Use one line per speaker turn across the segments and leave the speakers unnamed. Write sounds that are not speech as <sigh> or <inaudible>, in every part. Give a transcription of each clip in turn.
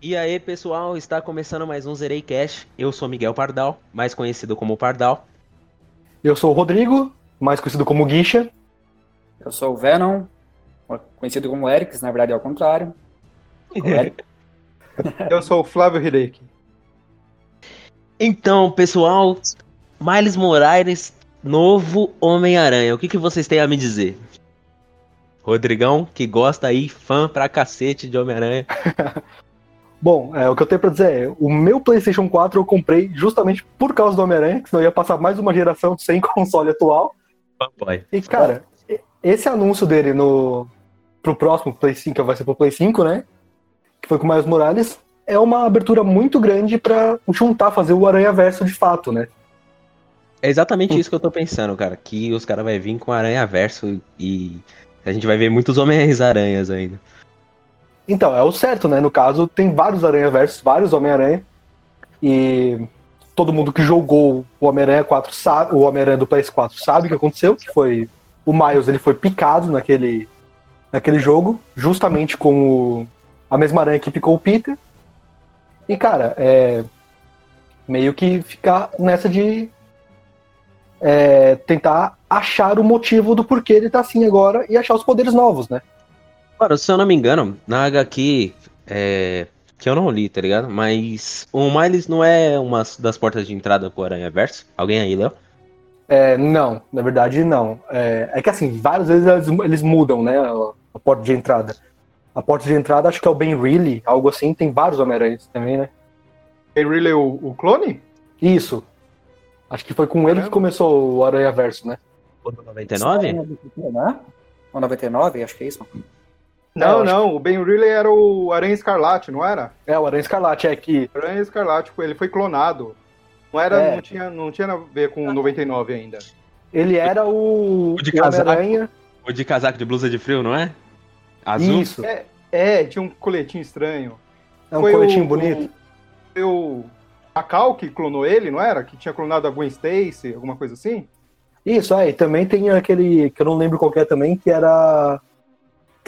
E aí, pessoal, está começando mais um Zerei Cash. Eu sou Miguel Pardal, mais conhecido como Pardal.
Eu sou o Rodrigo, mais conhecido como Guicha.
Eu sou o Venom, conhecido como Eric, na verdade é o contrário. <laughs> <laughs>
Eu sou o Flávio Hideki.
Então, pessoal, Miles Morales, novo Homem-Aranha. O que, que vocês têm a me dizer? Rodrigão, que gosta aí, fã pra cacete de Homem-Aranha. <laughs>
Bom, é, o que eu tenho pra dizer é, o meu PlayStation 4 eu comprei justamente por causa do Homem-Aranha, que senão ia passar mais uma geração <laughs> sem console atual.
Fanboy.
E, cara, esse anúncio dele no pro próximo Play 5, que vai ser pro Play 5, né? Que foi com o Miles Morales, é uma abertura muito grande pra juntar, fazer o Aranha Verso de fato, né?
É exatamente isso que eu tô pensando, cara. Que os caras vão vir com Aranha Verso e a gente vai ver muitos Homens-Aranhas ainda.
Então, é o certo, né? No caso, tem vários Aranha Versos, vários Homem-Aranha. E todo mundo que jogou o Homem-Aranha 4 sabe, o Homem-Aranha do PS4 sabe o que aconteceu, que foi o Miles ele foi picado naquele, naquele jogo, justamente com o, a mesma aranha que picou o Peter. E, cara, é meio que ficar nessa de é, tentar achar o motivo do porquê ele tá assim agora e achar os poderes novos, né?
Cara, se eu não me engano, na HQ, é, que eu não li, tá ligado? Mas o Miles não é uma das portas de entrada pro Aranha Verso? Alguém aí, Léo?
É, não, na verdade não. É, é, que assim, várias vezes eles, eles mudam, né, a, a, porta de entrada. A porta de entrada acho que é o Ben Reilly, algo assim, tem vários Homem-Aranhas também, né?
Ben Reilly o, o clone?
Isso. Acho que foi com Caramba. ele que começou o Aranha Verso, né?
Foi no 99?
Ou 99, acho que é isso.
Não, não, o Ben Reilly era o Aranha Escarlate, não era?
É, o Aranha Escarlate, é que.
Aranha Escarlate, ele foi clonado. Não era, é. não, tinha, não tinha a ver com 99 ainda.
Ele era o,
o de Homem-Aranha. O de casaco de blusa de frio, não é?
Azul? Isso.
É, é tinha um coletinho estranho.
É um foi coletinho o, bonito.
Foi o a Cal que clonou ele, não era? Que tinha clonado a Gwen Stacy, alguma coisa assim?
Isso, aí. É, também tem aquele que eu não lembro qual é também, que era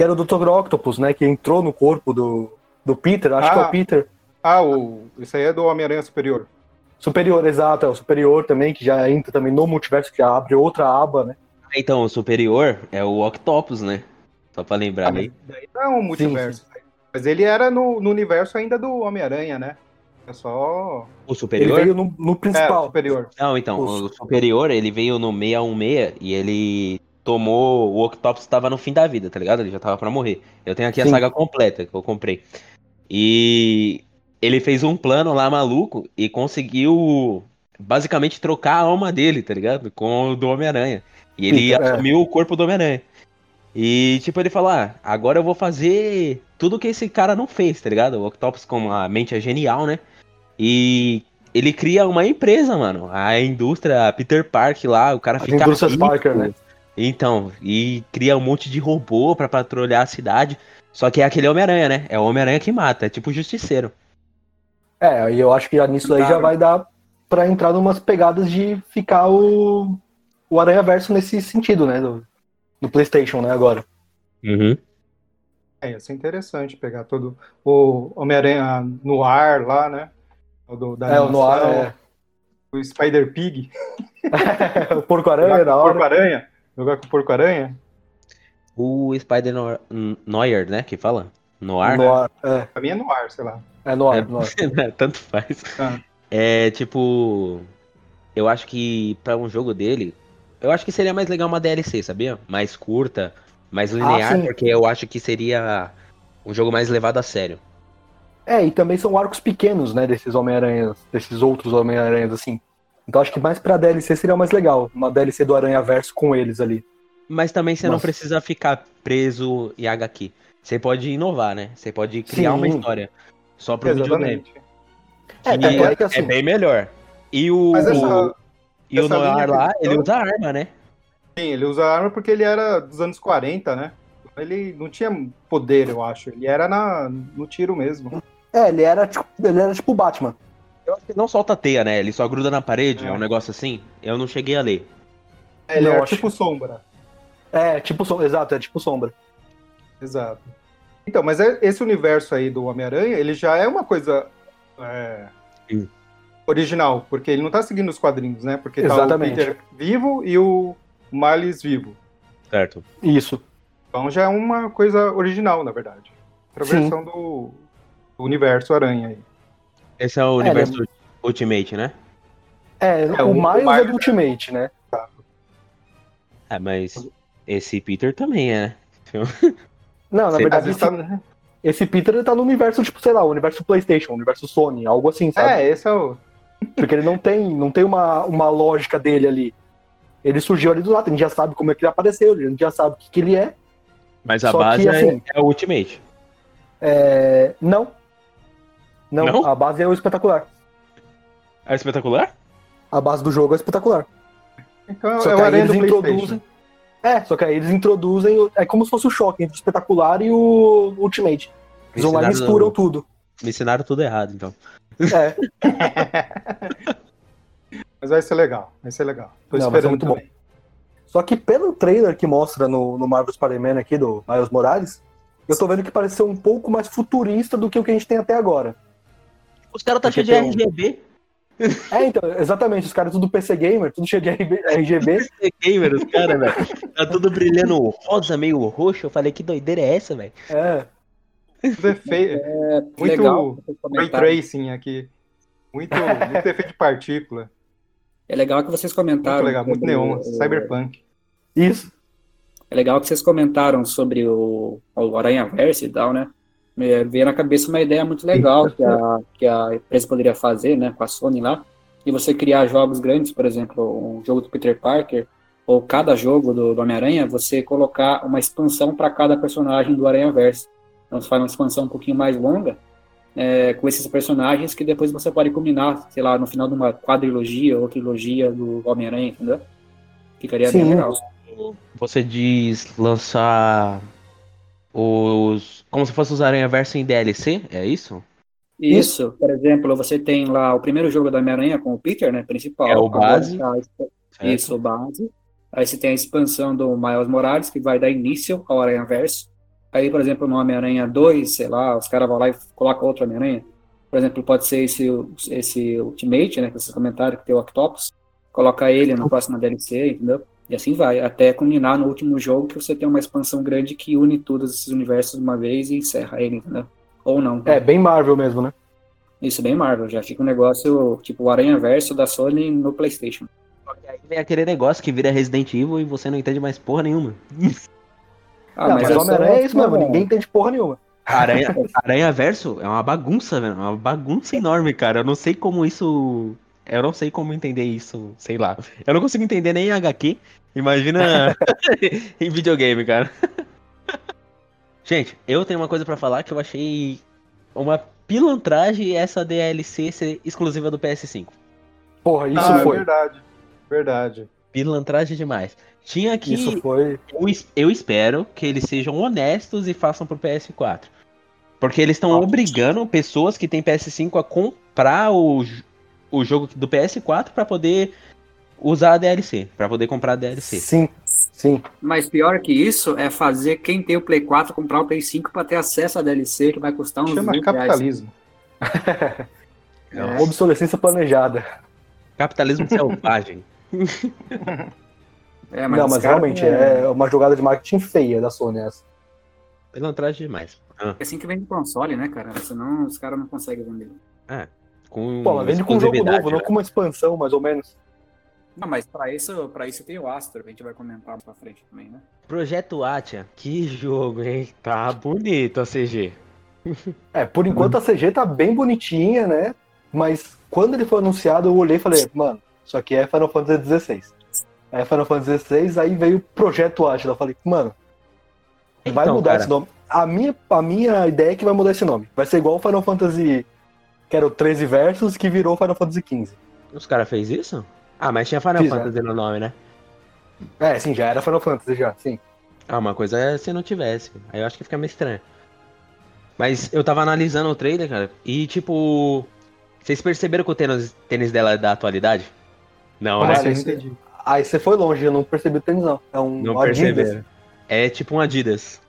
que era o Dr. Octopus, né? Que entrou no corpo do, do Peter, acho ah, que é o Peter.
Ah, o, isso aí é do Homem-Aranha Superior.
Superior, exato, é o Superior também, que já entra também no multiverso, que já abre outra aba, né?
Então, o Superior é o Octopus, né? Só pra lembrar ah,
aí. Daí não é um multiverso. Sim, sim. Mas ele era no, no universo ainda do Homem-Aranha, né? É só.
O Superior?
Ele veio no, no principal. É,
superior.
Não, então, o... o Superior, ele veio no 616 e ele tomou. O Octopus estava no fim da vida, tá ligado? Ele já tava para morrer. Eu tenho aqui Sim. a saga completa que eu comprei. E ele fez um plano lá maluco e conseguiu basicamente trocar a alma dele, tá ligado? Com o do Homem-Aranha. E ele é. assumiu o corpo do Homem-Aranha. E, tipo, ele falou: ah, agora eu vou fazer tudo que esse cara não fez, tá ligado? O Octopus, como a mente é genial, né? E ele cria uma empresa, mano. A indústria a Peter Park lá, o cara a fica.
Indústria rico, Parker, né?
Então, e cria um monte de robô para patrulhar a cidade. Só que é aquele Homem-Aranha, né? É o Homem-Aranha que mata, é tipo o Justiceiro.
É, e eu acho que nisso aí já vai dar para entrar numas pegadas de ficar o, o Aranha Verso nesse sentido, né? Do, do PlayStation, né? Agora.
Uhum.
É, ia ser interessante pegar todo o Homem-Aranha no ar lá, né?
O do, da é, o no ar, é.
O Spider Pig. <laughs>
o Porco-Aranha, da hora.
Porco-Aranha. Jogar com o Porco-Aranha?
O Spider Noir, né? Que fala? Noir?
Noir, é.
Pra mim é Noir, sei lá.
É Noir, é, Noir. <laughs>
Tanto faz. Ah. É tipo. Eu acho que pra um jogo dele. Eu acho que seria mais legal uma DLC, sabia? Mais curta, mais linear, ah, porque eu acho que seria um jogo mais levado a sério.
É, e também são arcos pequenos, né, desses Homem-Aranhas, desses outros Homem-Aranhas, assim. Então acho que mais pra DLC seria mais legal. Uma DLC do Aranha Verso com eles ali.
Mas também você Nossa. não precisa ficar preso em HQ. Você pode inovar, né? Você pode criar Sim. uma história só pro videogame. É, é, é, assim, é bem melhor. E o, essa, o e o Noir lá, ele usa arma, né?
Sim, ele usa arma porque ele era dos anos 40, né? Ele não tinha poder, eu acho. Ele era na, no tiro mesmo.
É, ele era tipo, ele era tipo Batman.
Eu acho que não solta teia, né? Ele só gruda na parede, é, é um negócio assim. Eu não cheguei a ler.
É, ele é tipo sombra.
É, tipo sombra, exato, é tipo sombra.
Exato. Então, mas é- esse universo aí do Homem-Aranha, ele já é uma coisa é,
Sim.
original, porque ele não tá seguindo os quadrinhos, né? Porque tá o
Exatamente.
Peter vivo e o Miles vivo.
Certo.
Isso.
Então já é uma coisa original, na verdade. Outra
Sim.
versão do, do universo Aranha aí.
Esse é o
É,
universo Ultimate, né?
É,
É,
o
o
Miles é do Ultimate, né?
É, mas esse Peter também é, né? <laughs>
Não, na verdade,
vezes
esse,
tá-
esse Peter ele tá no universo, tipo, sei lá, o universo PlayStation, o universo Sony, algo assim, sabe?
É, esse é o. <laughs>
Porque ele não tem, não tem uma, uma lógica dele ali. Ele surgiu ali do lado, a gente já sabe como é que ele apareceu, a gente já sabe o que, que ele é.
Mas a
Só
base
que,
é-
assim,
é, o Ultimate.
É, não. Não.
Não?
a base é o espetacular.
É espetacular?
A base do jogo é espetacular.
Então
Só
é
que
o
aí
Aranha
eles
do
introduzem. É, só que aí eles introduzem. É como se fosse o choque entre o espetacular e o Ultimate. Eles vão lá e misturam tudo.
Me ensinaram tudo errado, então.
É, <laughs>
Mas vai ser legal, vai ser legal. Tô
Não, vai ser
esperando
muito bom.
também.
Só que pelo trailer que mostra no, no Marvel Spider-Man aqui do Miles Morales, eu tô vendo que parece ser um pouco mais futurista do que o que a gente tem até agora.
Os caras tá cheios de
um-
RGB. <laughs>
É, então, exatamente, os caras tudo PC Gamer, tudo cheio de RGB. <laughs>
gamer, os caras, velho. Tá tudo brilhando rosa, meio roxo. Eu falei, que doideira é essa, velho?
É,
Tudo é. Muito
legal
Ray tracing aqui. Muito, muito efeito de partícula.
É legal que vocês comentaram.
Muito legal, muito neon.
o-
Cyberpunk.
isso.
É legal que vocês comentaram sobre o, o Aranha Verso e tal, né? Me veio na cabeça uma ideia muito legal que a, que a empresa poderia fazer, né, com a Sony lá, e você criar jogos grandes, por exemplo, um jogo do Peter Parker, ou cada jogo do, do Homem-Aranha, você colocar uma expansão para cada personagem do Aranha Verso. Então você faz uma expansão um pouquinho mais longa, é, com esses personagens que depois você pode combinar, sei lá, no final de uma quadrilogia ou trilogia do Homem-Aranha, entendeu? Ficaria bem
Sim.
legal.
Você diz lançar os. Como se fosse os Aranha Verso em DLC? É isso?
Isso, por exemplo, você tem lá o primeiro jogo da Homem-Aranha com o Peter, né, principal.
É o base.
tá Isso, o base. Aí você tem a expansão do Miles Morales, que vai dar início ao Aranha Verso. Aí, por exemplo, no Homem-Aranha 2, sei lá, os caras vão lá e colocam outro Homem-Aranha. Por exemplo, pode ser esse, esse Ultimate, né, que vocês comentaram, que tem o Octopus. Coloca ele na próxima DLC, entendeu? E assim vai, até culminar no último jogo que você tem uma expansão grande que une todos esses universos de uma vez e encerra ele, entendeu? Ou não.
É, bem Marvel mesmo, né?
Isso, bem Marvel. Já fica um negócio tipo o Aranha Verso da Sony no PlayStation.
Aí vem aquele negócio que vira Resident Evil e você não entende mais porra nenhuma. <laughs>
Ah,
não, mas
é
Homem-Aranha
só-
é isso mesmo, ninguém entende porra nenhuma. <laughs>
Aranha, Aranha Verso é uma bagunça, velho. É uma bagunça enorme, cara. Eu não sei como isso. Eu não sei como entender isso, sei lá. Eu não consigo entender nem em HQ. Imagina <laughs> <laughs> em videogame, cara. <laughs> Gente, eu tenho uma coisa pra falar que eu achei uma pilantragem essa DLC ser exclusiva do PS5.
Porra, isso
ah, é
foi.
verdade. Verdade.
Pilantragem demais. Tinha que.
Isso foi.
Eu, eu espero que eles sejam honestos e façam pro PS4. Porque eles estão obrigando pessoas que têm PS5 a comprar o, o jogo do PS4 pra poder usar a DLC, Pra poder comprar a DLC.
Sim, sim.
Mas pior que isso é fazer quem tem o Play 4 comprar o Play 5 pra ter acesso à DLC, que vai custar uns
Chama
20 reais.
capitalismo. <laughs>
É.
Obsolescência planejada.
Capitalismo selvagem. <laughs>
É,
não,
os
mas realmente é uma jogada de marketing feia da Sony essa.
Pilantragem demais. Ah,
É assim que vende console, né, cara? Senão os caras não conseguem vender.
com
Pô, ela vende com um jogo novo, não
né?
com uma expansão, mais ou menos.
Não, mas pra isso, pra isso tem o Astro, que a gente vai comentar pra frente também, né?
Projeto Atia, que jogo, hein? Tá bonito a CG. <laughs>
É, por enquanto a CG tá bem bonitinha, né? Mas quando ele foi anunciado, eu olhei e falei, mano, isso aqui é Final Fantasy XVI. Aí Final Fantasy XVI, aí veio o Projeto Atila. Eu falei, mano, vai
Então,
mudar
cara.
esse nome. A minha, a minha ideia é que vai mudar esse nome. Vai ser igual o Final Fantasy, que era o 13 versos, que virou Final Fantasy XV.
Os caras fez isso? Ah, mas tinha Final
Fizeram.
Fantasy no nome, né?
É, sim, já era Final Fantasy, já, sim.
Ah, uma coisa é se não tivesse. Aí eu acho que fica meio estranho. Mas eu tava analisando o trailer, cara, e tipo. Vocês perceberam que o tênis, tênis dela é da atualidade? Não,
Ah,
né?
Não entendi.
Aí você foi longe, eu não percebi o tênis, não. É um
Não
Adidas.
perceberam. É tipo um Adidas.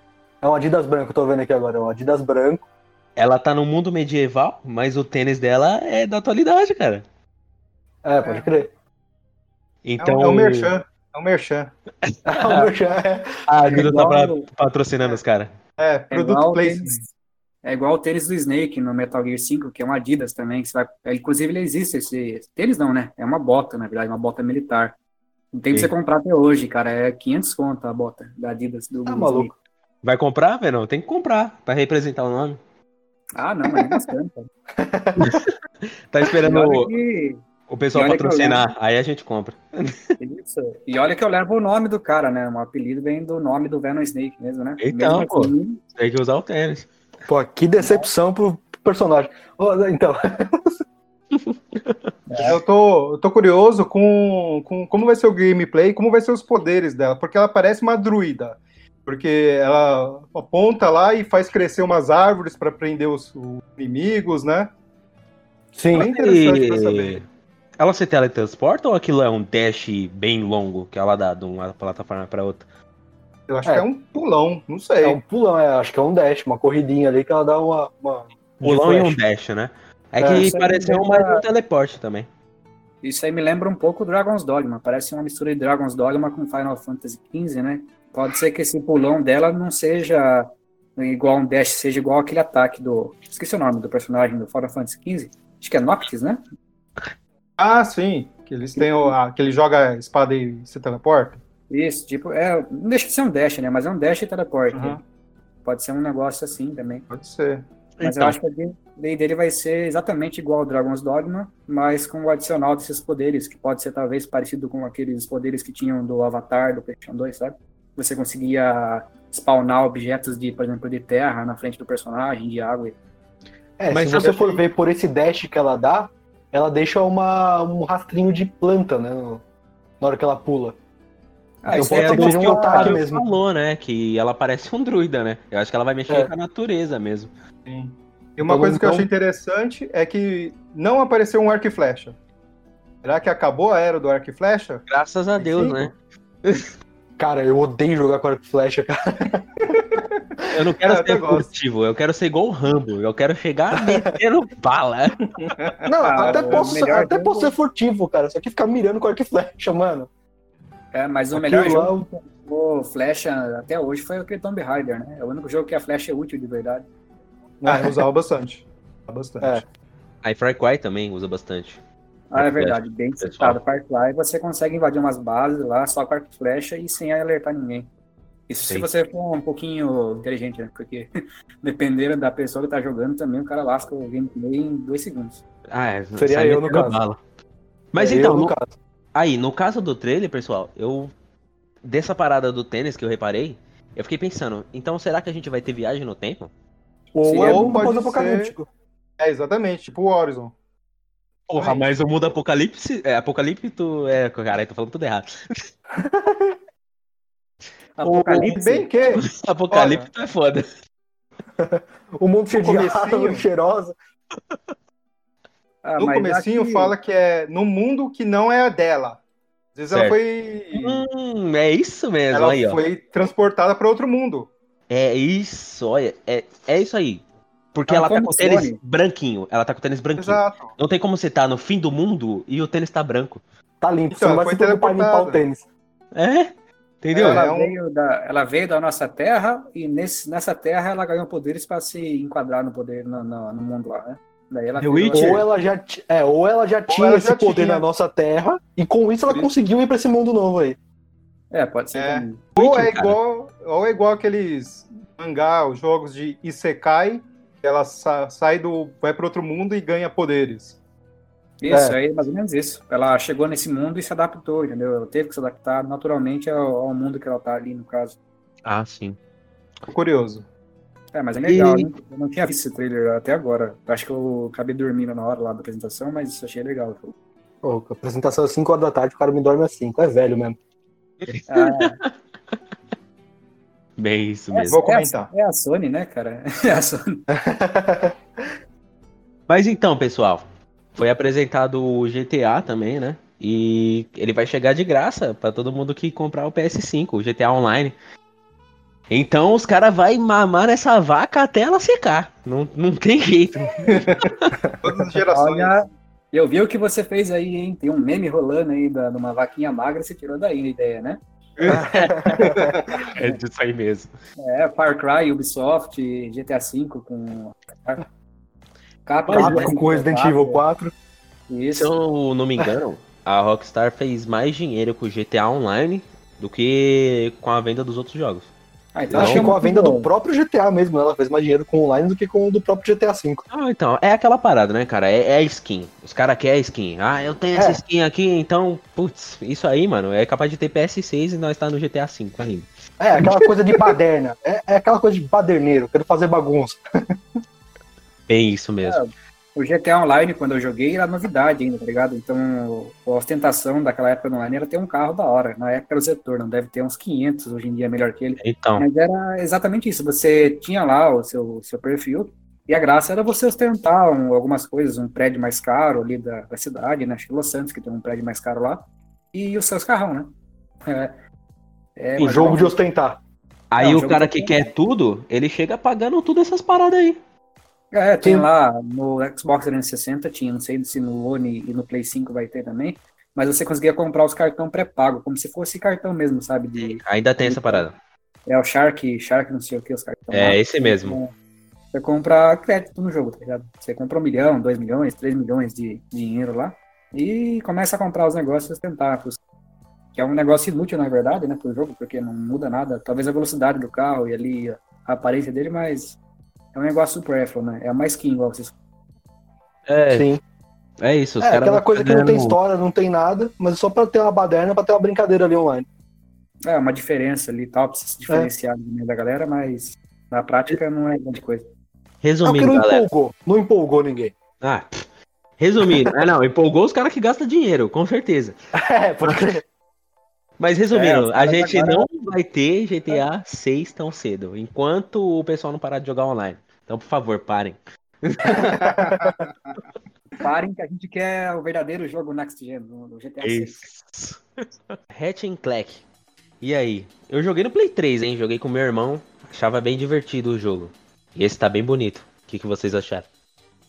É um Adidas branco, tô vendo aqui agora. É um Adidas branco.
Ela tá no mundo medieval, mas o tênis dela é da atualidade, cara.
É, pode crer.
Então.
É, um, é um merchan. É um merchan. <laughs>
É um merchan, é.
A Adidas tá
igual-
pra- patrocinando os caras.
É,
É
produto
o tênis, é igual o tênis do Snake no Metal Gear 5, que é um Adidas também. Que você vai, é, inclusive, ele existe esse. Tênis não, né? É uma bota, na verdade, uma bota militar. Tem que
Sim.
você comprar até hoje, cara. É 500 conto a bota da Adidas do
Tá
Snake.
maluco.
Vai comprar, Verão? Tem que comprar pra representar o nome.
Ah, não, mas é bastante. <laughs>
Tá esperando o,
que-
o pessoal patrocinar, aí a gente compra.
Isso. E olha que eu levo o nome do cara, né? O apelido vem do nome do Venom Snake mesmo, né?
Então,
Mesmo
pô.
assim,
Tem que usar o tênis.
Pô, que decepção pro personagem. Então, <laughs>
Eu tô, eu tô curioso com, com como vai ser o gameplay, como vai ser os poderes dela, porque ela parece uma druida. Porque ela aponta lá e faz crescer umas árvores para prender os, os inimigos, né?
sim.
Bem interessante pra
E...
saber.
Ela se teletransporta ou aquilo é um dash bem longo que ela dá de uma plataforma pra outra?
Eu acho
É.
que é um pulão, não sei.
É um pulão, é, acho que é um dash, uma corridinha ali que ela dá uma. uma
Pulão e um dash, né? É
É,
que pareceu
lembra-
mais um teleporte também.
Isso aí me lembra um pouco Dragon's Dogma. Parece uma mistura de Dragon's Dogma com Final Fantasy XV, né? Pode ser que esse pulão dela não seja igual um dash, seja igual aquele ataque do. Esqueci o nome do personagem do Final Fantasy XV. Acho que é Noctis, né?
Ah, sim. Que eles têm o, ah, que ele joga a espada e se teleporta.
Isso, tipo, é, não deixa de ser um dash, né? Mas é um dash e teleporte.
Uhum.
Pode ser um negócio assim também.
Pode ser.
Mas
Então.
eu acho que a gameplay dele vai ser exatamente igual ao Dragon's Dogma, mas com o adicional desses poderes, que pode ser talvez parecido com aqueles poderes que tinham do Avatar, do PlayStation 2, sabe? Você conseguia spawnar objetos de, por exemplo, de terra na frente do personagem, de água.
É,
Mas
se você for ver por esse dash que ela dá, ela deixa uma, um rastrinho de planta, né? no- Na hora que ela pula.
Ah,
Então
isso
pode
é
ser que seja um
o
ataque
Fábio
mesmo.
falou, né? Que ela parece um druida, né? Eu acho que ela vai mexer
É.
com a natureza mesmo.
Sim. E uma
Então,
coisa que eu
então-
achei interessante é que não apareceu um arco e flecha. Será que acabou a era do arco e flecha?
Graças a Deus,
Sim.
né?
Cara, eu odeio jogar com arco e flecha, cara. <laughs>
Eu não quero
Ah, eu
ser furtivo, eu quero ser igual o Rambo. Eu quero chegar metendo <laughs> bala.
Não,
Ah,
até,
o
posso,
melhor
até posso ser furtivo, cara. Só que ficar mirando com arco e flecha, mano.
É, mas o melhor jogo que jogou flecha até hoje foi aquele Tomb Raider, né? É o único jogo que a flecha é útil de verdade.
Ah, eu usava bastante. Usava Bastante.
É.
Aí Far Cry também usa bastante.
Ah, é verdade, bem citado. Far Cry, você consegue invadir umas bases lá só com arco e flecha e sem alertar ninguém. Isso se
Sim.
você for um pouquinho inteligente, né? Porque <laughs> dependendo da pessoa que tá jogando também, o cara lasca o gameplay em dois segundos.
Ah, é.
Seria eu, no caso.
bala. Mas
É,
então,
eu, no caso.
aí, no caso do trailer, pessoal, eu. Dessa parada do tênis que eu reparei, eu fiquei pensando, então será que a gente vai ter viagem no tempo?
Ou
Sim,
é
ou
um
pode
pós-apocalíptico.
É, exatamente, tipo o Horizon.
Porra, mas o mundo apocalipse. É, apocalipto. É, caralho, tô falando tudo errado. <laughs>
Apocalipse.
Bem que <laughs>
Apocalipto é foda.
O mundo cheio de
comecinho.
árvore cheirosa.
Ah,
no comecinho
aqui-
fala que é no mundo que não é a dela. Às vezes ela
Certo.
foi.
Hum, é isso mesmo,
Ela
aí, ó.
foi transportada para outro mundo.
É isso, olha. É, é isso aí. Porque
um
ela tá com o tênis branquinho. Ela tá com o tênis branquinho.
Exato.
Não tem como você tá no fim do mundo e o tênis tá branco.
Tá limpo,
Então,
você não vai
foi
se preocupar em limpar o tênis.
É? Entendeu?
Ela,
é um-
veio da, ela veio da nossa terra e nesse, nessa terra ela ganhou poderes para se enquadrar no poder no, no- no mundo lá, né? Daí ela.
Ou ela já, é, ou ela já tinha
ela
esse
já
poder
tinha.
na nossa terra e com isso ela conseguiu ir pra esse mundo novo aí.
É, pode ser
É.
também.
Ou
Witcher,
é
cara.
igual, ou é igual aqueles mangá, os jogos de Isekai, que ela sa- sai do. vai para outro mundo e ganha poderes.
Isso,
É.
aí mais ou menos isso. Ela chegou nesse mundo e se adaptou, entendeu? Ela teve que se adaptar naturalmente ao, ao mundo que ela tá ali, no caso.
Ah, sim.
Tô curioso.
É, mas é legal,
E-
né? Eu não tinha visto esse trailer até agora. Acho que eu acabei dormindo na hora lá da apresentação, mas isso achei legal.
Pô, a apresentação às 5 horas da tarde, o cara me dorme às 5. É velho mesmo.
Ah, <laughs>
Bem isso
é,
mesmo.
Vou comentar.
É a, <laughs> é a Sony, né, cara? É a Sony.
Mas então, pessoal, foi apresentado o GTA também, né? E ele vai chegar de graça pra todo mundo que comprar o PS5, o GTA Online. Então os caras vão mamar nessa vaca até ela secar. Não, não tem jeito. <laughs>
Todas as gerações.
Olha, eu vi o que você fez aí, hein? Tem um meme rolando aí da, numa vaquinha magra, você tirou daí a ideia, né?
É disso aí mesmo.
É, Far Cry, Ubisoft, GTA V com. Capa
Capcom com Resident Evil 4.
Se
Isso.
eu não me engano, a Rockstar fez mais dinheiro com o GTA Online do que com a venda dos outros jogos.
Ah, então
achei
é
com a venda
bom.
do próprio GTA mesmo, né? ela fez mais dinheiro com o online do que com o do próprio GTA V.
Ah, então, é aquela parada, né, cara? É, é skin. Os caras querem skin. Ah, eu tenho essa
É.
skin aqui, então, putz, isso aí, mano, é capaz de ter PS6 e nós tá no GTA V ainda.
É, aquela coisa de baderna. É, é aquela coisa de baderneiro, quero fazer bagunça. <laughs>
Bem isso mesmo.
O GTA Online, quando eu joguei, era novidade ainda, tá ligado? Então, a ostentação daquela época no online era ter um carro da hora. Na época era o Zetor, não deve ter uns 500, hoje em dia é melhor que ele.
Então,
Mas era exatamente isso. Você tinha lá o seu, seu perfil, e a graça era você ostentar um- algumas coisas, um prédio mais caro ali da, da cidade, né? Acho que Los Santos, que tem um prédio mais caro lá, e os seus carrão, né? É, é,
O jogo
é
de ostentar.
aí
Não,
o cara que quer tudo, ele chega pagando tudo essas paradas aí.
É, tem
Sim.
lá no Xbox 360, tinha, não sei se no One e no Play 5 vai ter também, mas você conseguia comprar os cartão pré-pago, como se fosse cartão mesmo, sabe? De,
Ainda tem essa parada.
é o Shark, Shark não sei o que, os cartões.
É,
lá.
esse mesmo.
Você compra crédito no jogo, tá ligado? Você compra um milhão, dois milhões, três milhões de dinheiro lá e começa a comprar os negócios tentáculos. Que é um negócio inútil, na verdade, né, pro jogo, porque não muda nada. Talvez a velocidade do carro e ali a aparência dele, mas é um negócio supérfluo, né? É uma skin, igual vocês
É,
Sim.
é isso. Os
É, aquela coisa que não tem história, não tem nada, mas só pra ter uma baderna, pra ter uma brincadeira ali online.
É uma diferença ali e tal, precisa se diferenciar meio da galera, mas na prática não é grande coisa.
É
Resumindo,
não
galera.
empolgou. Não empolgou ninguém.
Ah, resumindo. ah, <laughs> não, empolgou os caras que gastam dinheiro, com certeza. <laughs>
É, porque
Mas
É,
resumindo,
os
a gente
agora-
não vai ter GTA 6 tão cedo, enquanto o pessoal não parar de jogar online. Então, por favor, parem. <laughs>
Parem que a gente quer o verdadeiro jogo Next Gen, no no GTA 6.
Isso. Hatch and Clack. E aí? Eu joguei no Play 3, hein? Joguei com meu irmão. Achava bem divertido o jogo. E esse tá bem bonito. O que, que vocês acharam?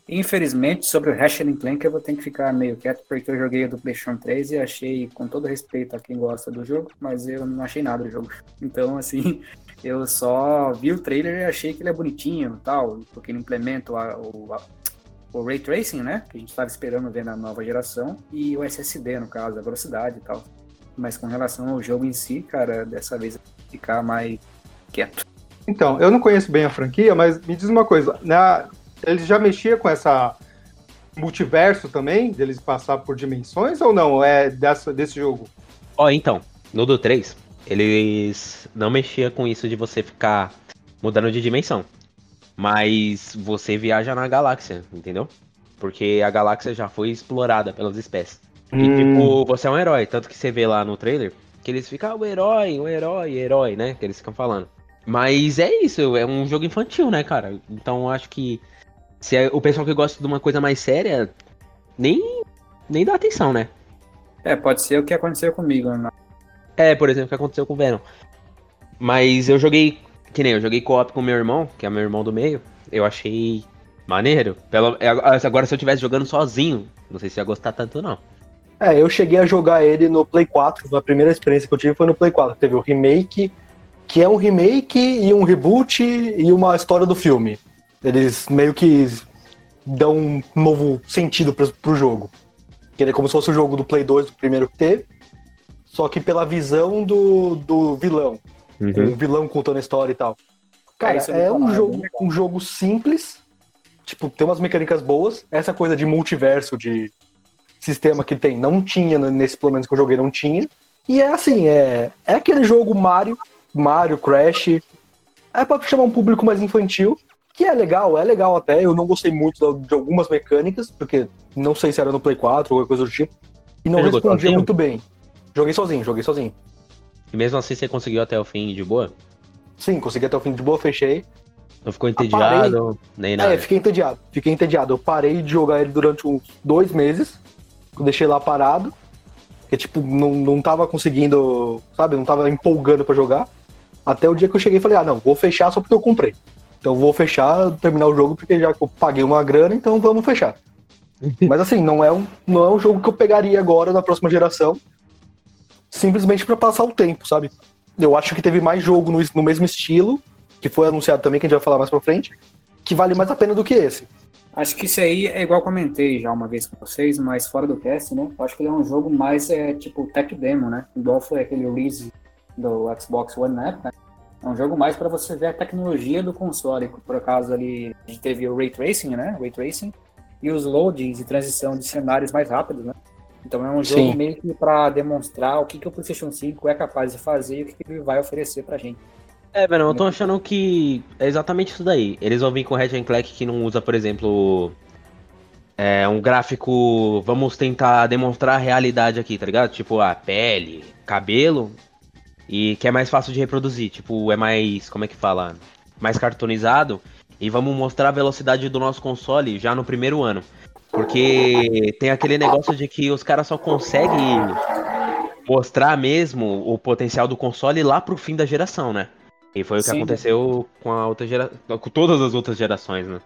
Infelizmente, sobre o Ratchet Clank, eu vou ter que ficar meio quieto, porque eu joguei o do PlayStation 3 e achei, com todo respeito a quem gosta do jogo, mas eu não achei nada do jogo. Então, <laughs> assim, eu só vi o trailer e achei que ele é bonitinho e tal, porque ele implementa o, a- o Ray Tracing, né, que a gente estava esperando ver na nova geração, e o SSD, no caso, a velocidade e tal. Mas com relação ao jogo em si, cara, dessa vez eu vou ficar mais quieto.
Então, eu não conheço bem a franquia, mas me diz uma coisa. Na, ele já mexia com essa multiverso também, deles passar por dimensões ou não? É dessa, desse jogo?
Ó, então, no do 3, eles não mexiam com isso de você ficar mudando de dimensão. Mas você viaja na galáxia, entendeu? Porque a galáxia já foi explorada pelas espécies. E
Hum.
tipo, você é um herói. Tanto que você vê lá no trailer que eles ficam, ah, o herói, o herói, herói, né? Que eles ficam falando. Mas é isso, é um jogo infantil, né, cara? Então eu acho que se é o pessoal que gosta de uma coisa mais séria, nem, nem dá atenção, né?
É, pode ser o que aconteceu comigo, né?
É, por exemplo, o que aconteceu com o Venom. Mas eu joguei, que nem eu joguei co-op com meu irmão, que é meu irmão do meio. Eu achei maneiro. Pelo, é, agora, se eu estivesse jogando sozinho, não sei se ia gostar tanto, não.
É, eu cheguei a jogar ele no Play 4. A primeira experiência que eu tive foi no Play 4. Teve o remake, que é um remake e um reboot e uma história do filme. Eles meio que dão um novo sentido pro, pro jogo. Que ele é como se fosse o jogo do Play 2, do primeiro que teve. Só que pela visão do, do vilão. Um vilão contando a história e tal. Cara,
É,
é um
falar,
jogo,
legal.
um jogo simples. Tipo, tem umas mecânicas boas. Essa coisa de multiverso, de sistema que tem, não tinha né, nesse pelo menos que eu joguei, não tinha. E é assim, é, é aquele jogo Mario, Mario, Crash. É pra chamar um público mais infantil. Que é legal, é legal até. Eu não gostei muito de algumas mecânicas, porque não sei se era no Play 4 ou qualquer coisa do tipo. E não respondia muito bem. Joguei sozinho, joguei sozinho.
E mesmo assim você conseguiu até o fim de boa?
Sim, consegui até o fim de boa, fechei.
Não ficou entediado, nem nada.
É, fiquei entediado. Fiquei entediado. Eu parei de jogar ele durante uns dois meses. Eu deixei lá parado. Porque, tipo, não, não tava conseguindo, sabe? Não tava empolgando pra jogar. Até o dia que eu cheguei e falei, ah, não, vou fechar só porque eu comprei. Então vou fechar, terminar o jogo porque já que eu paguei uma grana, então vamos fechar. <laughs> Mas assim, não é, um, não é um jogo que eu pegaria agora na próxima geração, simplesmente para passar o tempo, sabe? Eu acho que teve mais jogo no, no mesmo estilo, que foi anunciado também, que a gente vai falar mais pra frente, que vale mais a pena do que esse.
Acho que isso aí é igual comentei já uma vez com vocês, mas fora do cast, né? Eu acho que ele é um jogo mais é, tipo tech demo, né? Igual foi aquele release do Xbox One né? É um jogo mais para você ver a tecnologia do console. Por acaso ali a gente teve o Ray Tracing, né? Ray Tracing. E os loadings e transição de cenários mais rápidos, né? Então é um jogo Sim. meio que para demonstrar o que, que o PlayStation 5 é capaz de fazer e o que, que ele vai oferecer pra gente.
É, velho, eu tô achando que é exatamente isso daí. Eles vão vir com Ratchet Clank que não usa, por exemplo, é, um gráfico. Vamos tentar demonstrar a realidade aqui, tá ligado? Tipo, a pele, cabelo. E que é mais fácil de reproduzir. Tipo, é mais. Como é que fala? Mais cartonizado. E vamos mostrar a velocidade do nosso console já no primeiro ano. Porque tem aquele negócio de que os caras só conseguem mostrar mesmo o potencial do console lá pro fim da geração, né? E foi o que sim. aconteceu com a outra gera... com todas as outras gerações, né?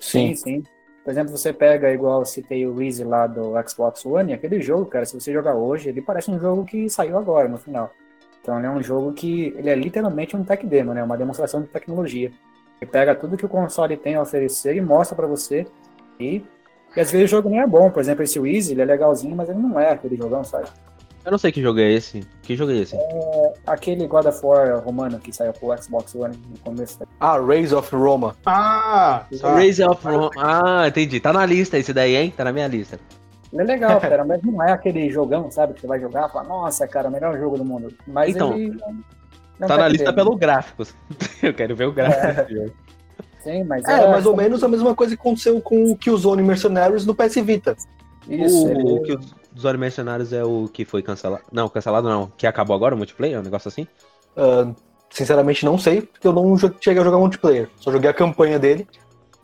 Sim, sim. sim. Por exemplo, você pega, igual eu citei o Reese lá do Xbox One, aquele jogo, cara, se você jogar hoje, ele parece um jogo que saiu agora, no final. Então ele é um jogo que ele é literalmente um tech demo, né? Uma demonstração de tecnologia. Ele pega tudo que o console tem a oferecer e mostra para você. E, e às vezes o jogo nem é bom. Por exemplo, esse Easy, ele é legalzinho, mas ele não é aquele jogão, sabe?
Eu não sei que jogo é esse. Que jogo é esse?
É aquele God of War romano que saiu pro Xbox One no começo.
Ah, Raise of Roma.
Ah! Raise of Roma. Ah, entendi. Tá na lista esse daí, hein? Tá na minha lista.
Ele é legal, <laughs> cara, mas não é aquele jogão, sabe? Que você vai jogar e fala, nossa, cara, melhor jogo do mundo. Mas
então,
ele.
Não tá na lista dele. pelo gráficos. <laughs> Eu quero ver o gráfico é. desse jogo.
Sim, mas
é, é mais ou menos a mesma coisa que aconteceu com o Killzone Mercenaries no PS Vita.
Isso. O, ele dos Olhos Mercenários é o que foi cancelado. Não, cancelado não. Que acabou agora o multiplayer? Um negócio assim?
Uh, sinceramente não sei, porque eu não cheguei a jogar multiplayer. Só joguei a campanha dele.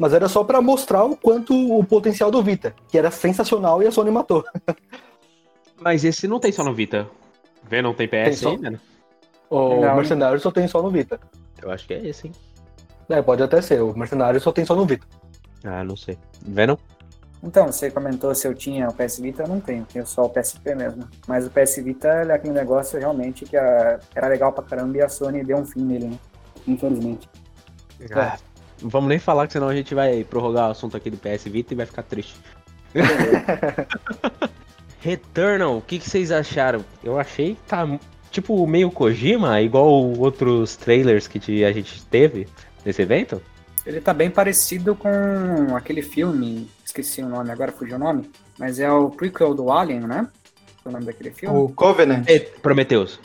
Mas era só para mostrar o quanto o potencial do Vita, que era sensacional e a Sony matou. <laughs>
mas esse não tem só no Vita. Vê, não tem PS tem só... ainda, né?
O não, Mercenário só tem só no Vita.
Eu acho que é esse, hein?
É, pode até ser. O Mercenário só tem só no Vita.
Ah, não sei. Venom?
Então, você comentou se eu tinha o PS Vita, eu não tenho, tenho só o PSP mesmo. Mas o PS Vita é aquele negócio realmente que a, era legal pra caramba e a Sony deu um fim nele, né? Infelizmente.
Ah, não vamos nem falar, que senão a gente vai prorrogar o assunto aqui do PS Vita e vai ficar triste. <laughs> Returnal, o que, que vocês acharam? Eu achei que tá tipo meio Kojima, igual outros trailers que a gente teve nesse evento.
Ele tá bem parecido com aquele filme, esqueci o nome, agora fugiu o nome, mas é o prequel do Alien, né? É o nome daquele filme?
O Covenant.
É, Prometheus.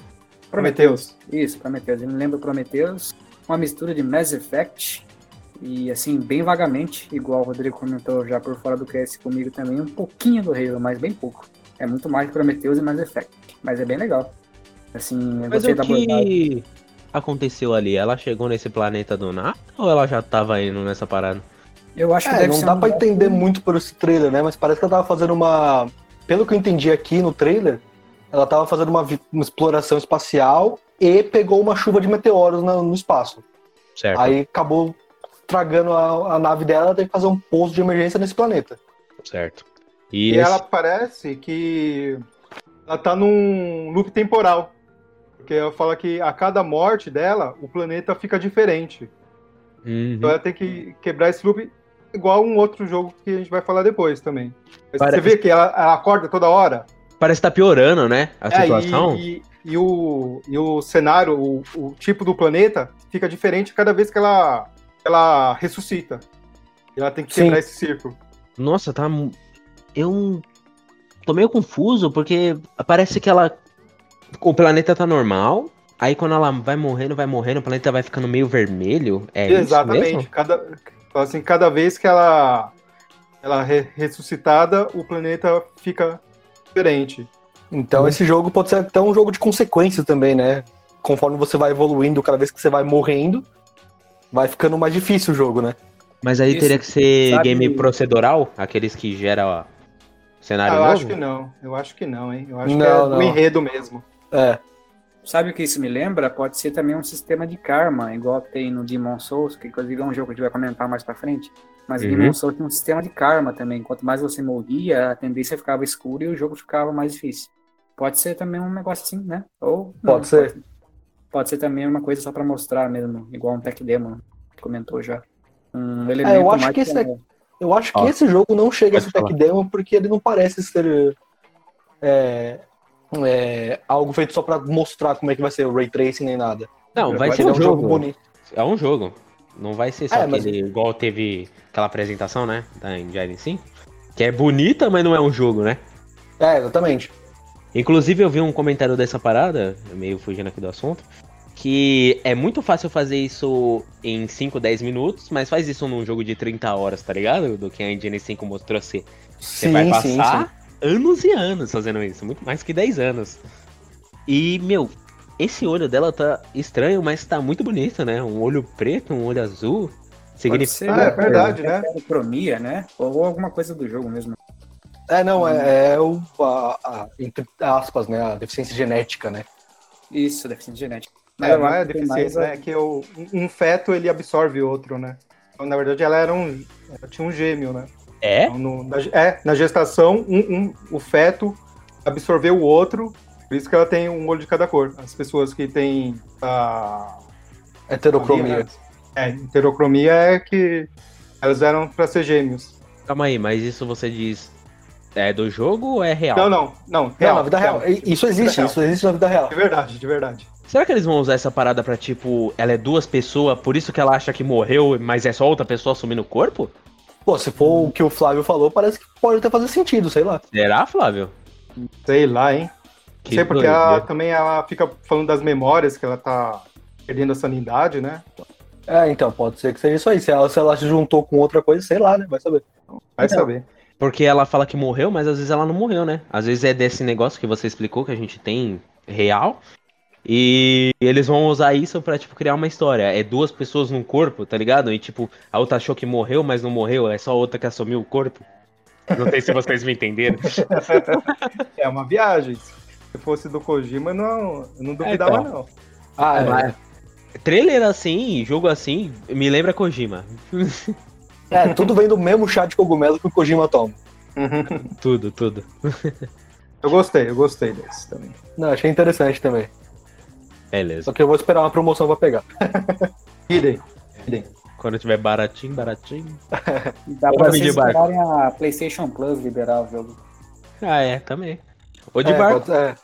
Prometheus. Isso, Prometheus. Eu me lembro Prometheus, uma mistura de Mass Effect e assim, bem vagamente, igual o Rodrigo comentou já por fora do QS comigo também, um pouquinho do Halo, mas bem pouco. É muito mais Prometheus e Mass Effect, mas é bem legal. Assim,
eu mas o que aconteceu ali? Ela chegou nesse planeta do nada ou ela já tava indo nessa parada?
Eu acho que é, não dá um... pra entender muito por esse trailer, né? Mas parece que ela tava fazendo uma. Pelo que eu entendi aqui no trailer, ela tava fazendo uma, uma exploração espacial e pegou uma chuva de meteoros no, no espaço. Certo. Aí acabou tragando a, a nave dela, ela teve que fazer um pouso de emergência nesse planeta.
Certo.
E, e esse... ela parece que ela tá num loop temporal. Porque ela fala que a cada morte dela, o planeta fica diferente. Uhum. Então ela tem que quebrar esse loop igual um outro jogo que a gente vai falar depois também. Parece... Você vê que ela, ela, acorda toda hora.
Parece que tá piorando, né? A é, situação.
E, e, e, o, e o cenário, o, o tipo do planeta fica diferente cada vez que ela, ela ressuscita. E ela tem que quebrar Sim. esse círculo.
Nossa, tá. Eu tô meio confuso porque parece que ela o planeta tá normal, aí quando ela vai morrendo, vai morrendo, o planeta vai ficando meio vermelho. É Exatamente.
Cada, assim, cada vez que ela, ela é ressuscitada, o planeta fica diferente.
Então hum. esse jogo pode ser até um jogo de consequência também, né? Conforme você vai evoluindo, cada vez que você vai morrendo, vai ficando mais difícil o jogo, né?
Mas aí Isso, teria que ser sabe... game procedural, aqueles que gera cenário ah, eu
novo? Eu acho que não, eu acho que não, hein? Eu acho não, que é não. o enredo mesmo.
É.
sabe o que isso me lembra? Pode ser também um sistema de karma, igual tem no Demon Souls, que inclusive é um jogo que a gente vai comentar mais pra frente. Mas o
Uhum.
Demon Souls tem um sistema de karma também. Quanto mais você morria, a tendência ficava escura e o jogo ficava mais difícil. Pode ser também um negócio assim, né? Ou
Pode ser.
Pode ser também uma coisa só pra mostrar mesmo, igual um tech demo, que comentou já. Um elemento
É, eu acho
mais
que esse
como-
Eu acho que
Ó,
esse jogo não chega a
pode
ser tech demo porque ele não parece ser é, é, algo feito só pra mostrar como é que vai ser o ray tracing nem nada.
Não, vai, ser
ser
um jogo.
bonito.
É um jogo. Não vai ser só
É, mas-
aquele. Igual teve aquela apresentação, né? Da Engine 5. Que é bonita, mas não é um jogo, né?
É, exatamente.
Inclusive, eu vi um comentário dessa parada, meio fugindo aqui do assunto, que é muito fácil fazer isso em 5, 10 minutos, mas faz isso num jogo de 30 horas, tá ligado? Do que a Engine 5 mostrou ser. Você
Sim,
vai
sim,
passar
sim.
anos e anos fazendo isso, muito mais que 10 anos. E, meu, esse olho dela tá estranho, mas tá muito bonito, né? Um olho preto, um olho azul. Significa.
ser,
Ah, é verdade, né?
Heterocromia, né? Ou alguma coisa do jogo mesmo.
É, não, é, é o, a, a- entre aspas, né, a deficiência genética, né?
Isso, deficiência genética. Mas
É, não é deficiência,
mais
né? É que o, um feto ele absorve outro, né? Então, na verdade, ela era um. Ela tinha um gêmeo, né?
É?
Então, no- na, é, na gestação, um, um- o feto absorveu o outro, por isso que ela tem um olho de cada cor. As pessoas que têm a.
Heterocromia.
É, heterocromia é que elas eram pra ser gêmeos.
Calma aí, mas isso você diz. É do jogo ou é real?
Não, não, não.
Não, na vida real. Isso existe,
real.
isso existe na vida real.
De verdade, de verdade.
Será que eles vão usar essa parada pra, tipo, ela é duas pessoas, por isso que ela acha que morreu, mas é só outra pessoa assumindo o corpo?
Pô, se for o que o Flávio falou, parece que pode até fazer sentido, sei lá.
Será, Flávio?
Sei lá, hein?
Que
Sei porque ela, também ela fica falando das memórias, que ela tá perdendo a sanidade, né?
É, então, pode ser que seja isso aí. Se ela, se ela se juntou com outra coisa, sei lá, né? Vai saber.
Vai
Então.
saber.
Porque ela fala que morreu, mas às vezes ela não morreu, né? Às vezes é desse negócio que você explicou que a gente tem real. E eles vão usar isso pra, tipo, criar uma história. É duas pessoas num corpo, tá ligado? E, tipo, a outra achou que morreu, mas não morreu. É só outra que assumiu o corpo. Não sei se vocês me entenderam. <laughs>
É uma viagem. Se fosse do Kojima, não, eu não duvidava,
então.
não.
Ah, é.
Mas- Trailer assim, jogo assim, me lembra Kojima. <laughs>
É, tudo vem do mesmo chá de cogumelo que o Kojima toma.
Tudo, tudo. <laughs>
Eu gostei, eu gostei desse também.
Não, achei interessante também.
Beleza.
Só que eu vou esperar uma promoção pra pegar. <laughs>
Idem.
Quando tiver baratinho, baratinho. <laughs>
Dá
Ou
pra vocês esperarem a PlayStation Plus liberar o jogo.
Ah, é, também. Ou de
É,
barco.
pode- é.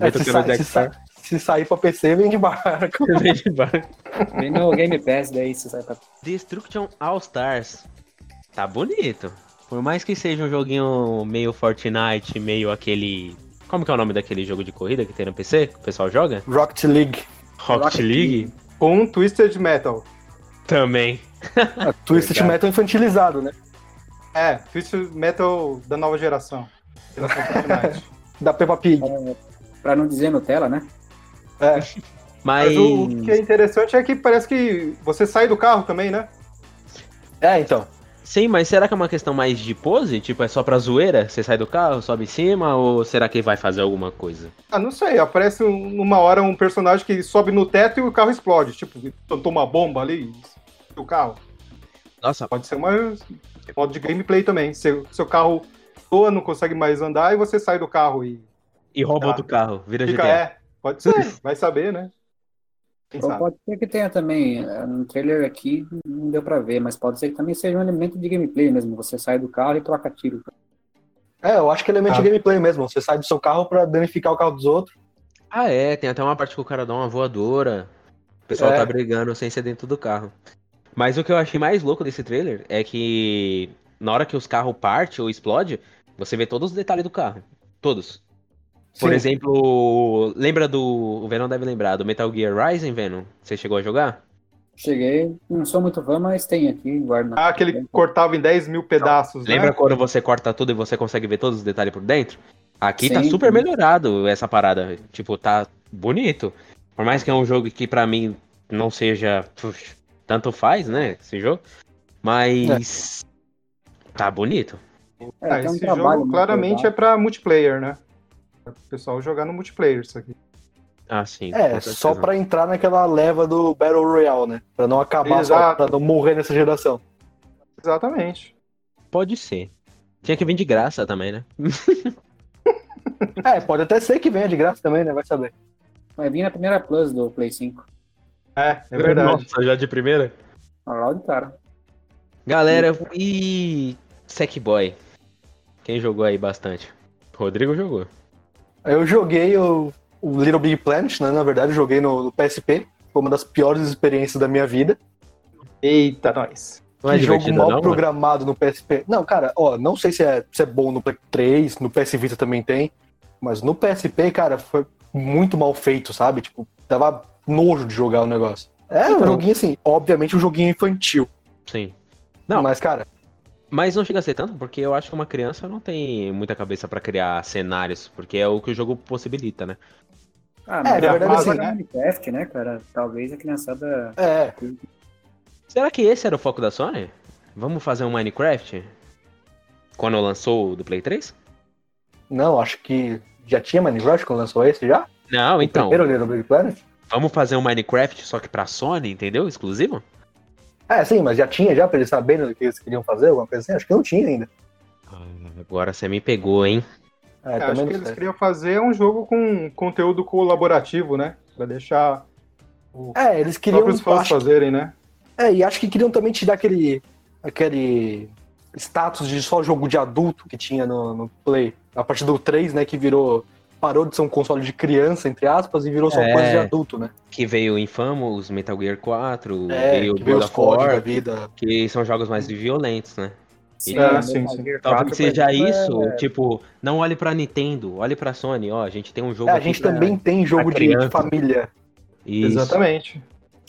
É, se,
tocando
sa-
Jack
se sa-
Sparrow.
Se sair pra PC, vem de barco. <laughs>
Vem de barco.
Vem no Game Pass, daí você sai pra...
Destruction All Stars. Tá bonito. Por mais que seja um joguinho meio Fortnite, meio aquele. Como que é o nome daquele jogo de corrida que tem no PC? Que o pessoal joga?
Rocket League.
Rocket,
Rocket
League?
Com Twisted Metal.
Também.
A Twisted
Verdade.
Metal infantilizado, né?
É, Twisted Metal da nova geração. <laughs>
Da Peppa Pig.
Pra não dizer Nutella, né?
É.
Mas. <laughs>
Mas o, o que é interessante é que parece que você sai do carro também, né?
É, então.
Sim, mas será que é uma questão mais de pose? Tipo, é só pra zoeira? Você sai do carro, sobe em cima? Ou será que vai fazer alguma coisa?
Ah, não sei, aparece um- numa hora um personagem que sobe no teto e o carro explode. Tipo, soltou uma bomba ali e o carro.
Nossa,
Pode ser uma modo de gameplay também. Seu, seu carro voa, não consegue mais andar e você sai do carro e
e rouba outro carro, vira
fica.
GTA.
É, pode ser, vai saber, né? Quem
Ou
sabe?
pode ser que tenha também, eh, no trailer aqui não deu pra ver, mas pode ser que também seja um elemento de gameplay mesmo. Você sai do carro e troca tiro.
É, eu acho que é elemento
Ah.
de gameplay mesmo. Você sai do seu carro pra danificar o carro dos outros.
Ah, é, tem até uma parte que o cara dá uma voadora. O pessoal
É.
tá brigando sem ser dentro do carro. Mas o que eu achei mais louco desse trailer é que na hora que os carros partem ou explode, você vê todos os detalhes do carro. Todos. Por
Sim.
exemplo, lembra do. O Venom deve lembrar, do Metal Gear Rising, Venom? Você chegou a jogar?
Cheguei, não sou muito fã, mas tem aqui, guarda.
Ah, aquele cortava em 10 mil pedaços,
Lembra
né?
quando você corta tudo e você consegue ver todos os detalhes por dentro? Aqui tá
Sim.
super melhorado essa parada. Tipo, tá bonito. Por mais que é um jogo que pra mim não seja. tanto faz, né? Esse jogo. Mas. Tá bonito.
É,
Ah,
um
esse
trabalho
jogo claramente é
legal.
pra multiplayer, né? Pra o pessoal jogar no multiplayer isso aqui.
Ah, sim.
É, só pra entrar naquela leva do Battle Royale, né? Pra não acabar, só,
Exato.
pra não morrer nessa geração.
Exatamente.
Pode ser. Tinha que vir de graça também, né? <laughs>
É, pode até ser que venha de graça também, né? Vai saber.
Vai vir na primeira Plus do Play 5.
É, é verdade.
Nossa, já de primeira?
Olha lá de cara.
Galera, e Sackboy? Quem jogou aí bastante? Rodrigo jogou.
Eu joguei o, o Little Big Planet, né? Na verdade, eu joguei no, no PSP. Foi uma das piores experiências da minha vida.
Eita, nós.
Não é
jogo mal
não? mano?
programado no PSP. Não, cara, ó, não sei se é, se é bom no Play 3, no PS Vita também tem, mas no PSP, cara, foi muito mal feito, sabe? Tipo, dava nojo de jogar o negócio. É um
Então.
joguinho assim, obviamente um joguinho infantil.
Sim. Não.
Mas, cara,
Mas não chega a ser tanto, porque eu acho que uma criança não tem muita cabeça pra criar cenários, porque é o que o jogo possibilita, né?
Ah,
É,
mas
na verdade,
vai
assim-
jogar Minecraft, né, cara? Talvez a criançada.
é.
Será que esse era o foco da Sony? Vamos fazer um Minecraft? Quando lançou o do Play 3?
Não, acho que já tinha Minecraft quando lançou esse já?
Não, então.
Primeiro Little Big Planet?
Vamos fazer um Minecraft só que pra Sony, entendeu? Exclusivo?
É, sim, mas já tinha já pra eles saberem o que eles queriam fazer, alguma coisa assim? Acho que não tinha ainda.
Ah, Agora você me pegou, hein?
É, também
acho que eles queriam fazer um jogo com conteúdo colaborativo, né? Pra deixar os
É, eles queriam.
próprios fãs fazerem, né?
É, e acho que queriam também tirar aquele, aquele status de só jogo de adulto que tinha no, no Play. A partir do 3, né, que virou. Parou de ser um console de criança, entre aspas, e virou só
É.
coisa de adulto, né?
Que veio o Infamous, Metal Gear 4,
É,
veio o
que veio
God
os da vida.
que são jogos mais violentos, né?
Sim,
É, sim, sim.
Gear 4,
Talvez seja
exemplo,
isso,
é-
tipo, não olhe pra Nintendo, olhe pra Sony, ó, a gente tem um jogo
É, a gente também tem jogo de, de família.
Isso.
Exatamente.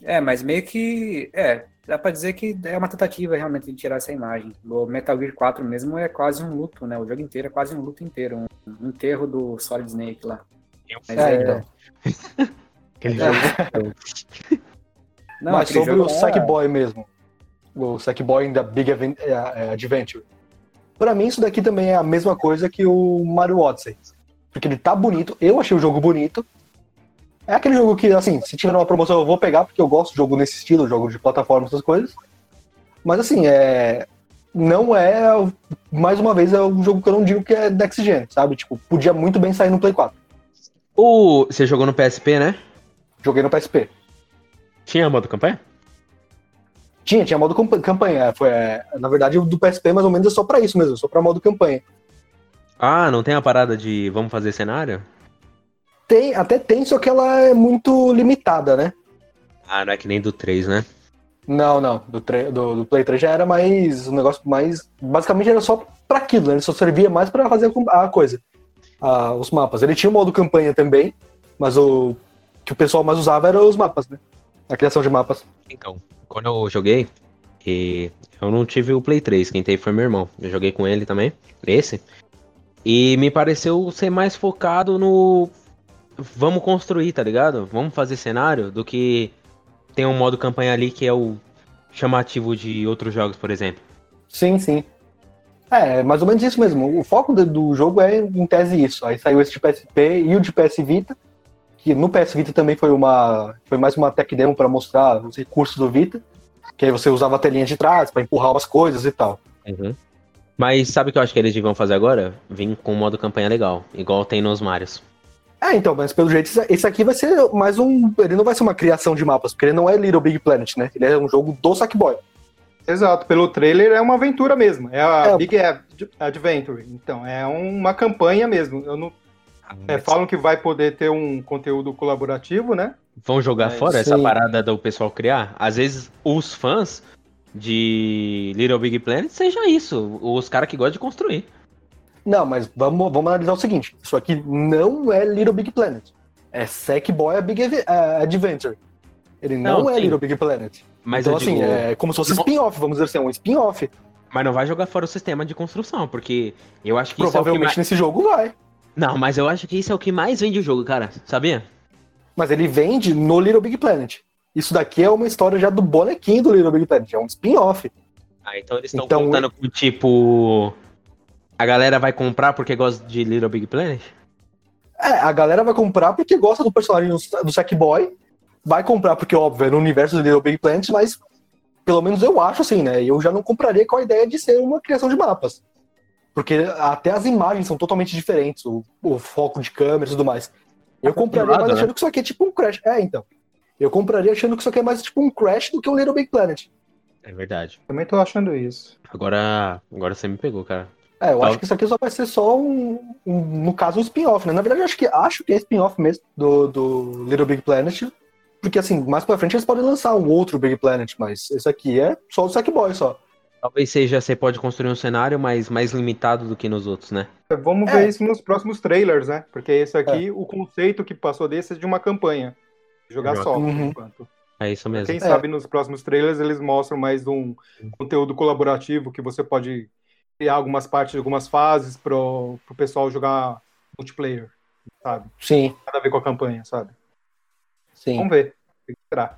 É, mas meio que. É, dá pra dizer que é uma tentativa realmente de tirar essa imagem. O Metal Gear 4 mesmo é quase um luto, né? O jogo inteiro é quase um luto inteiro. Um, um enterro do Solid Snake lá. Mas
É,
é,
então. <laughs>
Aquele
É.
jogo.
Não,
Mas sobre
jogo
o
é-
Sackboy mesmo. O Sackboy in the Big é, é, Adventure. Pra mim, isso daqui também é a mesma coisa que o Mario Odyssey. Porque ele tá bonito, eu achei o jogo bonito. É aquele jogo que, assim, se tiver uma promoção eu vou pegar, porque eu gosto de jogo nesse estilo, jogo de plataforma, essas coisas. Mas assim, é. Não é. Mais uma vez, é um jogo que eu não digo que é Next Gen, sabe? Tipo, podia muito bem sair no Play 4.
O... Você jogou no PSP, né?
Joguei no PSP.
Tinha modo campanha?
Tinha, tinha modo campa- campanha. Foi, é, na verdade, o do PSP mais ou menos é só pra isso mesmo, só pra modo campanha.
Ah, não tem a parada de vamos fazer cenário?
Tem, até tem, só que ela é muito limitada, né?
Ah, não é que nem do 3, né?
Não, não. Do, do, do Play 3 já era mais. Um negócio mais. Basicamente era só pra aquilo, né? Ele só servia mais pra fazer a coisa. Ah, os mapas. Ele tinha o modo campanha também, mas o que o pessoal mais usava era os mapas, né? A criação de mapas.
Então, quando eu joguei, e eu não tive o Play 3, quem teve foi meu irmão. Eu joguei com ele também, esse. E me pareceu ser mais focado no. Vamos construir, tá ligado? Vamos fazer cenário do que tem um modo campanha ali que é o chamativo de outros jogos, por exemplo.
Sim, sim. É, mais ou menos isso mesmo. O foco do, do jogo é, em tese, isso. Aí saiu esse de PSP e o de PS Vita, que no PS Vita também foi uma. Foi mais uma tech demo pra mostrar os recursos do Vita. Que aí você usava a telinha de trás pra empurrar umas coisas e tal.
Mas sabe o que eu acho que eles deviam fazer agora? Vir com um modo campanha legal, igual tem nos Marios.
É, então, mas pelo jeito, esse- aqui vai ser mais um. Ele não vai ser uma criação de mapas, porque ele não é Little Big Planet, né? Ele é um jogo do Sackboy.
Exato, pelo trailer é uma aventura mesmo. É a
É.
Big Ad- Adventure. Então, é uma campanha mesmo. Eu não, é, falam que vai poder ter um conteúdo colaborativo, né?
Vão jogar
Mas,
fora essa
sim.
parada do pessoal criar? Às vezes os fãs de Little Big Planet seja isso, os caras que gostam de construir.
Não, mas vamos, vamos analisar o seguinte: isso aqui não é Little Big Planet. É Sackboy a Big a Adventure. Ele não,
Não,
é
sim.
Little Big Planet.
Mas
então, assim,
digo,
é como se fosse spin-off, vamos dizer assim, é um spin-off.
mas não vai jogar fora o sistema de construção, porque eu acho que isso é o que
Provavelmente nesse jogo vai.
Não, mas eu acho que isso é o que mais vende o jogo, cara, sabia?
Mas ele vende no Little Big Planet. Isso daqui é uma história já do bonequinho do Little Big Planet, é um spin-off.
Ah, então eles estão
Então,
contando com, tipo... A galera vai comprar porque gosta de Little Big Planet?
É, a galera vai comprar porque gosta do personagem do, do Sackboy. Vai comprar porque, óbvio, é no universo do Little Big Planet, mas pelo menos eu acho assim, né? Eu já não compraria com a ideia de ser uma criação de mapas. Porque até as imagens são totalmente diferentes, o, o foco de câmera e tudo mais. Eu compraria mais
né?
achando que isso aqui é tipo um Crash. É, então. Eu compraria achando que isso aqui é mais tipo um Crash do que um Little Big Planet.
É verdade.
Também tô achando isso.
Agora, agora você me pegou, cara.
É, eu
Tá.
acho que isso aqui só vai ser só um, um- no caso, um spin-off, né? Na verdade, eu acho que, acho que é spin-off mesmo do, do Little Big Planet. Porque, assim, mais pra frente eles podem lançar um outro Big Planet, mas esse aqui é só o Sackboy só.
Talvez seja, você pode construir um cenário, mas mais limitado do que nos outros, né?
Vamos
É.
ver isso nos próximos trailers, né? Porque esse aqui, o conceito que passou desse é de uma campanha. Jogar
Joga.
só, por
Uhum.
enquanto.
É isso mesmo.
Quem
É.
sabe nos próximos trailers eles mostram mais um conteúdo colaborativo que você pode criar algumas partes de algumas fases pro, pro pessoal jogar multiplayer, sabe?
Sim,
Nada a ver com a campanha, sabe?
sim.
Vamos ver. O que será?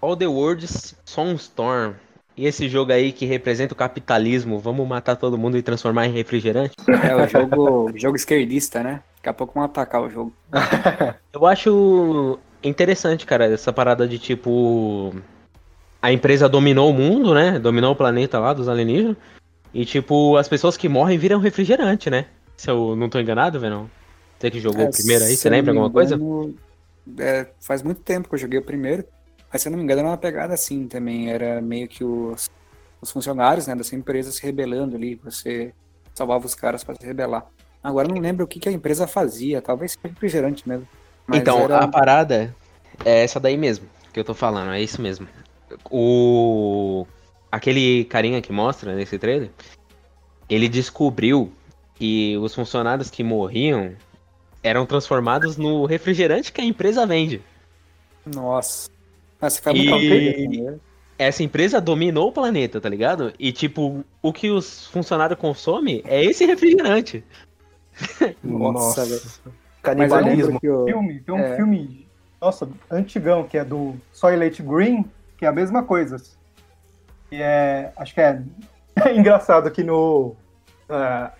All the Worlds Soulstorm. E esse jogo aí que representa o capitalismo, vamos matar todo mundo e transformar em refrigerante?
É o jogo, <laughs> jogo esquerdista, né? Daqui a pouco vão atacar o jogo. <laughs>
Eu acho interessante, cara, essa parada de tipo. A empresa dominou o mundo, né? Dominou o planeta lá dos alienígenas. E tipo, as pessoas que morrem viram refrigerante, né? Se eu não tô enganado, Venom. Você que jogou
É,
o primeiro aí, você lembra alguma coisa?
é, faz muito tempo que eu joguei o primeiro, mas se eu não me engano era uma pegada assim também. Era meio que os, os funcionários né, dessa empresa se rebelando ali, você salvava os caras para se rebelar. Agora eu não lembro o que, que a empresa fazia, talvez seja refrigerante mesmo.
Então,
era-
a parada é essa daí mesmo que eu tô falando, é isso mesmo. O. Aquele carinha que mostra nesse trailer, ele descobriu que os funcionários que morriam eram transformados no refrigerante que a empresa vende.
Nossa. Nossa, faz
E-
muito tempo. né?
Essa empresa dominou o planeta, tá ligado? E tipo, o que os funcionários consomem é esse refrigerante.
Nossa, velho. Eu
Filme, tem um
É.
filme, nossa, antigão, que é do Soylent Green, que é a mesma coisa. E é, acho que é, <laughs> é engraçado que no, ah,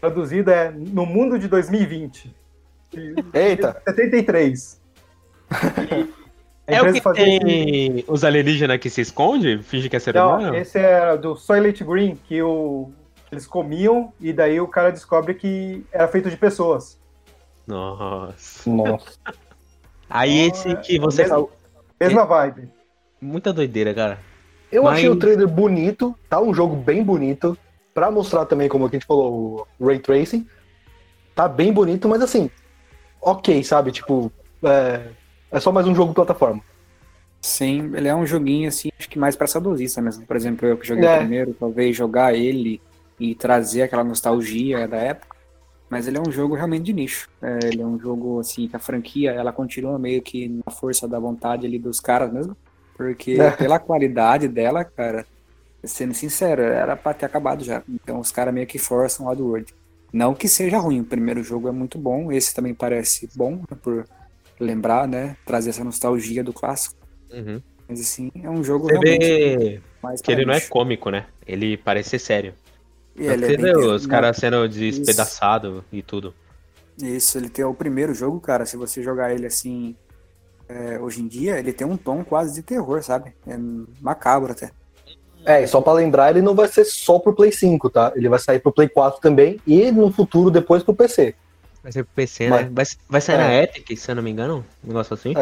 traduzido é No Mundo de 2020. E-
Eita,
73. E a
É o que
esse-
tem os alienígenas que se esconde, finge que é ser
Não,
humano?
esse é do Soylent Green, que o, eles comiam e daí o cara descobre que era feito de pessoas.
Nossa.
nossa.
Aí esse que você
Mesmo-
falou.
Mesma vibe.
Muita doideira, cara.
Eu
Mas-
achei o trailer bonito, tá um jogo bem bonito, pra mostrar também, como a gente falou, o Ray Tracing. Tá bem bonito, mas assim, ok, sabe? Tipo, é, é só mais um jogo plataforma.
Sim, ele é um joguinho assim, acho que mais pra saudosista mesmo. Por exemplo, eu que joguei
É.
primeiro, talvez jogar ele e trazer aquela nostalgia da época. Mas ele é um jogo realmente de nicho. É, ele é um jogo assim, que a franquia ela continua meio que na força da vontade ali dos caras mesmo. Porque
É.
pela qualidade dela, cara, sendo sincero, era pra ter acabado já. Então os caras meio que forçam o Oddworld. Não que seja ruim, o primeiro jogo é muito bom, esse também parece bom, né, por lembrar, né? Trazer essa nostalgia do clássico.
Uhum.
Mas assim, é um jogo
Você
realmente
vê
mais
que ele não é cômico, né? Ele parece ser sério.
E ele é bem-
os caras sendo despedaçados e tudo.
Isso, ele tem o primeiro jogo, cara. Se você jogar ele assim, é, hoje em dia, ele tem um tom quase de terror, sabe? É macabro até.
É, e só pra lembrar, ele não vai ser só pro Play 5, tá? Ele vai sair pro Play 4 também e no futuro depois pro PC.
Vai ser pro PC,
Mas-
né? Vai, vai sair
é.
na Epic, se eu não me engano. Um negócio assim.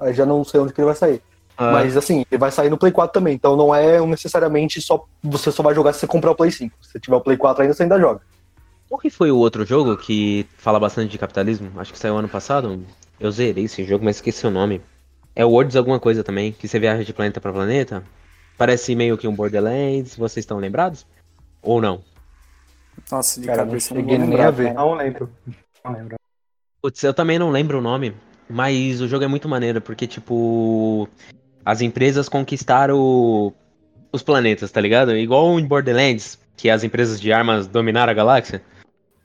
Aí já não sei onde que ele vai sair.
Ah,
Mas assim, ele vai sair no Play 4 também. Então não é necessariamente só. Você só vai jogar se você comprar o Play 5. Se você tiver o Play 4 ainda, você ainda joga.
Qual que foi o outro jogo que fala bastante de capitalismo? Acho que saiu ano passado. Eu zerei esse jogo, mas esqueci o nome. É o Worlds alguma coisa também, que você viaja de planeta pra planeta. Parece meio que um Borderlands, vocês estão lembrados? Ou não?
Nossa, de
Cara,
cabeça eu não
cheguei nem
lembrar,
a ver.
Não lembro. Não lembro.
Putz, eu também não lembro o nome, mas o jogo é muito maneiro, porque, tipo, as empresas conquistaram os planetas, tá ligado? Igual em Borderlands, que as empresas de armas dominaram a galáxia.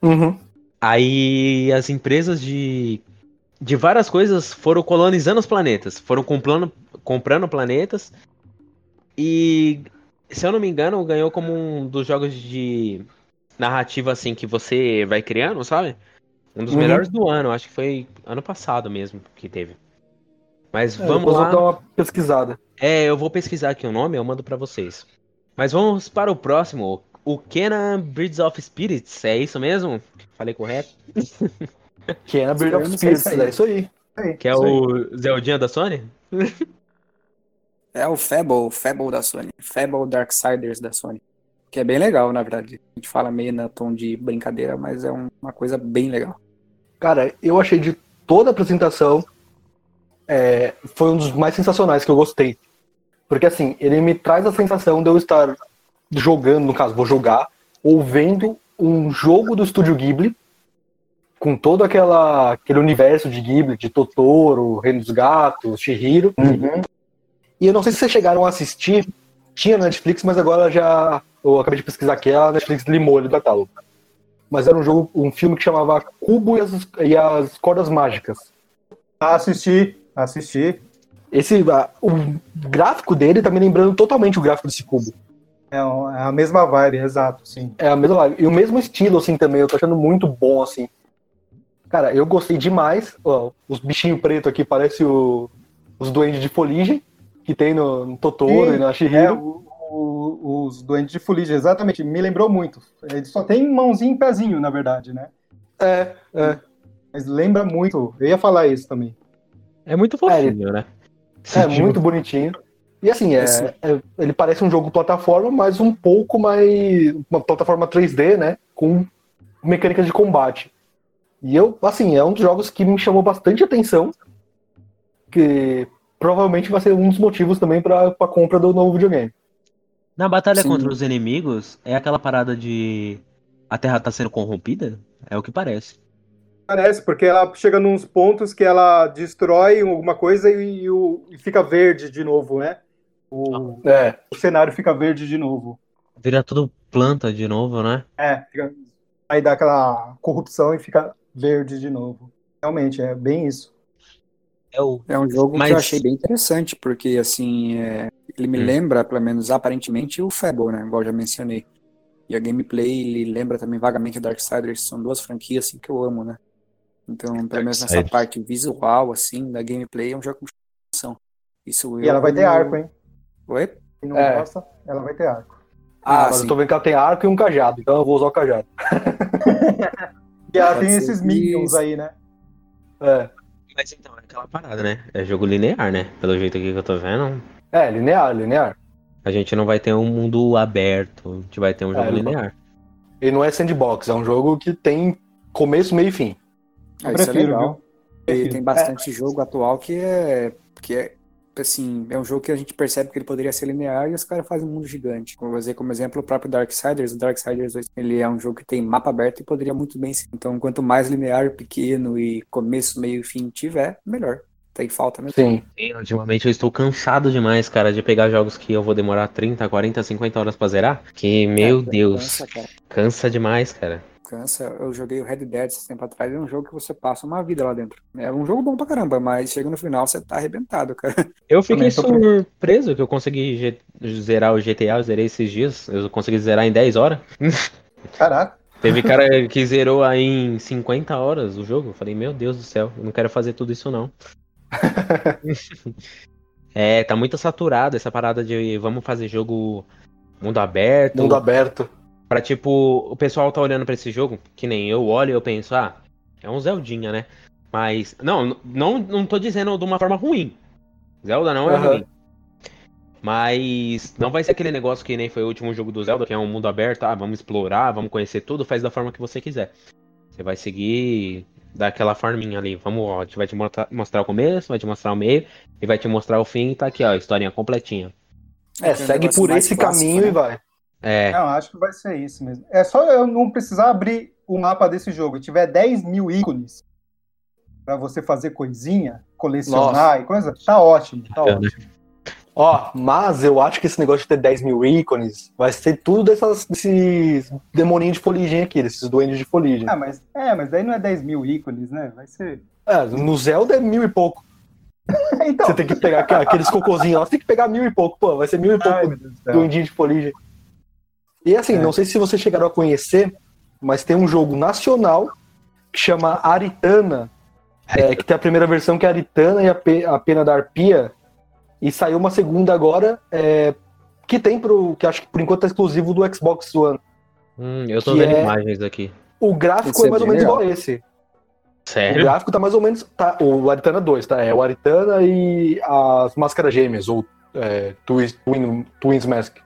Uhum.
Aí as empresas de, de várias coisas foram colonizando os planetas, foram comprando, comprando planetas. E, se eu não me engano, ganhou como um dos jogos de narrativa assim que você vai criando, sabe? Um dos
Uhum.
melhores do ano, acho que foi ano passado mesmo que teve. Mas
É,
vamos
eu
lá.
vou dar uma pesquisada.
É, eu vou pesquisar aqui o nome, eu mando pra vocês. Mas vamos para o próximo. O Kenan Bridges of Spirits, é isso mesmo? Falei correto? <laughs>
Que é a Bird of Spirits,
é
é isso aí.
Que é
isso aí.
o Zeldinha da Sony?
É o Fable, Fable da Sony. Fable Darksiders da Sony. Que é bem legal, na verdade. A gente fala meio na tom de brincadeira, mas é um- uma coisa bem legal.
Cara, eu achei de toda a apresentação, é, foi um dos mais sensacionais que eu gostei. Porque assim, ele me traz a sensação de eu estar jogando, no caso, vou jogar, ou vendo um jogo do estúdio Ghibli, com todo aquela, aquele universo de Ghibli, de Totoro, Reino dos Gatos, Chihiro. E eu não sei se vocês chegaram a assistir, tinha na Netflix, mas agora já. Eu acabei de pesquisar aqui, a Netflix limou ele do catálogo. Mas era um jogo, um filme que chamava Cubo e as, e as Cordas Mágicas.
Ah, Assisti, assisti.
Esse, o gráfico dele tá me lembrando totalmente o gráfico desse cubo.
É é a mesma vibe, exato, sim.
É a mesma vibe. E o mesmo estilo, assim, também. Eu tô achando muito bom, assim. Cara, eu gostei demais. Ó, os bichinhos pretos aqui parecem o- os duendes de foligem que tem no, no Totoro
Sim,
e na
É,
Shihiro.
o- o- os doentes de fuligem, exatamente, me lembrou muito. Ele só tem mãozinho e pezinho, na verdade, né?
É, é.
Mas lembra muito. Eu ia falar isso também.
É muito fofinho, né?
É muito bonitinho. E assim, é, é- ele parece um jogo plataforma, mas um pouco mais. Uma plataforma 3D, né? Com mecânicas de combate. E eu, assim, é um dos jogos que me chamou bastante atenção. Que provavelmente vai ser um dos motivos também para a compra do novo videogame.
Na batalha
Sim.
contra os inimigos, é aquela parada de a Terra tá sendo corrompida? É o que parece.
Parece, porque ela chega nos pontos que ela destrói alguma coisa e, o- e fica verde de novo, né? O,
É,
o cenário fica verde de novo.
Vira tudo planta de novo, né?
É, fica- aí dá aquela corrupção e fica verde de novo. Realmente, é bem isso.
É o.
É um jogo
Mas-
que eu achei bem interessante, porque assim, é, ele me
Hum.
lembra, pelo menos aparentemente, o Fable, né? Igual já mencionei. E a gameplay, ele lembra também vagamente o Darksiders, são duas franquias assim, que eu amo, né? Então, pelo menos nessa
Darksiders.
parte visual, assim, da gameplay, é um jogo com chamação. Isso
E ela vai ter arco, hein?
Oi?
Quem não
É.
gosta, ela vai ter arco.
Ah,
mas
sim.
eu tô vendo que ela tem arco e um cajado, então eu vou usar o cajado. <laughs>
E ela tem esses minions
isso.
aí, né?
É,
Mas então, é aquela parada, né? É jogo linear, né? Pelo jeito aqui que eu tô vendo.
é linear, linear.
A gente não vai ter um mundo aberto. A gente vai ter um jogo
É,
linear.
Ele não é sandbox, é um jogo que tem começo, meio e fim.
Ah, isso é
Prefiro,
legal.
viu?
E
Prefiro.
tem bastante jogo atual que é, que é, assim, é um jogo que a gente percebe que ele poderia ser linear e os caras fazem um mundo gigante. Como, vou dizer, como exemplo, o próprio Darksiders. O Darksiders 2, ele é um jogo que tem mapa aberto e poderia muito bem ser. Então, quanto mais linear, pequeno e começo, meio e fim tiver, melhor. Tem falta mesmo.
Sim.
Sim, ultimamente eu estou cansado demais, cara, de pegar jogos que eu vou demorar 30, 40, 50 horas pra zerar. Que, meu
É,
Deus,
Cansa, cara.
cansa demais, cara.
Cansa. Eu joguei o Red Dead esse tempo atrás, é um jogo que você passa uma vida lá dentro. É um jogo bom pra caramba, mas chega no final você tá arrebentado, cara.
Eu fiquei
Também tô
surpreso que eu consegui zerar o GTA, eu zerei esses dias. Eu consegui zerar em 10 horas. <laughs>
Caraca.
Teve cara que zerou aí em 50 horas o jogo. Eu falei, meu Deus do céu, eu não quero fazer tudo isso não. <laughs> é, tá muito saturado essa parada de vamos fazer jogo mundo aberto.
Mundo aberto.
Pra tipo, o pessoal tá olhando pra esse jogo, que nem eu olho e eu penso, ah, é um Zeldinha, né? Mas, não, não, não tô dizendo de uma forma ruim. Zelda não é
Aham.
ruim. Mas não vai ser aquele negócio que nem foi o último jogo do Zelda, que é um mundo aberto, ah, vamos explorar, vamos conhecer tudo, faz da forma que você quiser. Você vai seguir daquela forminha ali. Vamos, ó, a gente vai te mostrar, o começo, vai te mostrar o meio e vai te mostrar o fim e tá aqui, ó, a historinha completinha.
É, segue por esse
clássico,
caminho
né?
e vai.
É,
Não, acho que vai ser isso mesmo. É só eu não precisar abrir o mapa desse jogo e tiver 10 mil ícones pra você fazer coisinha, colecionar e coisa, tá ótimo, tá
É, né?
ótimo.
Ó, mas eu acho que esse negócio de ter 10 mil ícones vai ser tudo dessas, desses demoninhos de foligem aqui, desses duendes de foligem.
Ah, mas, é, mas daí não é 10 mil ícones, né? Vai ser.
É, no Zelda é mil e pouco. <laughs>
então.
Você tem que pegar aqu- aqueles cocôzinhos lá, você tem que pegar mil e pouco, pô, vai ser mil e pouco
Ai,
duendinho de foligem. E assim,
É.
não sei se vocês chegaram a conhecer, mas tem um jogo nacional que chama Aritana, é, que tem a primeira versão que é Aritana e a, a Pena da Arpia, e saiu uma segunda agora, é, que tem pro. que acho que por enquanto é exclusivo do Xbox One.
Hum, eu tô vendo
é-
imagens aqui.
O gráfico é
é
mais ou menos
legal.
igual a esse. O
Sério?
gráfico tá mais ou menos. Tá, o Aritana 2, tá? É o Aritana e as Máscaras Gêmeas, ou é, Twins, Twin, Twins Mask.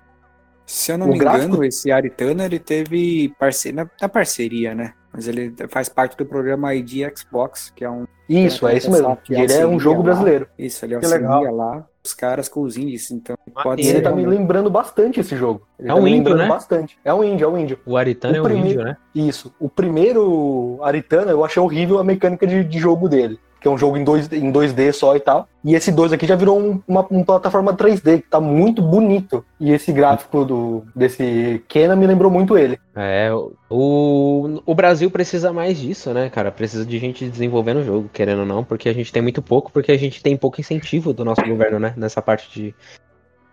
Se eu não
O
me
gráfico-
engano, esse Aritana ele teve parceria, na, parceria, né? Mas ele faz parte do programa ID Xbox, que é um.
Isso, é isso mesmo.
Que
E ele é um jogo
lá.
brasileiro.
Isso, ele auxilia
legal.
lá os caras com os índices. Então pode
E
ser.
ele tá me lembrando bastante esse jogo. Ele
É
tá
um índio, né?
bastante. É um índio, é um índio.
O Aritana
O
é um
primeiro-
índio, né?
Isso. O primeiro Aritana, eu achei horrível a mecânica de, de jogo dele. Que é um jogo em, dois, em 2D só e tal. E esse 2 aqui já virou um- uma, uma plataforma 3D, que tá muito bonito. E esse gráfico do, desse Kena me lembrou muito ele.
É, o, o Brasil precisa mais disso, né, cara? Precisa de gente desenvolvendo o jogo, querendo ou não, porque a gente tem muito pouco, porque a gente tem pouco incentivo do nosso governo, né? Nessa parte de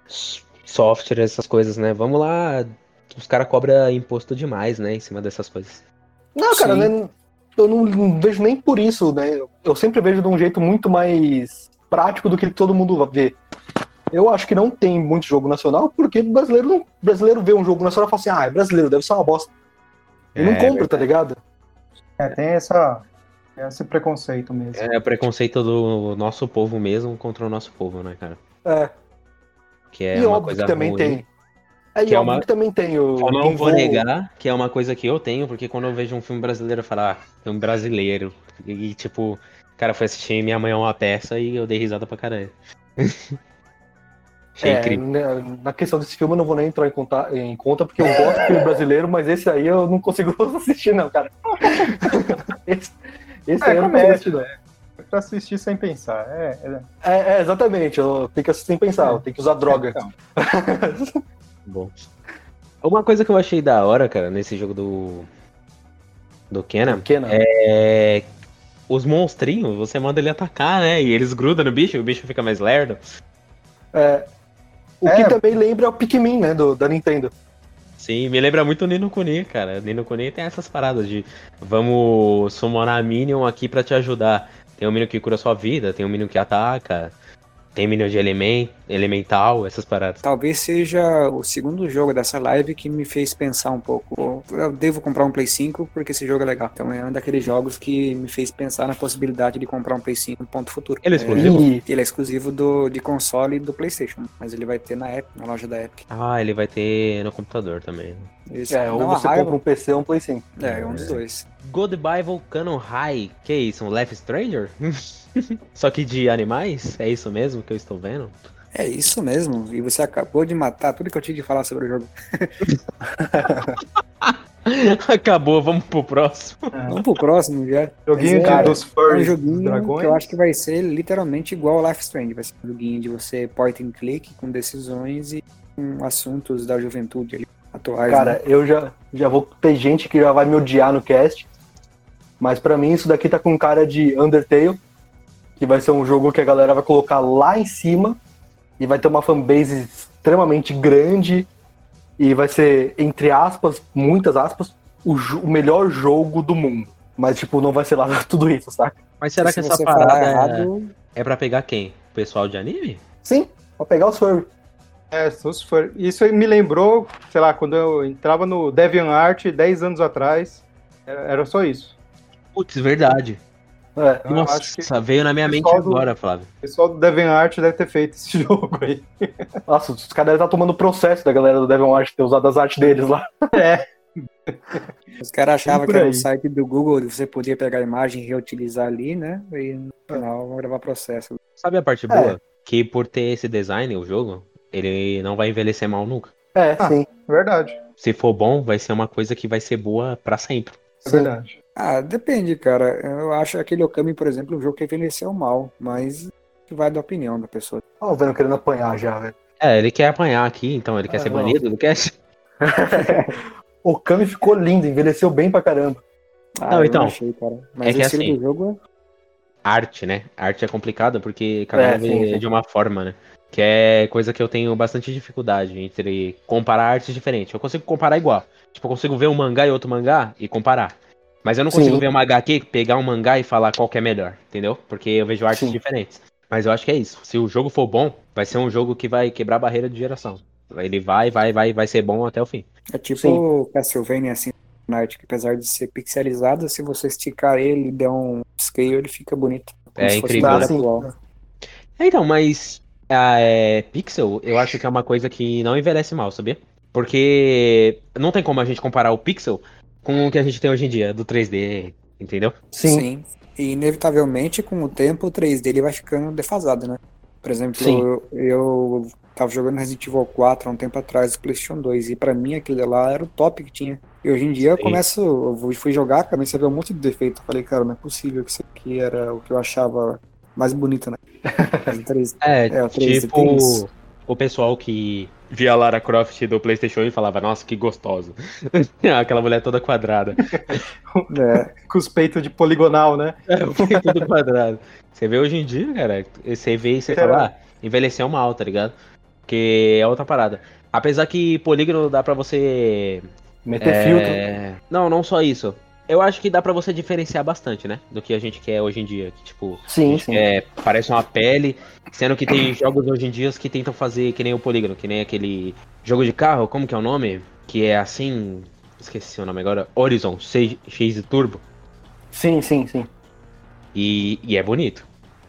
software, essas coisas, né? Vamos lá, os caras cobram imposto demais, né, em cima dessas coisas.
Não, cara, né, eu não, não vejo nem por isso, né? Eu sempre vejo de um jeito muito mais prático do que todo mundo vê. Eu acho que não tem muito jogo nacional, porque o brasileiro, não, brasileiro vê um jogo nacional e fala assim, ah, é brasileiro, deve ser uma bosta. E não
É,
compra, tá ligado?
É, tem essa, esse preconceito mesmo.
É preconceito do nosso povo mesmo contra o nosso povo, né, cara?
É.
Que é
e
uma
óbvio
coisa
que também
ruim.
tem. É, e
Que é
óbvio
uma-
que também tem o.
Eu não vou negar que é uma coisa que eu tenho, porque quando eu vejo um filme brasileiro, eu falo, ah, filme brasileiro. E, tipo, cara, foi assistir Minha Mãe é uma peça e eu dei risada pra caralho. <laughs> Achei
É,
incrível.
né, na questão desse filme eu não vou nem entrar em conta, em conta, porque eu gosto de filme brasileiro, mas esse aí eu não consigo <laughs> assistir, não, cara. <laughs> esse esse
É,
aí eu não consigo assistir, não.
É pra assistir sem pensar. É, é,
É, é, exatamente, eu tenho que assistir sem pensar, eu tenho que usar droga.
então.
Bom. Uma coisa que eu achei da hora, cara, nesse jogo do. Do Kenan,
Kenan.
é. Os monstrinhos, você manda ele atacar, né? E eles grudam no bicho e o bicho fica mais lerdo.
É, o
É.
que também lembra é o Pikmin, né, do, da Nintendo.
Sim, me lembra muito o Nino Kuni, cara. Nino Kuni tem essas paradas de vamos summonar Minion aqui pra te ajudar. Tem um Minion que cura sua vida, tem um Minion que ataca, tem Minion de element, elemental, essas paradas.
Talvez seja o segundo jogo dessa live que me fez pensar um pouco. Eu devo comprar um Play 5 porque esse jogo é legal. Então é um daqueles jogos que me fez pensar na possibilidade de comprar um Play 5 ponto futuro.
Ele é exclusivo?
E,
Ele é exclusivo do, de console e do PlayStation, mas ele vai ter na Epic, na loja da Epic.
Ah, ele vai ter no computador também.
Esse
é, ou você
raiva.
compra um PC ou um Play 5.
É, é um dos dois.
Goodbye Volcano High. Que isso, um Life Stranger? <laughs> Só que de animais? É isso mesmo que eu estou vendo?
É isso mesmo. E você acabou de matar tudo que eu tinha que falar sobre o jogo. <laughs>
Acabou, vamos pro próximo.
Vamos pro próximo já.
Joguinho de-
é-
dos
É um joguinho
dragões.
que eu acho que vai ser literalmente igual ao Life Strange. Vai ser um joguinho de você point and click com decisões e com assuntos da juventude ali, atuais.
Cara,
né?
eu já, já vou ter gente que já vai me odiar no cast. Mas pra mim isso daqui tá com cara de Undertale. Que vai ser um jogo que a galera vai colocar lá em cima. E vai ter uma fanbase extremamente grande. E vai ser, entre aspas, muitas aspas, o, o melhor jogo do mundo. Mas, tipo, não vai ser lá <laughs> tudo isso, saca?
Mas será
Se
que essa parada é,
errado,
é pra pegar quem? O pessoal de anime?
Sim, vou pegar os furry.
É. Isso aí me lembrou, sei lá, quando eu entrava no DeviantArt 10 anos atrás. Era, era só isso.
Putz, verdade.
É.
Nossa,
acho que
veio na minha mente
pessoal do-
agora, Flávio.
o pessoal do DeviantArt deve ter feito esse <laughs> jogo aí.
Nossa, os caras devem estar tomando processo da galera do Devil Art ter usado as artes deles lá.
É,
os caras achavam que era um site do Google, você podia pegar a imagem e reutilizar ali, né? E no final vão gravar processo.
Sabe a parte
É.
boa? Que por ter esse design, o jogo, ele não vai envelhecer mal nunca.
É,
Ah.
sim.
verdade.
Se for bom, vai ser uma coisa que vai ser boa pra sempre.
É
Sim.
verdade.
Ah, depende, cara. Eu acho aquele Okami, por exemplo, um jogo que envelheceu mal, mas vai da opinião da pessoa.
Ó, o Venom querendo apanhar já, velho.
É, ele quer apanhar aqui, então ele quer
Ah,
ser
não.
banido do cast. <laughs>
O Kami ficou lindo, envelheceu bem pra caramba.
Ah,
Não, então,
achei, cara. Mas
é que
o estilo
assim-
do jogo é
Arte, né? Arte é complicada porque cada
É,
um vê
sim, sim.
de uma forma, né? Que é coisa que eu tenho bastante dificuldade entre comparar artes diferentes. Eu consigo comparar igual. Tipo, eu consigo ver um mangá e outro mangá e comparar. Mas eu não consigo
Sim.
ver uma HQ, pegar um mangá e falar qual que é melhor, entendeu? Porque eu vejo artes
Sim.
diferentes. Mas eu acho que é isso. Se o jogo for bom, vai ser um jogo que vai quebrar a barreira de geração. Ele vai, vai, vai, vai ser bom até o fim.
É tipo
Sim.
Castlevania, assim, na arte, que apesar de ser pixelizado, se você esticar ele e der um scale, ele fica bonito. Como
É
se fosse
incrível,
né?
É, Então, mas a é, Pixel, eu acho que é uma coisa que não envelhece mal, sabia? Porque não tem como a gente comparar o Pixel com o que a gente tem hoje em dia, do 3D, entendeu?
Sim.
Sim. E inevitavelmente, com o tempo, o 3D ele vai ficando defasado, né? Por exemplo,
Sim.
eu, eu tava jogando Resident Evil 4 há um tempo atrás, do PlayStation 2, e pra mim aquilo lá era o top que tinha. E hoje em dia eu começo, eu fui- fui jogar, comecei a ver um monte de defeito. Eu falei, cara, não é possível que isso aqui era o que eu achava mais bonito, né? Mas o 3D
É,
É, o 3D
tipo o pessoal que via a Lara Croft do PlayStation e falava, nossa, que gostoso. <laughs> Aquela mulher toda quadrada. <laughs>
é,
Com os peitos de poligonal, né?
É, foi tudo quadrado. Você vê hoje em dia, cara, você vê e você
Será?
fala, ah, envelheceu mal, tá ligado? Porque é outra parada. Apesar que polígono dá pra você.
Meter filtro.
é... Não, não só isso. Eu acho que dá pra você diferenciar bastante, né? Do que a gente quer hoje em dia. Que, tipo,
Sim, sim.
é, parece uma pele, sendo que tem jogos hoje em dia que tentam fazer que nem o polígono, que nem aquele jogo de carro, como que é o nome? Que é assim. Esqueci o nome agora. Horizon 6 X Turbo.
Sim, sim, sim.
E, e é bonito.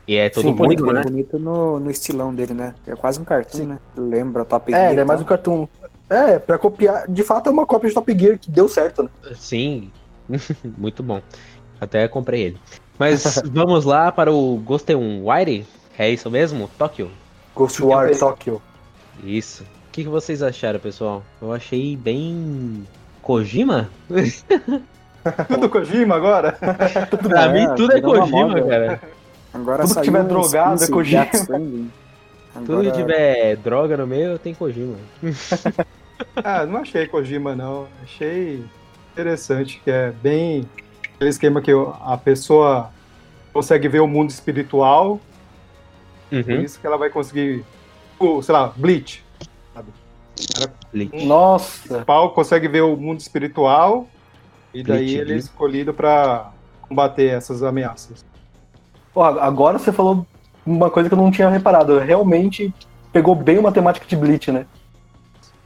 E é todo
Sim,
um polígono,
muito
né?
bonito no, no estilão dele, né? É quase um cartoon, né? Lembra Top
É,
Gear
ele é mais um cartoon. É, pra copiar. De fato, é uma cópia de Top Gear que deu certo, né?
Sim, <laughs> muito bom. Até comprei ele. Mas <laughs> vamos lá para o Ghosten Wire? É isso mesmo? Tóquio?
Ghostwire Tokyo.
Isso. O que, que vocês acharam, pessoal? Eu achei bem. Kojima? <laughs>
Tudo Kojima agora?
pra
É,
mim, tudo é Kojima,
moda.
cara.
Agora
Tudo que tiver drogado é Kojima.
Stranding.
Tudo
Agora-
que tiver droga no meio, tem Kojima.
Ah, não achei Kojima, não. Achei interessante, que é bem aquele esquema que a pessoa consegue ver o mundo espiritual, por
Uhum.
isso que ela vai conseguir, o, sei lá, Bleach.
Bleach.
Nossa.
O pau consegue ver o mundo espiritual e daí
Bleach,
ele é escolhido pra combater essas ameaças.
Ó, agora você falou uma coisa que eu não tinha reparado. Realmente pegou bem uma temática de Bleach, né?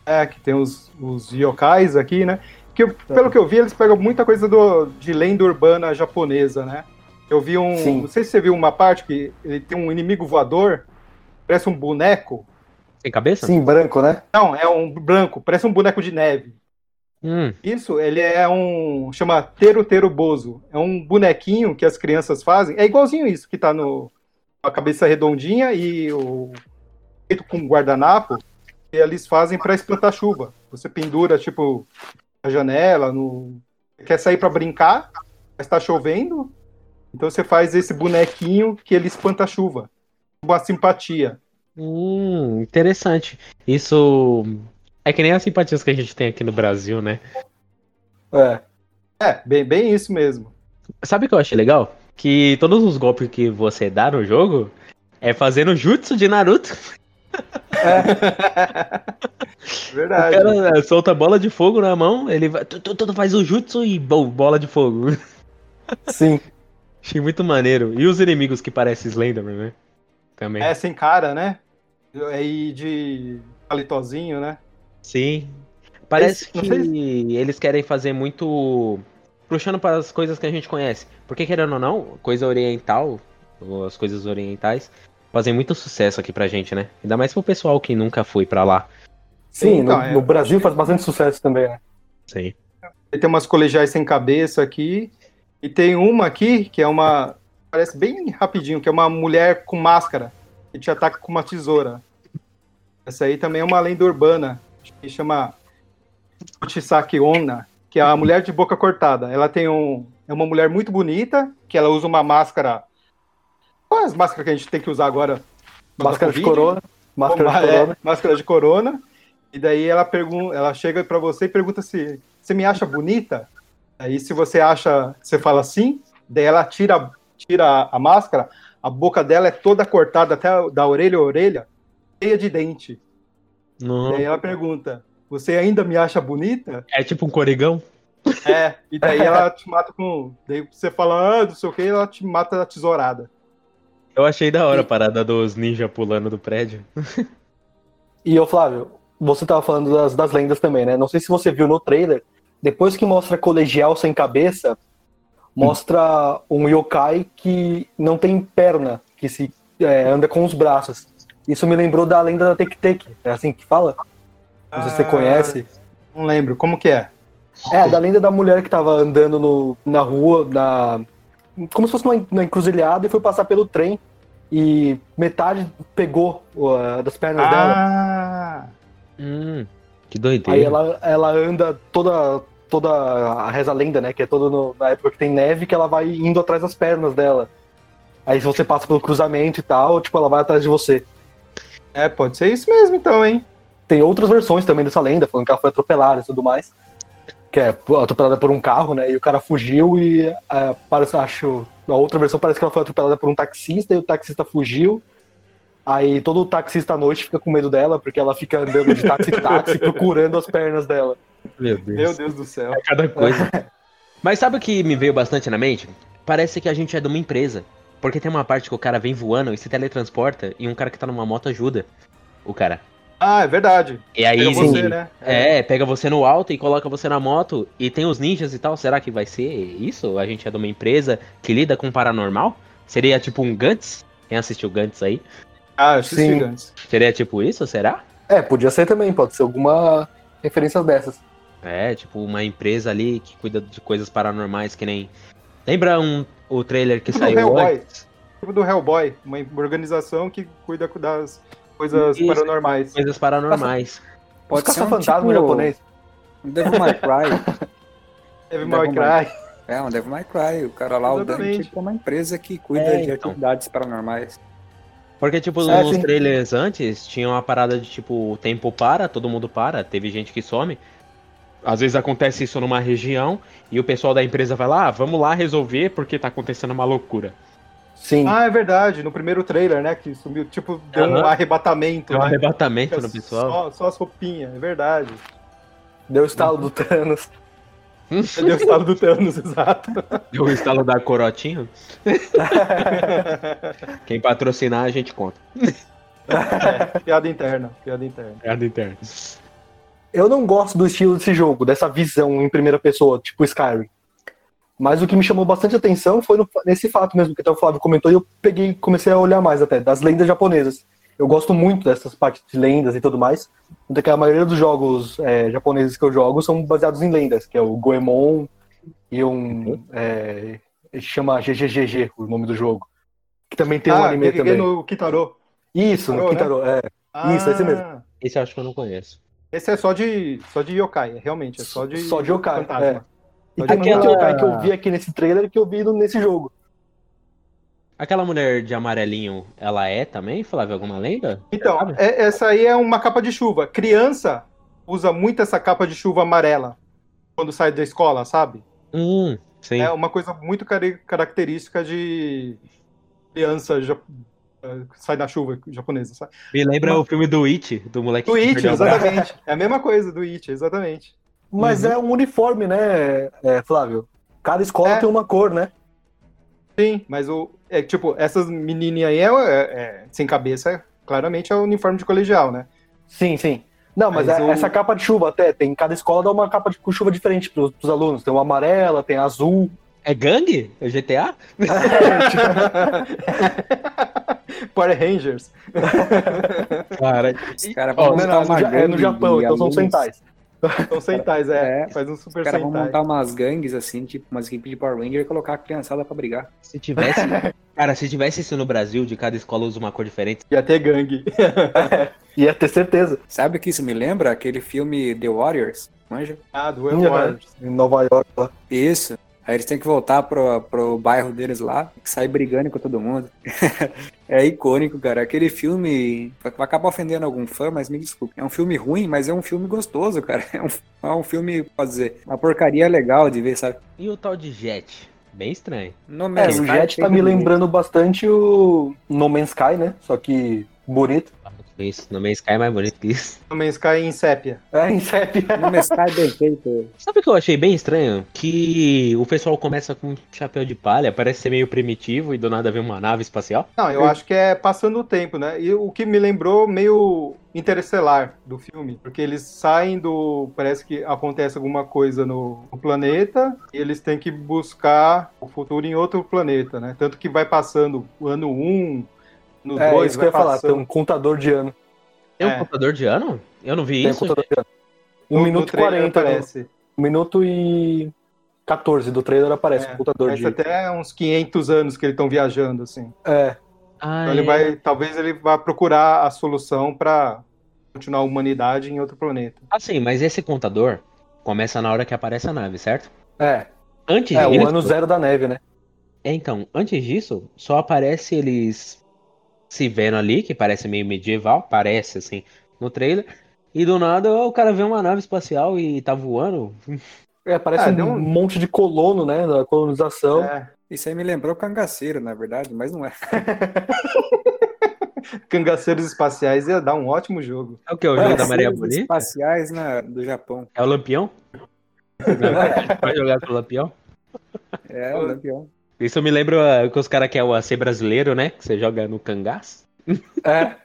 É, que tem os, os yokais aqui, né? Que, eu- pelo que eu vi, eles pegam muita coisa do, de lenda urbana japonesa, né? Eu vi um.
Sim.
Não sei se você viu uma parte que ele tem um inimigo voador, parece um boneco.
Tem cabeça?
Sim, branco, né?
Não, é um branco, parece um boneco de neve.
Hum,
Isso, ele é um. chama Teru Teru Bozo. É um bonequinho que as crianças fazem. É igualzinho isso, que tá no. A cabeça redondinha e o. feito com guardanapo. Que eles fazem para espantar chuva. Você pendura, tipo, na janela, no. Quer sair para brincar, mas tá chovendo. Então você faz esse bonequinho que ele espanta a chuva. Uma simpatia.
hum, interessante. Isso é que nem as simpatias que a gente tem aqui no Brasil, né?
É.
É, bem, bem isso mesmo.
Sabe o que eu achei legal? Que todos os golpes que você dá no jogo é fazendo jutsu de Naruto. O
Verdade.
cara solta bola de fogo na mão, ele vai. Tu, tu, tu faz o jutsu e bom, bola de fogo.
Sim. <laughs>
Achei muito maneiro. E os inimigos que parecem Slenderman, né? Também.
É, sem cara, né? Aí de palitozinho, né?
Sim. Parece que eles querem fazer muito. puxando para as coisas que a gente conhece. Porque, querendo ou não, coisa oriental, ou as coisas orientais, fazem muito sucesso aqui pra gente, né? Ainda mais pro pessoal que nunca foi pra lá.
Sim,
Então,
no,
é-
no Brasil faz bastante sucesso também, né?
Sim.
Tem umas colegiais sem cabeça aqui. E tem uma aqui que é uma. Parece bem rapidinho, que é uma mulher com máscara que te ataca com uma tesoura. Essa aí também é uma lenda urbana, que chama Uchisaki Onna, que é a mulher de boca cortada. Ela tem um. É uma mulher muito bonita, que ela usa uma máscara. Qual é as máscaras que a gente tem que usar agora?
Máscara de corona. Máscara de
Uma- é,
corona.
máscara de corona. E daí ela pergunta, ela chega pra você e pergunta se você me acha bonita. Aí se você acha, você fala sim. Daí ela tira, tira a, máscara. A boca dela é toda cortada até da orelha a orelha, cheia de dente.
Não.
Daí ela pergunta: Você ainda me acha bonita?
É tipo um corigão?
É, e daí ela te mata com. Daí você fala, ah, não sei o que, ela te mata a tesourada.
Eu achei da hora a parada dos ninja pulando do prédio.
E ô Flávio, você tava falando das, das lendas também, né? Não sei se você viu no trailer, depois que mostra colegial sem cabeça, mostra um yokai que não tem perna, que se é, anda com os braços. Isso me lembrou da lenda da Tek Tek, é assim que fala? Não sei se você
Ah.
conhece.
Não lembro, como que é?
É, da lenda da mulher que tava andando no, na rua, na, como se fosse numa, numa encruzilhada e foi passar pelo trem e metade pegou uh, das pernas dela.
Ah,
Hum, que doideira.
Aí ela, ela anda toda, toda a reza lenda, né? Que é toda no- na época que tem neve, que ela vai indo atrás das pernas dela. Aí se você passa pelo cruzamento e tal, tipo, ela vai atrás de você.
é, pode ser isso mesmo então, hein?
Tem outras versões também dessa lenda, falando que ela foi atropelada e tudo mais. Que é atropelada por um carro, né? E o cara fugiu e é, parece, acho. A outra versão parece que ela foi atropelada por um taxista e o taxista fugiu. Aí todo taxista à noite fica com medo dela, porque ela fica andando de táxi em táxi <laughs> procurando as pernas dela.
Meu Deus.
Meu Deus do céu.
É cada coisa. <laughs> Mas sabe o que me veio bastante na mente? Parece que a gente é de uma empresa. Porque tem uma parte que o cara vem voando e se teletransporta e um cara que tá numa moto ajuda o cara.
Ah, é verdade.
E aí,
Pega
sim,
você, né?
é, pega você no alto e coloca você na moto e tem os ninjas e tal. Será que vai ser isso? A gente é de uma empresa que lida com paranormal? Seria tipo um Gantz? Quem assistiu Gantz aí?
Ah, eu assisti
Sim.
antes.
Seria tipo isso? Será?
É, podia ser também, pode ser alguma referência dessas.
É, tipo uma empresa ali que cuida de coisas paranormais que nem. Lembra um, o trailer que
Tipo do
saiu
Hellboy.
antes?
Tipo do Hellboy, uma organização que cuida das coisas
Isso.
paranormais.
Coisas paranormais.
Pode
Os
ser um
caça-fantasma
tipo-
japonês.
Um Devil May Cry. <laughs>
Devil
Devil
May Cry.
É, um Devil May Cry. O cara lá, o
Exatamente.
Dante, é uma empresa que cuida
É,
de
então.
atividades paranormais.
Porque, tipo,
É,
nos
sim.
trailers antes, tinha uma parada de, tipo, o tempo para, todo mundo para, teve gente que some. Às vezes acontece isso numa região e o pessoal da empresa vai lá, ah, vamos lá resolver porque tá acontecendo uma loucura.
Sim.
Ah, é verdade, no primeiro trailer, né? Que sumiu, tipo, deu um
Aham.
arrebatamento,
Tem um
né?
arrebatamento
Fica
no pessoal.
Só, só as roupinhas, é verdade.
Deu o estalo do Thanos. <laughs>
Deu o estado do Thanos, <laughs> exato.
Deu o instalo da Corotinho. <laughs> Quem patrocinar, a gente conta.
É, piada interna, piada interna.
Piada interna.
Eu não gosto do estilo desse jogo, dessa visão em primeira pessoa, tipo Skyrim. Mas o que me chamou bastante atenção foi no- nesse fato mesmo que até o Flávio comentou e eu peguei, comecei a olhar mais até, das lendas japonesas. Eu gosto muito dessas partes de lendas e tudo mais. Tanto que a maioria dos jogos é, japoneses que eu jogo são baseados em lendas, que é o Goemon e um. É, chama GGGG, o nome do jogo. Que também tem um
ah,
anime
peguei
também.
no Kitaro.
Isso, no
Kitaro, né?
Kitaro, é. Isso, esse mesmo.
Ah,
Esse eu acho que eu não conheço.
Esse é só de, só de yokai, realmente, é só de
Só de yokai,
fantasma.
é. E
de
tem
Aquela-
muito yokai que eu vi aqui nesse trailer que eu vi no- nesse jogo.
Aquela mulher de amarelinho, ela é também, Flávio, alguma lenda?
Então, é- essa aí é uma capa de chuva. Criança usa muito essa capa de chuva amarela quando sai da escola, sabe?
Hum, sim.
É uma coisa muito característica de criança ja- que sai da chuva japonesa, sabe?
Me lembra
uma-
o filme do It, do moleque
Do It, exatamente. É a mesma coisa do It, exatamente.
Mas
Uhum.
é um uniforme, né, é, Flávio? Cada escola
É.
tem uma cor, né?
Sim, mas o é tipo essas menininhas aí é, é- é sem cabeça, claramente é o uniforme de colegial, né?
Sim, sim. Não, mas,
Mas
é-
o-
essa capa de chuva até, tem cada escola dá uma capa de com chuva diferente pros, pros alunos. Tem uma amarela, tem azul.
É gangue? É GTA? <laughs>
Power Rangers.
Cara,
Os caras vão
Não,
montar
não, é no, é Japão, então são centais.
São Sentais, é.
É,
Faz um
Os
Super
caras vão montar umas gangues assim, tipo umas equipes de Power Ranger e colocar a criançada pra brigar.
se tivesse. <laughs> Cara, se tivesse isso no Brasil, de cada escola usa uma cor diferente.
Ia ter gangue. <laughs>
Ia ter certeza.
Sabe o que isso me lembra? Aquele filme The Warriors, manja?
Ah, do. Warriors.
Em Nova York lá.
Isso. Aí eles têm que voltar pro, pro bairro deles lá, e sair brigando com todo mundo. <laughs> é icônico, cara. Aquele filme vai acabar ofendendo algum fã, mas me desculpe. É um filme ruim, mas é um filme gostoso, cara. <laughs> É um, é um filme, pode dizer, uma porcaria legal de ver, sabe?
E o tal de Jet? Bem estranho.
No
É,
Man's
o
Sky
Jet tá me lembrando bastante o No Man's Sky, né? Só que bonito.
No Man's Sky é mais bonito que isso.
No Man's Sky em sépia.
É, em sépia.
No Man's Sky bem feito.
Sabe o que eu achei bem estranho? Que o pessoal começa com um chapéu de palha, parece ser meio primitivo e do nada vem uma nave espacial.
Não, eu acho que é passando o tempo, né? E o que me lembrou meio interestelar do filme, porque eles saem do. Parece que acontece alguma coisa no, no planeta e eles têm que buscar o futuro em outro planeta, né? Tanto que vai passando o ano 1, no
É
2,
isso que eu ia falar, tem um contador de ano.
Tem um
É.
computador de ano? Eu não vi
Tem um
isso.
contador de ano.
No-
1
no
minuto e
trailer
40. né?
aparece.
1 minuto e 14 do trailer aparece
É,
um contador
Parece
de.
até uns 500 anos que eles estão viajando, assim.
É,
Ah,
Então ele
é.
vai, talvez ele vá procurar a solução para continuar a humanidade em outro planeta.
Ah, sim, mas esse contador começa na hora que aparece a nave, certo?
é.
Antes
É,
disso.
o ano zero da neve, né?
É, então, antes disso, só aparece eles se vendo ali, que parece meio medieval, parece assim, no trailer. E do nada o cara vê uma nave espacial e tá voando.
É, parece
Ah,
um
um-
monte de colono, né? Da colonização.
É,
Isso aí me lembrou cangaceiro, na verdade, mas não é. <laughs>
Cangaceiros espaciais ia dar um ótimo jogo.
É o que? O jogo da Maria Bonita?
espaciais na, do Japão.
É o Lampião? Não, <laughs> vai jogar com o Lampião?
É, o Lampião.
Isso me lembra ah, que os caras querem o ser brasileiro, né? Que você joga no cangás.
É,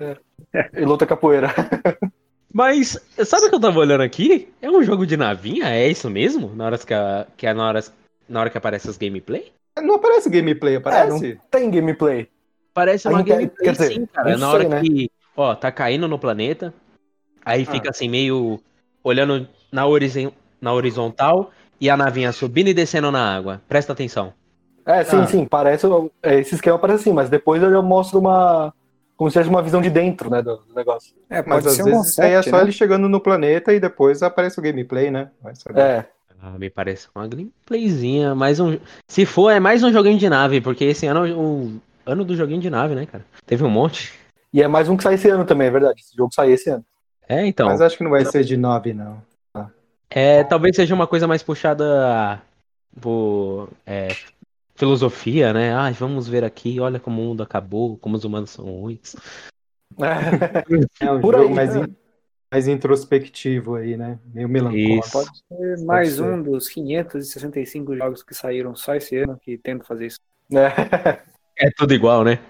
é. E luta capoeira.
Mas, sabe o que eu tava olhando aqui? É um jogo de navinha? É isso mesmo? Na hora que, a- que é na hora, na hora que aparece as gameplay?
Não aparece gameplay, aparece?
Tem gameplay.
Parece uma
Ainda- é,
gameplay
quer dizer,
sim, cara.
não
Na
sei,
hora
né?
que, ó, tá caindo no planeta, aí fica
Ah.
assim, meio olhando na, horizen- na horizontal e a navinha subindo e descendo na água. Presta atenção.
É, sim,
Ah.
sim, parece. é, Esse esquema parece assim, mas depois eu já mostro uma. Como se fosse uma visão de dentro, né, do, do negócio.
É,
Mas às vezes isso aí é
concept,
só
né?
ele chegando no planeta e depois aparece o gameplay, né? Vai saber.
É.
Ah, me parece uma gameplayzinha, mais um. Se for, é mais um joguinho de nave, porque esse ano é o ano do joguinho de nave, né, cara? Teve um monte.
E é mais um que sai esse ano também, é verdade. Esse jogo sai esse ano.
É, então.
Mas acho que não vai ser de 9, não.
É, talvez seja uma coisa mais puxada por é, filosofia, né? Ai, vamos ver aqui, olha como o mundo acabou, como os humanos são ruins.
É um <laughs>
Por
jogo
aí,
mais,
né?
in- mais introspectivo aí, né? Meio melancólico.
Isso.
Pode ser mais
ser.
um dos 565 jogos que saíram só esse ano que tentam fazer isso.
É.
É tudo igual, né?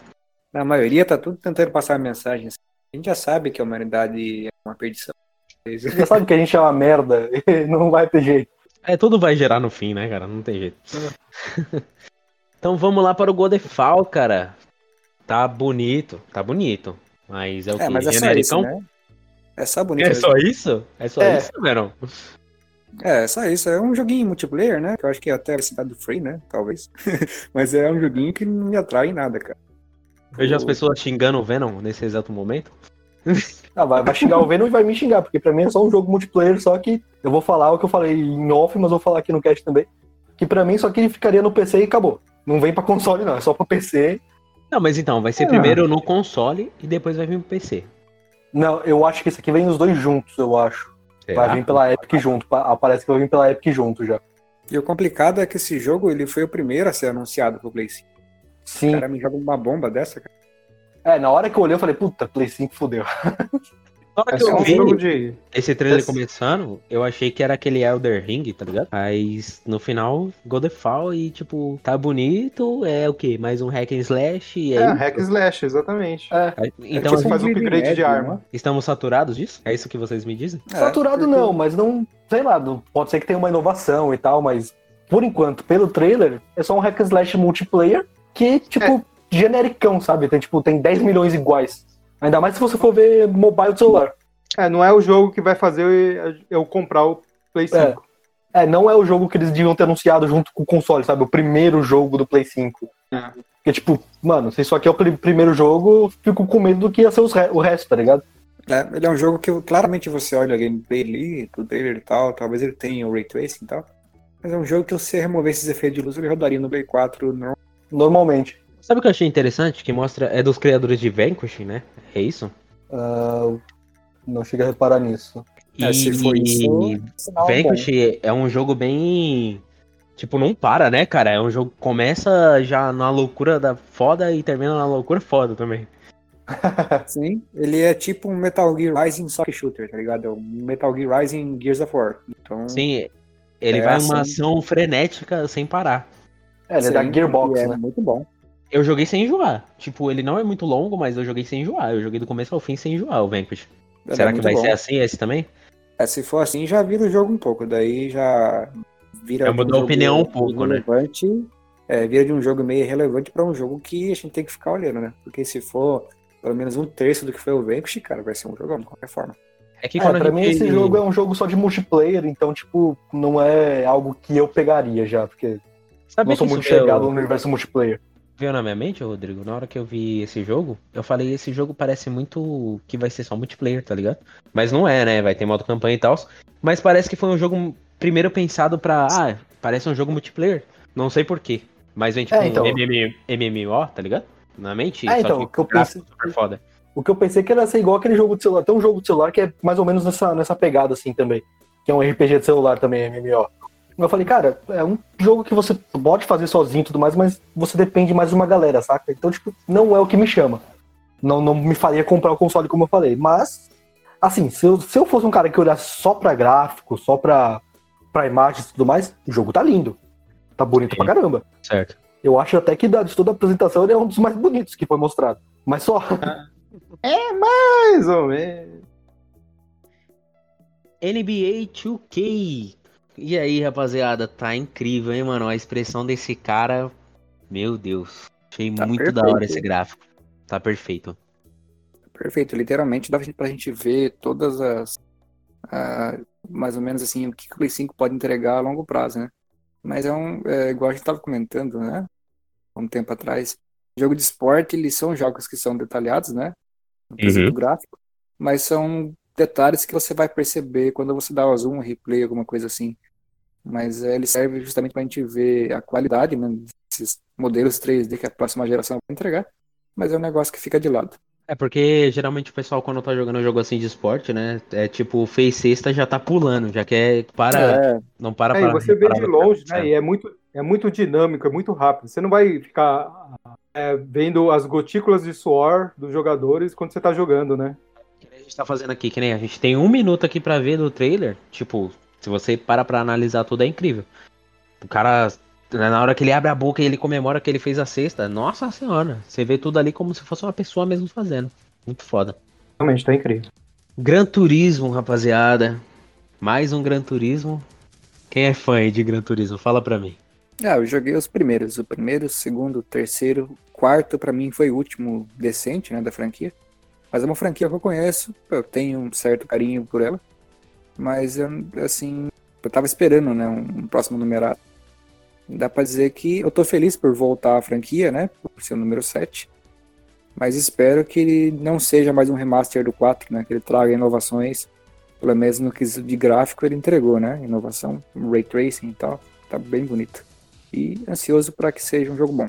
Na maioria tá tudo tentando passar mensagens. A gente já sabe que a humanidade é uma perdição.
Já sabe que a gente é uma merda <laughs> e não vai ter jeito.
É, tudo vai gerar no fim, né, cara? Não tem jeito. <laughs> então vamos lá para o Godefall, cara. Tá bonito, tá bonito. Mas é o
É,
que?
mas é só isso, né? É só bonito.
É
mesmo.
só isso? É só
É.
isso, Verão?
É, só isso. É um joguinho multiplayer, né? Que eu acho que até vai ser dado free, né? Talvez. <laughs> Mas é um joguinho que não me atrai em nada, cara.
Vejo as pessoas xingando o Venom nesse exato momento. <laughs>
Ah, vai, vai xingar o Venom e vai me xingar, porque pra mim é só um jogo multiplayer, só que eu vou falar o que eu falei em off, mas vou falar aqui no cast também. Que pra mim só que ficaria no PC e acabou. Não vem pra console, não, é só pra PC.
Não, mas então, vai ser
Ah.
primeiro no console e depois vai vir pro PC.
Não, eu acho que esse aqui vem os dois juntos, eu acho.
Será?
Vai vir pela Epic junto. pa- Parece que vai vir pela Epic junto já.
E o complicado é que esse jogo ele foi o primeiro a ser anunciado pro Play 5. O
Sim.
cara me joga uma bomba dessa, cara.
É, na hora que eu olhei, eu falei, puta, Play 5 fudeu. <laughs>
Na hora
É
que eu
um
vi
jogo de.
esse trailer
Esse-
começando, eu achei que era aquele Elder Ring, tá ligado? Mas no final, Godefall e tipo, tá bonito, é o quê? Mais um hack and slash e
É,
é,
hack and slash, exatamente.
É,
Então,
Você
tipo
faz
um
upgrade de arma.
né?
estamos saturados disso? É isso que vocês me dizem?
É,
Saturado
porque-
não, mas não, sei lá, pode ser que tenha uma inovação e tal, mas por enquanto, pelo trailer, é só um hack and slash multiplayer que, tipo, genericão, sabe? Tem, tipo, tem 10 milhões iguais. Ainda mais se você for ver mobile do celular.
É, não é o jogo que vai fazer eu, comprar o Play 5.
É, não é o jogo que eles deviam ter anunciado junto com o console, sabe? O primeiro jogo do Play 5.
É.
Porque, tipo, mano, se isso aqui é o pri- primeiro jogo, eu fico com medo do que ia ser os re- o resto, tá ligado?
É, ele é um jogo que claramente você olha a gameplay ali, do trailer e tal, talvez ele tenha o Ray Tracing e tal. Mas é um jogo que se você remover esses efeitos de luz, ele rodaria no Play 4 normal.
Normalmente.
Sabe o que eu achei interessante? Que mostra. É dos criadores de Vanquish, né? É isso?
Ah, não chega a reparar nisso.
É, se for isso, sinal bom.
Vanquish é um jogo bem. Tipo, não para, né, cara? É um jogo que começa já na loucura da foda e termina na loucura foda também. <laughs>
Sim, ele é tipo um Metal Gear Rising só que shooter, tá ligado? É um Metal Gear Rising Gears of War. Então,
Sim, ele
É
vai
assim.
uma ação frenética sem parar.
É, ele é da
sim,
Gearbox,
é
né?
muito bom.
Eu joguei sem enjoar. Tipo, ele não é muito longo, mas eu joguei sem enjoar. Eu joguei do começo ao fim sem enjoar o Vanquish.
Ele
Será
é
que vai
bom.
ser assim esse também?
É, se for assim, já vira o jogo um pouco. Daí já vira. De
mudou a opinião um pouco, né?
É, vira de um jogo meio irrelevante pra um jogo que a gente tem que ficar olhando, né? Porque se for pelo menos um terço do que foi o Vanquish, cara, vai ser um jogão de qualquer forma.
É que
É,
quando
pra
gente...
mim esse jogo é um jogo só de multiplayer, então, tipo, não é algo que eu pegaria já, porque
Sabe
não sou
que
muito chegado no universo multiplayer.
Veio na minha mente, Rodrigo? Na hora que eu vi esse jogo, eu falei, esse jogo parece muito que vai ser só multiplayer, tá ligado? Mas não é, né? Vai ter modo campanha e tal. Mas parece que foi um jogo primeiro pensado pra. Ah, parece um jogo multiplayer. Não sei porquê. Mas vem tipo
É, então.
um MM MMO, tá ligado? Na mente.
É, então,
só
o que eu pensei-
super foda.
O que eu pensei que era ser igual aquele jogo de celular. Tem um jogo de celular que é mais ou menos nessa, nessa pegada, assim, também. Que é um RPG de celular também, MMO. Eu falei, cara, é um jogo que você pode fazer sozinho e tudo mais, mas você depende mais de uma galera, saca? Então, tipo, não é o que me chama. Não, não me faria comprar o console, como eu falei. Mas, assim, se eu, se eu fosse um cara que olhasse só pra gráfico, só pra, pra imagens e tudo mais, o jogo tá lindo. Tá bonito
Sim.
pra caramba.
Certo.
Eu acho até que de toda a apresentação ele é um dos mais bonitos que foi mostrado. Mas só. <laughs>
Mais ou menos.
NBA 2K. E aí, rapaziada, tá incrível, hein, mano? A expressão desse cara, meu Deus. Achei
Tá
muito
perfeito.
da hora esse gráfico. Tá perfeito.
Perfeito, literalmente dá pra gente ver todas as. ah, mais ou menos assim, o que o Play 5 pode entregar a longo prazo, né? Mas é um. É, igual a gente tava comentando, né? Há um tempo atrás. Jogo de esporte, eles são jogos que são detalhados, né? No
Uhum.
gráfico. Mas são detalhes que você vai perceber quando você dá o zoom, replay, alguma coisa assim. Mas é, ele serve justamente pra gente ver a qualidade, né? Desses modelos 3D que a próxima geração vai entregar. Mas é um negócio que fica de lado.
É porque geralmente o pessoal, quando tá jogando um jogo assim de esporte, né? É tipo, fez cesta, já tá pulando, já quer. Para.
É,
Não para
É,
pra
e você vê de longe, né? E é muito, é muito dinâmico, é muito rápido. Você não vai ficar é, vendo as gotículas de suor dos jogadores quando você tá jogando, né?
Gente tá fazendo aqui, que nem a gente tem um minuto aqui pra ver do trailer. Tipo, se você para pra analisar tudo, é incrível. O cara, né, na hora que ele abre a boca e ele comemora que ele fez a cesta, nossa senhora, você vê tudo ali como se fosse uma pessoa mesmo fazendo. Muito foda.
Realmente, tá incrível.
Gran Turismo, rapaziada. Mais um Gran Turismo. Quem é fã aí de Gran Turismo? Fala pra mim.
Ah, eu joguei os primeiros. O primeiro, o segundo, o terceiro, o quarto, pra mim, foi o último decente, né, da franquia. Mas é uma franquia que eu conheço, eu tenho um certo carinho por ela. Mas, assim, eu tava esperando, né, um próximo numerado. Dá pra dizer que eu tô feliz por voltar à franquia, né, por ser o número 7. Mas espero que ele não seja mais um remaster do 4, né, que ele traga inovações. Pelo menos no quesito de gráfico ele entregou, né, inovação, ray tracing e tal. Tá bem bonito e ansioso para que seja um jogo bom.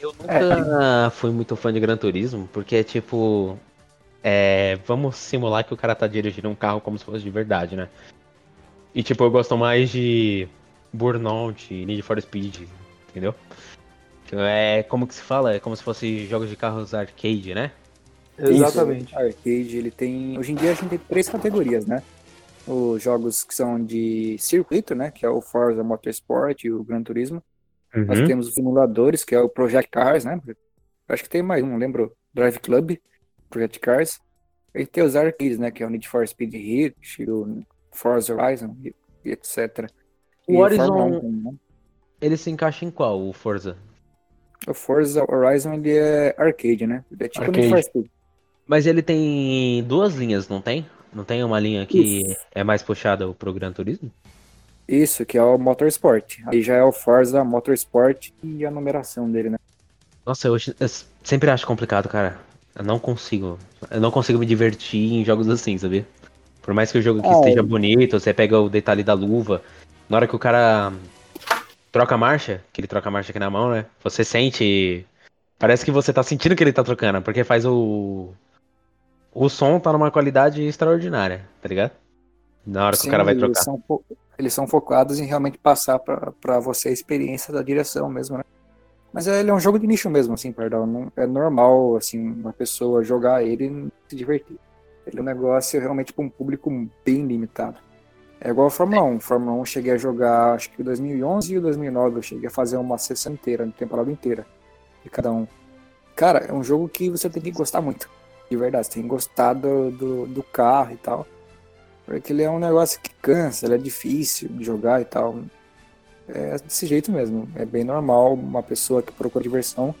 Eu nunca fui muito fã de Gran Turismo, porque é tipo. É, vamos simular que o cara tá dirigindo um carro como se fosse de verdade, né? E tipo, eu gosto mais de Burnout, Need for Speed, entendeu? É como que se fala? É como se fosse jogos de carros arcade, né?
Exatamente.
Isso, arcade, ele tem. Hoje em dia a gente tem três categorias, né? Os jogos que são de circuito, né? Que é o Forza Motorsport e o Gran Turismo. Nós temos os simuladores, que é o Project Cars, né? Acho que tem mais um, lembro? Drive Club, Project Cars. E tem os arcades, né? Que é o Need for Speed Heat, o Forza Horizon e, e etc.
O
E
Horizon-
Fórmula 1, né?
Ele se encaixa em qual, o Forza?
O Forza Horizon ele é arcade, né? Ele é tipo
Arcade.
Need for Speed.
Mas ele tem duas linhas, não tem? Não tem uma linha que é mais puxada pro Gran Turismo?
Isso, que é o Motorsport. Aí já é o Forza Motorsport e a numeração dele, né?
Nossa, eu sempre acho complicado, cara. Eu não consigo. Eu não consigo me divertir em jogos assim, sabia? Por mais que o jogo aqui
Ah,
esteja bonito, você pega o detalhe da luva. Na hora que o cara troca a marcha, que ele troca a marcha aqui na mão, né? Você sente. Parece que você tá sentindo que ele tá trocando, porque faz o. O som tá numa qualidade extraordinária, tá ligado? Na hora que
Sim,
o cara vai
eles
trocar.
São, fo- eles são focados em realmente passar pra pra você a experiência da direção mesmo, né? Mas ele é um jogo de nicho mesmo, assim, perdão. É normal, assim, uma pessoa jogar ele e se divertir. Ele é um negócio realmente para um público bem limitado. É igual a Fórmula 1. Fórmula 1 eu cheguei a jogar, acho que em 2011 e 2009 eu cheguei a fazer uma sessão inteira, uma temporada inteira de cada um. Cara, é um jogo que você tem que gostar muito. De verdade, você tem que gostar do, do, do carro e tal. Porque ele é um negócio que cansa, ele é difícil de jogar e tal. É desse jeito mesmo. É bem normal uma pessoa que procura diversão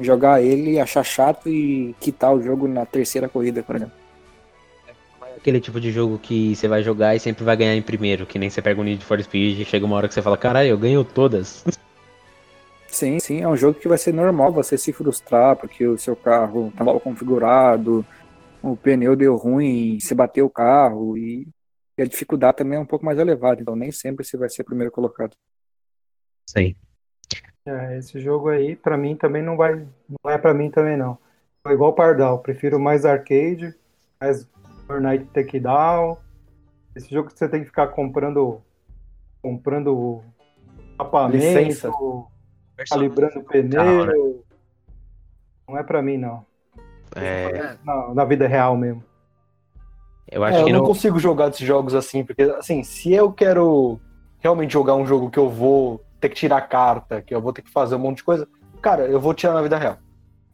jogar ele, achar chato e quitar o jogo na terceira corrida, por exemplo.
Aquele tipo de jogo que você vai jogar e sempre vai ganhar em primeiro, que nem você pega o Need for Speed e chega uma hora que você fala, caralho, eu ganho todas. <laughs>
Sim, sim, é um jogo que vai ser normal você se frustrar porque o seu carro tá mal configurado, o pneu deu ruim, você bateu o carro e, e a dificuldade também é um pouco mais elevada, então nem sempre você vai ser primeiro colocado.
Sim.
É, esse jogo aí, pra mim, também não vai. Não é pra mim também, não. É igual o Pardal, prefiro mais arcade, mais Fortnite Takedown. Esse jogo que você tem que ficar comprando. Comprando
Licença.
capamento, calibrando pneu. Não é pra mim, não.
É,
Na, na vida real mesmo.
Eu acho
É, eu
que
não
não.
consigo jogar desses jogos assim, porque, assim, se eu quero realmente jogar um jogo que eu vou ter que tirar carta, que eu vou ter que fazer um monte de coisa, cara, eu vou tirar na vida real.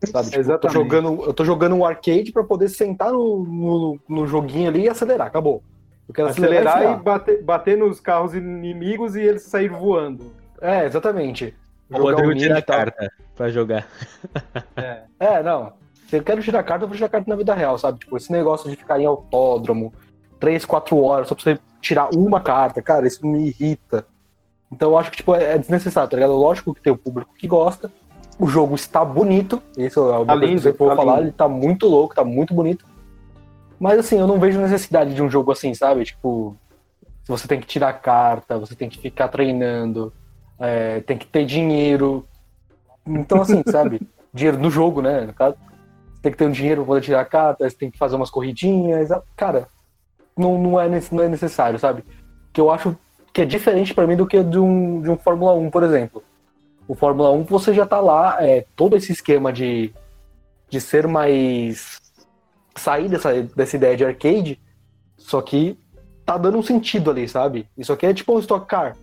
Sabe? Tipo, eu, tô jogando, eu tô jogando um arcade pra poder sentar no, no, no joguinho ali e acelerar, acabou. Eu quero acelerar,
Acelerar
e
bater, bater nos carros inimigos e eles saírem voando.
É, exatamente.
O
Jogar
Rodrigo
um
tira a carta pra jogar. <laughs>
É.
É, não. Se eu quero tirar carta, eu vou tirar carta na vida real, sabe? Tipo, esse negócio de ficar em autódromo, 3, 4 horas, só pra você tirar uma carta, cara, isso me irrita. Então eu acho que, tipo, é é desnecessário, tá ligado? Lógico que tem o público que gosta. O jogo está bonito, isso é o
Tá
que
lindo,
eu vou
tá
falar,
lindo.
ele tá muito louco, tá muito bonito. Mas assim, eu não vejo necessidade de um jogo assim, sabe? Tipo, se você tem que tirar carta, você tem que ficar treinando, é, tem que ter dinheiro. Então, assim, sabe? <laughs> Dinheiro no jogo, né? No caso. Tem que ter um dinheiro pra poder tirar carta, você tem que fazer umas corridinhas. Cara, não, não, é, não é necessário, sabe? Que eu acho que é diferente pra mim do que de um, de um Fórmula 1, por exemplo. O Fórmula 1 você já tá lá, é, todo esse esquema de, de ser mais. sair dessa, dessa ideia de arcade, só que tá dando um sentido ali, sabe? Isso aqui é tipo um Stock Car.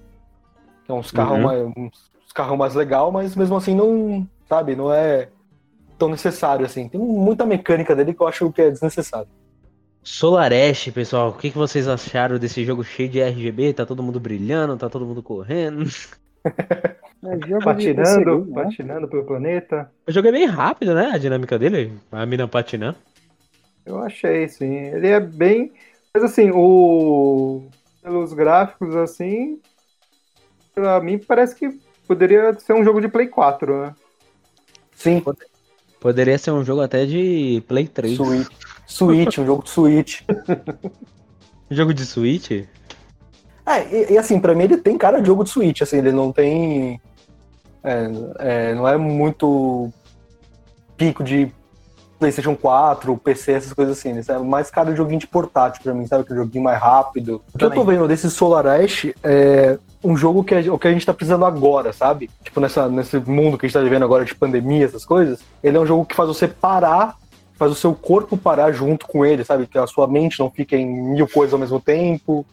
Que é uns carros
Uhum.
mais, uns carros mais legal, mas mesmo assim não, sabe, não é tão necessário assim. Tem muita mecânica dele que eu acho que é desnecessário.
Solareste, pessoal, o que, que vocês acharam desse jogo cheio de RGB? Tá todo mundo brilhando, tá todo mundo correndo. <laughs>
É
Patinando,
né?
patinando pelo planeta.
O jogo é bem rápido, né? A dinâmica dele, a mina patinando.
Eu achei, sim. Ele é bem. Mas assim, o. Pelos gráficos, assim. Pra mim parece que poderia ser um jogo de Play 4, né?
Sim,
Poderia ser um jogo até de Play 3.
Switch. Switch, um jogo de Switch. <laughs>
Jogo de Switch?
É, e, e assim, pra mim ele tem cara de jogo de Switch, assim, ele não tem. é, é, não é muito pico de PlayStation 4, PC, essas coisas assim. né? É mais cara de joguinho de portátil pra mim, sabe? Que joguinho mais rápido. O que eu tô vendo desse Solar Ash é um jogo que é o que a gente tá precisando agora, sabe? Tipo, nessa, nesse mundo que a gente tá vivendo agora de pandemia, essas coisas. Ele é um jogo que faz você parar, faz o seu corpo parar junto com ele, sabe? Que a sua mente não fica em mil coisas ao mesmo tempo.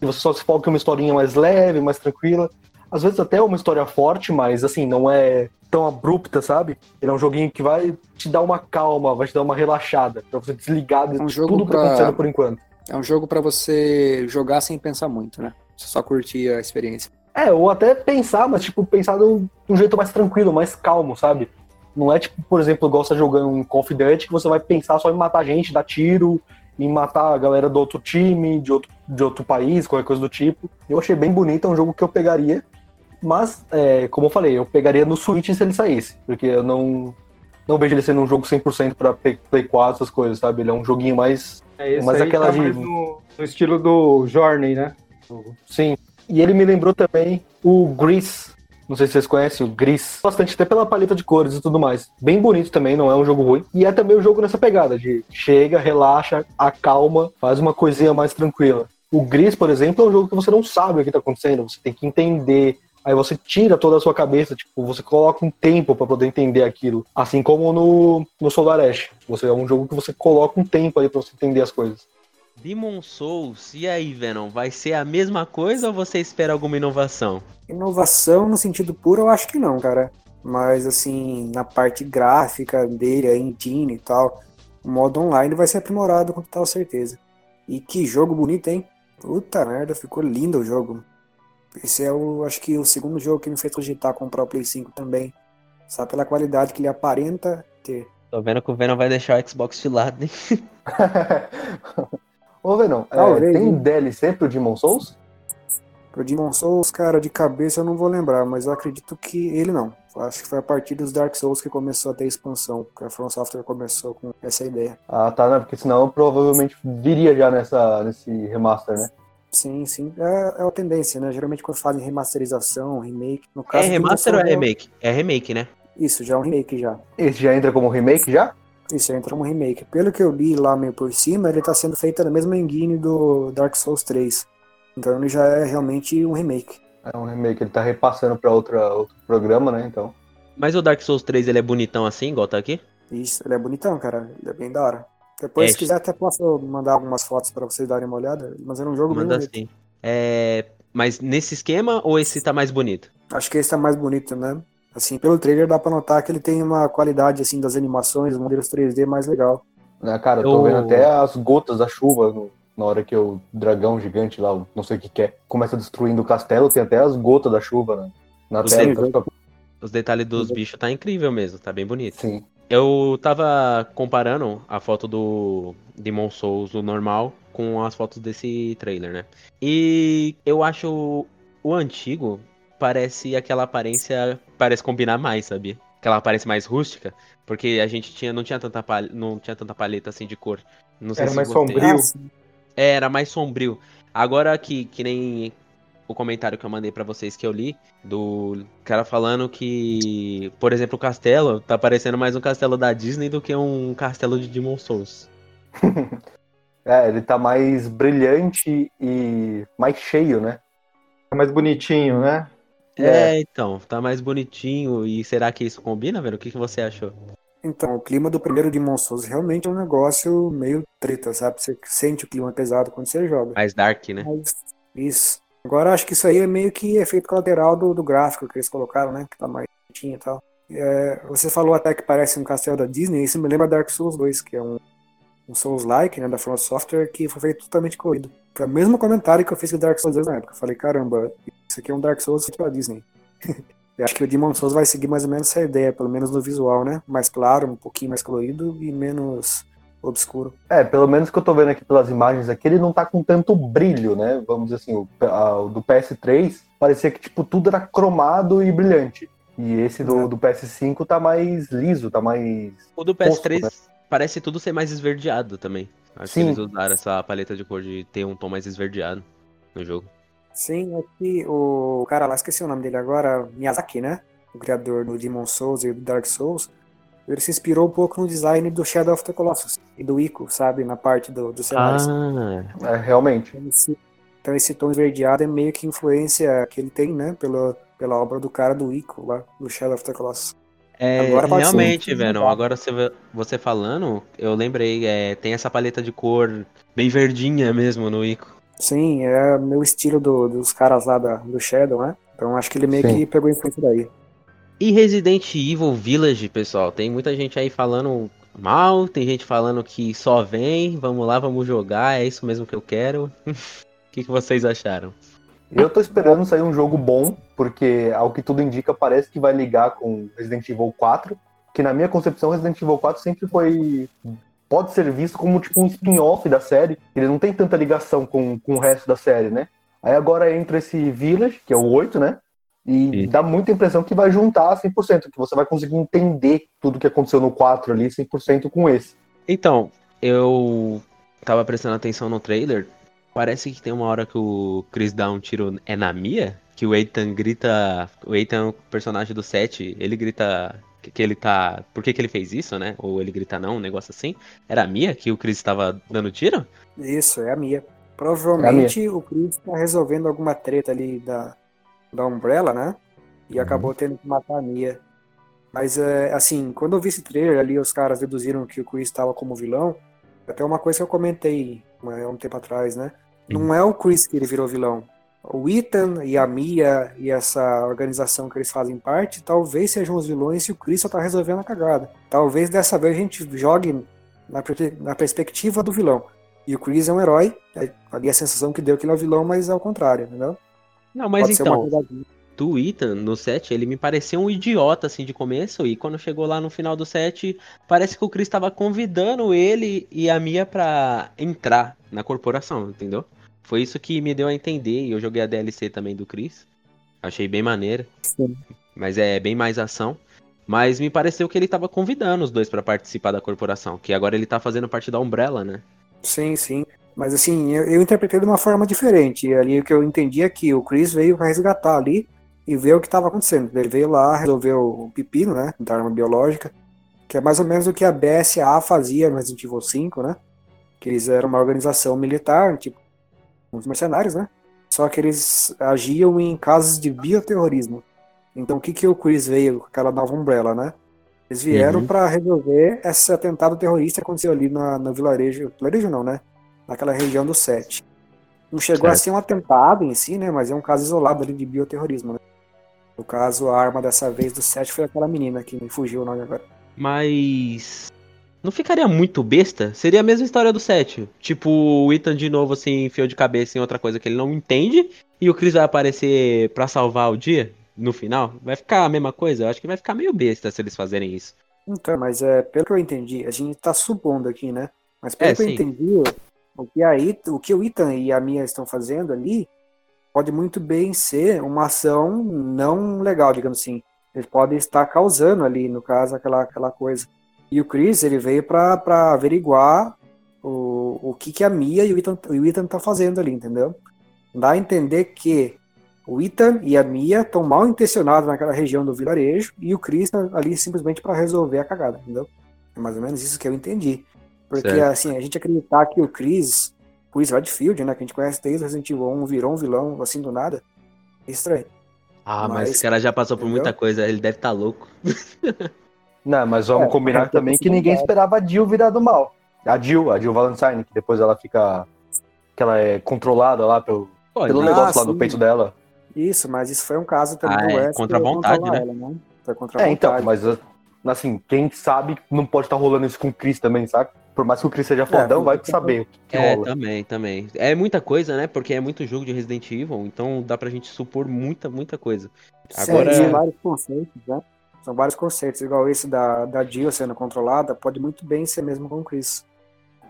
E você só se foca em uma historinha mais leve, mais tranquila. Às vezes até é uma história forte, mas assim, não é tão abrupta, sabe? Ele é um joguinho que vai te dar uma calma, vai te dar uma relaxada, pra você desligar de
É um jogo
tudo que tá
pra-
acontecendo por enquanto.
É um jogo pra você jogar sem pensar muito, né? Você só curtir a experiência.
É, ou até pensar, mas tipo, pensar de um, de um jeito mais tranquilo, mais calmo, sabe? Não é tipo, por exemplo, igual você tá jogando um Duty que você vai pensar só em matar gente, dar tiro, em matar a galera do outro time, de outro, de outro país, qualquer coisa do tipo. Eu achei bem bonito, é um jogo que eu pegaria. Mas, é, como eu falei, eu pegaria no Switch se ele saísse, porque eu não, não vejo ele sendo um jogo 100% pra Play Play 4, essas coisas, sabe? Ele é um joguinho mais
É aí
aquela
tá
de-
mais no, no estilo do Journey, né?
Sim. E ele me lembrou também o Gris. Não sei se vocês conhecem o Gris. Bastante, até pela paleta de cores e tudo mais. Bem bonito também, não é um jogo ruim. E é também um jogo nessa pegada de chega, relaxa, acalma, faz uma coisinha mais tranquila. O Gris, por exemplo, é um jogo que você não sabe o que tá acontecendo. Você tem que entender Aí você tira toda a sua cabeça, tipo, você coloca um tempo para poder entender aquilo. Assim como no, no Solar Ash. Você é um jogo que você coloca um tempo aí pra você entender as coisas.
Demon Souls, e aí, Venom? Vai ser a mesma coisa ou você espera alguma inovação?
Inovação no sentido puro, eu acho que não, cara. Mas, assim, na parte gráfica dele, a engine e tal, o modo online vai ser aprimorado com total certeza. E que jogo bonito, hein? Puta merda, ficou lindo o jogo. Esse é o, acho que o segundo jogo que me fez cogitar comprar o Play 5 também. Só pela qualidade que ele aparenta ter.
Tô vendo que o Venom vai deixar o Xbox filado, hein? <laughs>
Ô, Venom, é,
Talvez,
tem
hein?
DLC pro Demon Souls?
Pro Demon Souls, cara, de cabeça eu não vou lembrar, mas eu acredito que ele não. Acho que foi a partir dos Dark Souls que começou a ter expansão, que a From Software começou com essa ideia.
Ah, tá, né? Porque senão provavelmente viria já nessa, nesse remaster, né?
Sim, sim. É, é a tendência, né? Geralmente quando fazem remasterização, remake. No caso
É remaster ou é remake? É remake, né?
Isso, já é um remake já.
Esse já entra como remake já?
Isso, entra um remake. Pelo que eu li lá meio por cima, ele tá sendo feito na mesma engine do Dark Souls 3. Então ele já é realmente um remake.
É um remake, ele tá repassando pra outra, outro programa, né? Então.
Mas o Dark Souls 3 ele é bonitão assim, igual tá aqui?
Isso, ele é bonitão, cara. Ele é bem da hora. Depois,
É,
se quiser, até posso mandar algumas fotos pra vocês darem uma olhada. Mas era um jogo bem
Manda
bonito.
assim. É. Mas nesse esquema ou esse tá mais bonito?
Acho que esse tá mais bonito, né? Assim, pelo trailer dá pra notar que ele tem uma qualidade, assim, das animações, os modelos 3D mais legal.
Né, cara, eu tô
Eu-
vendo até as gotas da chuva no- na hora que o dragão gigante lá, não sei o que que é, começa destruindo o castelo, tem até as gotas da chuva né, na
Você
tela.
Os detalhes dos bichos tá incrível mesmo, tá bem bonito.
Sim.
Eu tava comparando a foto do Demon Souls, o normal, com as fotos desse trailer, né? E eu acho o antigo parece aquela aparência, parece combinar mais, sabia? Aquela aparência mais rústica, porque a gente tinha não tinha tanta palha, não tinha tanta paleta assim de cor. Não sei
Era
se
mais sombrio.
Ah, sim.
É, era mais sombrio. Agora que, que nem o comentário que eu mandei pra vocês que eu li, do cara falando que, por exemplo, o castelo tá parecendo mais um castelo da Disney do que um castelo de Demon Souls. <laughs>
É, ele tá mais brilhante e mais cheio, né?
É mais bonitinho, né?
É, então, tá mais bonitinho. E será que isso combina, velho? O que, que você achou?
Então, o clima do primeiro Demon Souls realmente é um negócio meio treta, sabe? Você sente o clima pesado quando você joga.
Mais dark, né?
Mas, isso. Agora acho que isso aí é meio que efeito colateral do, do gráfico que eles colocaram, né? Que tá mais bonitinho e tal. É, você falou até que parece um castelo da Disney, isso me lembra Dark Souls 2, que é um, um Souls-like, né, da From Software, que foi feito totalmente colorido. Foi o mesmo comentário que eu fiz com Dark Souls 2 na época. Eu falei, caramba, isso aqui é um Dark Souls feito pela Disney. <laughs> eu acho que o Demon Souls vai seguir mais ou menos essa ideia, pelo menos no visual, né? Mais claro, um pouquinho mais colorido e menos obscuro.
É, pelo menos que eu tô vendo aqui pelas imagens aqui, ele não tá com tanto brilho, né? Vamos dizer assim, o, a- o do PS3 parecia que tipo tudo era cromado e brilhante. E esse do,
É.
do PS5 tá mais liso, tá mais.
O do
Fosco,
PS3
né?
parece tudo ser mais esverdeado também. Acho
Sim.
que eles usaram essa paleta de cor de ter um tom mais esverdeado no jogo.
Sim, aqui o cara lá, esqueci o nome dele agora, Miyazaki, né? O criador do Demon Souls e do Dark Souls. Ele se inspirou um pouco no design do Shadow of the Colossus e do Ico, sabe? Na parte do, dos cenários.
Ah,
É, realmente.
Então, esse, então esse tom esverdeado é meio que influência que ele tem, né? Pela, pela obra do cara do Ico lá, do Shadow of the Colossus.
É,
Agora
realmente, velho.
mudar.
Agora você, você falando, eu lembrei, é, tem essa paleta de cor bem verdinha mesmo no Ico.
Sim, é meu estilo do- dos caras lá da, do Shadow, né? Então acho que ele meio
Sim.
que pegou influência daí.
E Resident Evil Village, pessoal, tem muita gente aí falando mal, tem gente falando que só vem, vamos lá, vamos jogar, é isso mesmo que eu quero. <laughs> O que, que vocês acharam?
Eu tô esperando sair um jogo bom, porque ao que tudo indica, parece que vai ligar com Resident Evil 4. Que na minha concepção, Resident Evil 4 sempre foi. Pode ser visto como tipo um spin-off da série. Ele não tem tanta ligação com, com o resto da série, né? Aí agora entra esse Village, que é o 8, né? E
Isso.
dá muita impressão que vai juntar 100%, que você vai conseguir entender tudo que aconteceu no 4 ali 100% com esse.
Então, eu tava prestando atenção no trailer. Parece que tem uma hora que o Chris dá um tiro. É na Mia? Que o Ethan grita. O Ethan, o personagem do 7, ele grita que, ele tá. Por que, que ele fez isso, né? Ou ele grita não, um negócio assim. Era a Mia que o Chris tava dando tiro?
Isso, é a Mia. Provavelmente o Chris tá resolvendo alguma treta ali da, da Umbrella, né? E acabou tendo que matar a Mia. Mas, é, assim, quando eu vi esse trailer ali, os caras deduziram que o Chris estava como vilão. Até uma coisa que eu comentei há um tempo atrás, né? Não é o Chris que ele virou vilão. O Ethan e a Mia e essa organização que eles fazem parte, talvez sejam os vilões e o Chris só tá resolvendo a cagada. Talvez dessa vez a gente jogue na, na perspectiva do vilão. E o Chris é um herói. É, ali a sensação que deu que ele é o vilão, mas é o contrário, entendeu?
Não, mas Pode então, do Ethan no set, ele me pareceu um idiota assim de começo. E quando chegou lá no final do set, parece que o Chris estava convidando ele e a Mia pra entrar na corporação, entendeu? Foi isso que me deu a entender. E eu joguei a DLC também do Chris. Achei bem maneira. Sim. Mas é bem mais ação. Mas me pareceu que ele tava convidando os dois para participar da corporação. Que agora ele tá fazendo parte da Umbrella, né?
Sim, sim. Mas assim, eu, eu interpretei de uma forma diferente. E ali o que eu entendi é que o Chris veio para resgatar ali e ver o que estava acontecendo. Ele veio lá, resolveu o pepino, né? Da arma biológica. Que é mais ou menos o que a BSA fazia no Resident Evil 5, né? Que eles eram uma organização militar, tipo, uns mercenários, né? Só que eles agiam em casos de bioterrorismo. Então o que, que o Chris veio com aquela nova Umbrella, né? Eles vieram uhum. para resolver esse atentado terrorista que aconteceu ali na, no vilarejo. Vilarejo não, né? Naquela região do Sete. Não chegou certo. a ser um atentado em si, né? Mas é um caso isolado ali de bioterrorismo, né? No caso, a arma dessa vez do Sete foi aquela menina que me fugiu o nome agora.
Mas. Não ficaria muito besta? Seria a mesma história do 7. Tipo, o Ethan de novo assim, enfiou de cabeça em outra coisa que ele não entende. E o Chris vai aparecer para salvar o dia no final. Vai ficar a mesma coisa? Eu acho que vai ficar meio besta se eles fazerem isso.
Então, mas é, pelo que eu entendi, a gente tá supondo aqui, né? Mas pelo é, que sim. eu entendi, o que, a It, o que o Ethan e a Mia estão fazendo ali pode muito bem ser uma ação não legal, digamos assim. Eles podem estar causando ali, no caso, aquela, aquela coisa. E o Chris, ele veio para averiguar o, o que, que a Mia e o Ethan, o Ethan estão fazendo ali, entendeu? Dá a entender que o Ethan e a Mia estão mal intencionados naquela região do vilarejo e o Chris tá ali simplesmente para resolver a cagada, entendeu? É mais ou menos isso que eu entendi. Porque, certo. assim, a gente acreditar que o Chris, Chris Redfield, né, que a gente conhece desde Resident Evil 1, virou um vilão assim do nada, é estranho.
Ah, mas, mas esse cara já passou por muita coisa, ele deve estar tá louco. <laughs>
Não, mas vamos é, combinar também que ninguém esperava a Jill virar do mal. A Jill, a Jill Valentine, que depois ela fica. que ela é controlada lá pelo, Pô, pelo negócio lá no peito dela.
Isso, mas isso foi um caso também
ah, do é, contra a vontade, né? Ela, né?
Foi contra a é, então, vontade. então, mas assim, quem sabe não pode estar tá rolando isso com o Chris também, sabe? Por mais que o Chris seja é, fodão, é, vai saber o que, que
é,
rola.
também, também. É muita coisa, né? Porque é muito jogo de Resident Evil, então dá pra gente supor muita, muita coisa.
Agora... Sim, vários conceitos, né? São vários conceitos, igual esse da, da Jill sendo controlada, pode muito bem ser mesmo com o Chris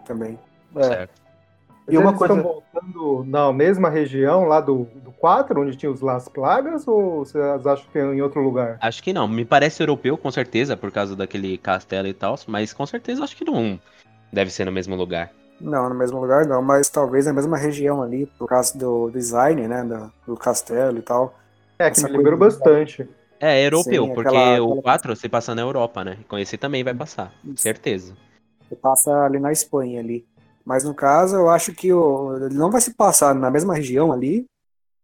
também.
É. Certo. E uma coisa... estão voltando na mesma região lá do, do 4, onde tinha os Las Plagas, ou vocês acham que é em outro lugar?
Acho que não. Me parece europeu, com certeza, por causa daquele castelo e tal, mas com certeza acho que não deve ser no mesmo lugar.
Não, no mesmo lugar não, mas talvez na mesma região ali, por causa do design, né, do, do castelo e tal.
É, que me lembrou bastante.
É, é europeu, Sim, porque aquela, o 4 você passa na Europa, né? Conhecer também vai passar, Isso. certeza.
Você passa ali na Espanha ali. Mas no caso, eu acho que o, ele não vai se passar na mesma região ali,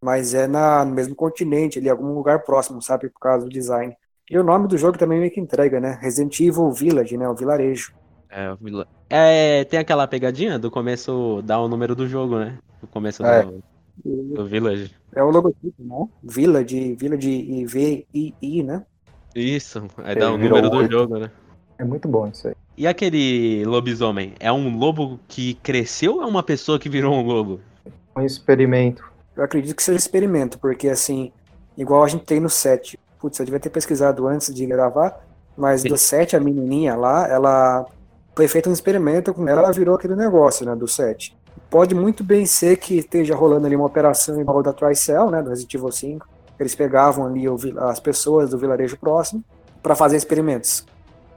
mas é na, no mesmo continente, ali, algum lugar próximo, sabe? Por causa do design. E o nome do jogo também meio que entrega, né? Resident Evil Village, né? O vilarejo.
É, é, tem aquela pegadinha do começo, dá o número do jogo, né? O começo é. do, do Village.
É o logotipo, né? Village, Village e V I I, né?
Isso, aí dá o número do jogo, né?
É muito bom isso aí.
E aquele lobisomem? É um lobo que cresceu ou é uma pessoa que virou um lobo?
Um experimento.
Eu acredito que seja experimento, porque assim, igual a gente tem no 7. Putz, eu devia ter pesquisado antes de gravar, mas Sim. do 7, a menininha lá, ela foi feito um experimento com ela, ela virou aquele negócio, né, do 7. Pode muito bem ser que esteja rolando ali uma operação em da Tricell, né, do Resident Evil 5. Eles pegavam ali as pessoas do vilarejo próximo para fazer experimentos.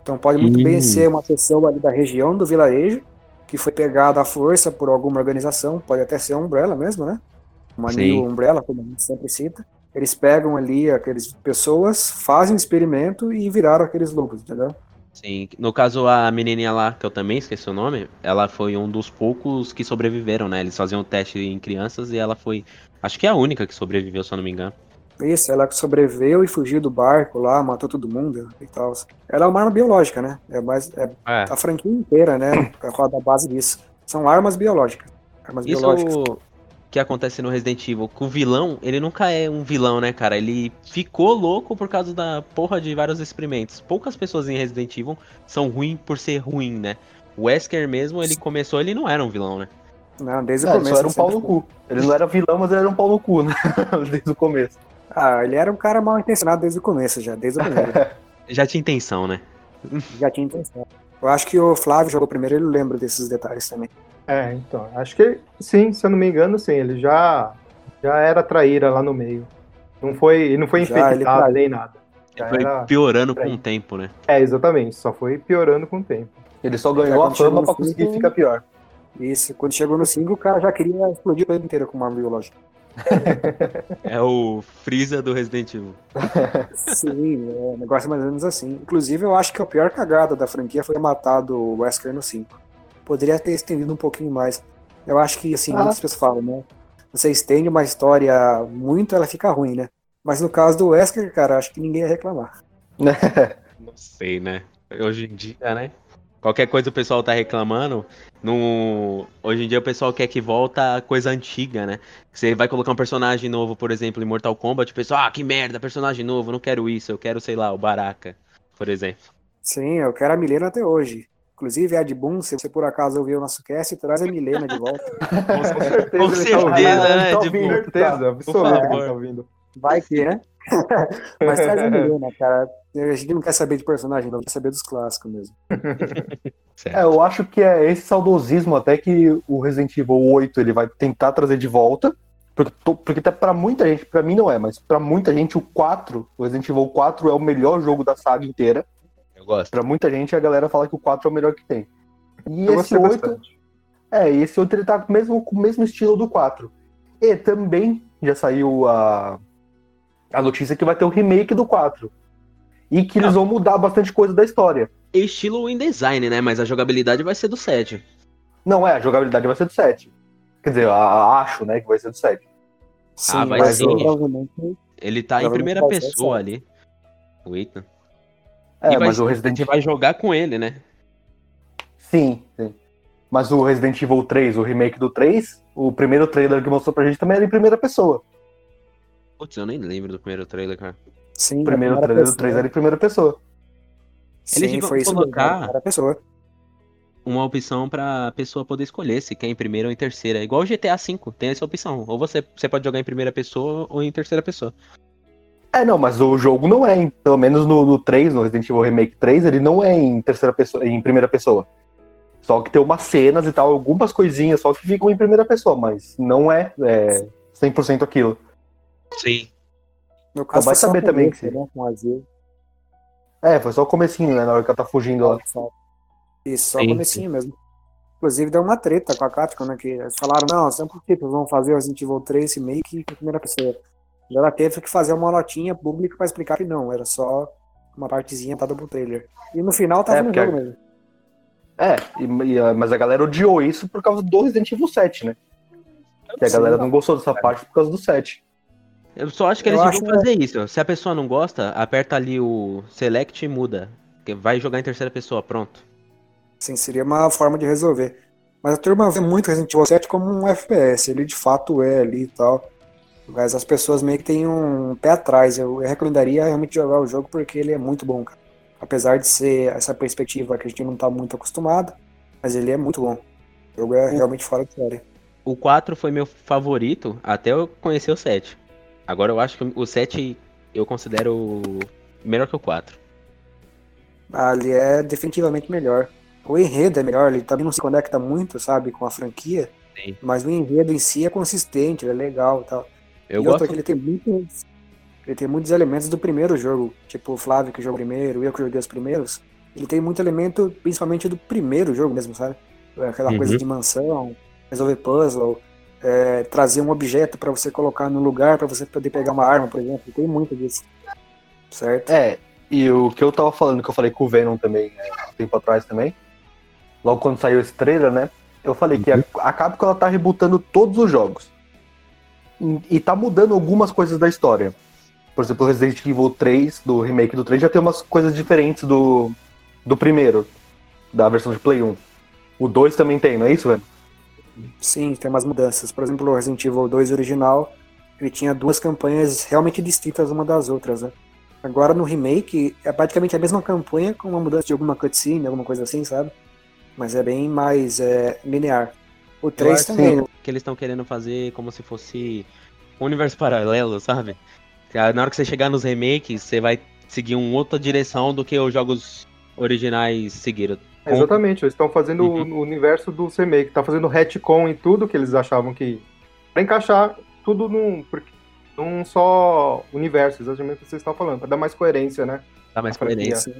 Então pode muito bem ser uma pessoa ali da região do vilarejo que foi pegada à força por alguma organização, pode até ser a Umbrella mesmo, né? Uma New Umbrella, como a gente sempre cita. Eles pegam ali aquelas pessoas, fazem um experimento e viraram aqueles lobos, entendeu?
Sim, no caso a menininha lá, que eu também esqueci o nome, ela foi um dos poucos que sobreviveram, né? Eles faziam o teste em crianças e ela foi, acho que é a única que sobreviveu, se eu não me engano.
Isso, ela sobreviveu e fugiu do barco lá, matou todo mundo e tal. Ela é uma arma biológica, né? É mais é,
É.
a franquia inteira, né? Roda a base disso. São armas biológicas. Armas
Isso
biológicas.
Que acontece no Resident Evil, que o vilão, ele nunca é um vilão, né, cara? Ele ficou louco por causa da porra de vários experimentos. Poucas pessoas em Resident Evil são ruins por ser ruim, né? O Wesker mesmo, ele começou, ele não era um vilão, né?
Não, desde o
É, ele
começo.
era um
sempre
pau no
foi.
cu. Ele não era vilão, mas ele era um pau no cu, né? <laughs> Desde o começo.
Ah, ele era um cara mal intencionado desde o começo, já, desde o primeiro. <laughs>
Já tinha intenção, né?
já tinha intenção. Eu acho que o Flávio jogou primeiro, ele lembra desses detalhes também.
É, então, acho que sim, se eu não me engano, sim, ele já, já era traíra lá no meio. Não foi, ele não foi
Já, ele
infectado
traiu.
nem nada.
Ele
Já
foi
era-
piorando com
Peraí.
o tempo, né?
É, exatamente, só foi piorando com o tempo.
Ele só ganhou a fama pra conseguir ficar pior.
Isso, quando chegou no 5, o cara já queria explodir o planeta inteiro com uma arma biológica. <laughs>
É o Freeza do Resident Evil.
Sim, é um negócio mais ou menos assim. Inclusive, eu acho que a pior cagada da franquia foi matado o Wesker no 5. Poderia ter estendido um pouquinho mais. Eu acho que, assim,
Ah.
muitas pessoas falam, né? Você estende uma história muito, ela fica ruim, né? Mas no caso do Wesker, cara, acho que ninguém ia reclamar. <laughs>
Não sei, né? Hoje em dia, né? Qualquer coisa o pessoal tá reclamando. No... Hoje em dia o pessoal quer que volta a coisa antiga, né? Você vai colocar um personagem novo, por exemplo, em Mortal Kombat, o pessoal, ah, que merda, personagem novo, não quero isso, eu quero, sei lá, o Baraka, por exemplo.
Sim, eu quero a Milena até hoje. Inclusive, Ed Boon, se você por acaso ouvir o nosso cast, traz a Milena de volta. <laughs>
Com certeza,
Com
tá
certeza,
ouvindo.
né?
tá
certeza, absoluta que ele tá ouvindo.
Vai que, né? <laughs> Mas traz <laughs> a Milena, cara. A gente não quer saber de personagem, não, quer saber dos clássicos mesmo. <laughs>
É, eu acho que é esse saudosismo até que o Resident Evil 8 ele vai tentar trazer de volta. Porque, porque até pra muita gente, pra mim não é, mas pra muita gente o 4, o Resident Evil 4 é o melhor jogo da saga inteira.
Eu gosto.
Pra muita gente a galera fala que o 4 é o melhor que tem. E
Eu
esse
gostei
8,
bastante.
é, e esse 8 ele tá mesmo, com o mesmo estilo do 4. E também já saiu a, a notícia que vai ter o remake do 4. E que eles vão mudar bastante coisa da história.
Estilo in design, né? Mas a jogabilidade vai ser do 7.
Não é, a jogabilidade vai ser do 7. Quer dizer, a- a- acho, né, que vai ser do 7.
Sim,
Ah, vai
mas
sim. Ele tá em primeira pessoa ali. O Ethan.
É,
e vai,
mas o
a
Resident
gente vai jogar com ele, né?
Sim, sim. Mas o Resident Evil 3, o remake do 3, o primeiro trailer que mostrou pra gente também era em primeira pessoa.
Putz, eu nem lembro do primeiro trailer, cara.
sim.
O primeiro
a primeira
trailer do
pessoa.
3 era em primeira pessoa.
Sim,
Eles deviam
foi isso
colocar-
mesmo, a pessoa.
Uma opção pra pessoa poder escolher se quer em primeira ou em terceira. Igual o GTA V, tem essa opção. Ou você, você pode jogar em primeira pessoa ou em terceira pessoa.
É, não, mas o jogo não é, em- pelo menos no, no 3, no Resident Evil Remake 3, ele não é em terceira pessoa, em primeira pessoa. Só que tem umas cenas e tal, algumas coisinhas só que ficam em primeira pessoa, mas não é, é 100% aquilo.
Sim.
No caso,
vai saber também que sim.
né, com azul.
É, foi só o comecinho, né, na hora que ela tá fugindo lá.
Isso, só
Sim,
o comecinho mesmo. Inclusive deu uma treta com a Capcom, né? Que eles falaram, não, são por que vão fazer o Resident Evil 3 remake em primeira pessoa. E ela teve que fazer uma notinha pública pra explicar que não, era só uma partezinha pra pro trailer. E no final tava
É,
no jogo mesmo.
É, e- e, ah, mas a galera odiou isso por causa do Resident Evil 7, né? Que a
Sim.
galera não gostou dessa parte por causa do 7.
Eu só acho que
Eu
eles deviam fazer isso. Se a pessoa não gosta, aperta ali o select e muda. Vai jogar em terceira pessoa, pronto.
Sim, seria uma forma de resolver. Mas a turma vê muito Resident Evil 7 como um FPS, ele de fato é ali e tal. Mas as pessoas meio que têm um pé atrás. Eu recomendaria realmente jogar o jogo porque ele é muito bom, cara. Apesar de ser essa perspectiva que a gente não tá muito acostumado, mas ele é muito bom. O jogo é realmente fora de série.
O 4 foi meu favorito até eu conhecer o 7. Agora eu acho que o 7 eu considero melhor que o 4.
Ah, ele é definitivamente melhor. O enredo é melhor, ele também não se conecta muito, sabe, com a franquia.
Sim.
Mas o enredo em si é consistente, ele é legal e tal.
Eu
e
gosto.
que ele tem muitos. Ele tem muitos elementos do primeiro jogo. Tipo o Flávio que jogou primeiro, eu que joguei os primeiros. Ele tem muito elemento, principalmente do primeiro jogo mesmo, sabe? Aquela
Uhum.
coisa de mansão, resolver puzzle, é, trazer um objeto pra você colocar no lugar pra você poder pegar uma arma, por exemplo. Tem muito disso. Certo?
É, e o que eu tava falando, que eu falei com o Venom também, né, um tempo atrás também, logo quando saiu esse trailer, né, eu falei que a, a Capcom ela tá rebutando todos os jogos. E, e tá mudando algumas coisas da história. Por exemplo, o Resident Evil 3, do remake do 3, já tem umas coisas diferentes do, do primeiro, da versão de Play 1. O 2 também tem, não é isso, velho?
Sim, tem umas mudanças. Por exemplo, o Resident Evil 2 original, ele tinha duas campanhas realmente distintas uma das outras, né? Agora no remake é praticamente a mesma campanha com uma mudança de alguma cutscene, alguma coisa assim, sabe? Mas é bem mais é, linear. O 3 também. Né?
Que eles estão querendo fazer como se fosse um universo paralelo, sabe? Na hora que você chegar nos remakes, você vai seguir uma outra direção do que os jogos originais seguiram.
Exatamente, eles estão fazendo uhum. o universo do remake, tá fazendo retcon em tudo que eles achavam que. pra encaixar tudo num, num só universo, exatamente o que vocês estão falando, pra dar mais coerência, né?
Dar mais coerência.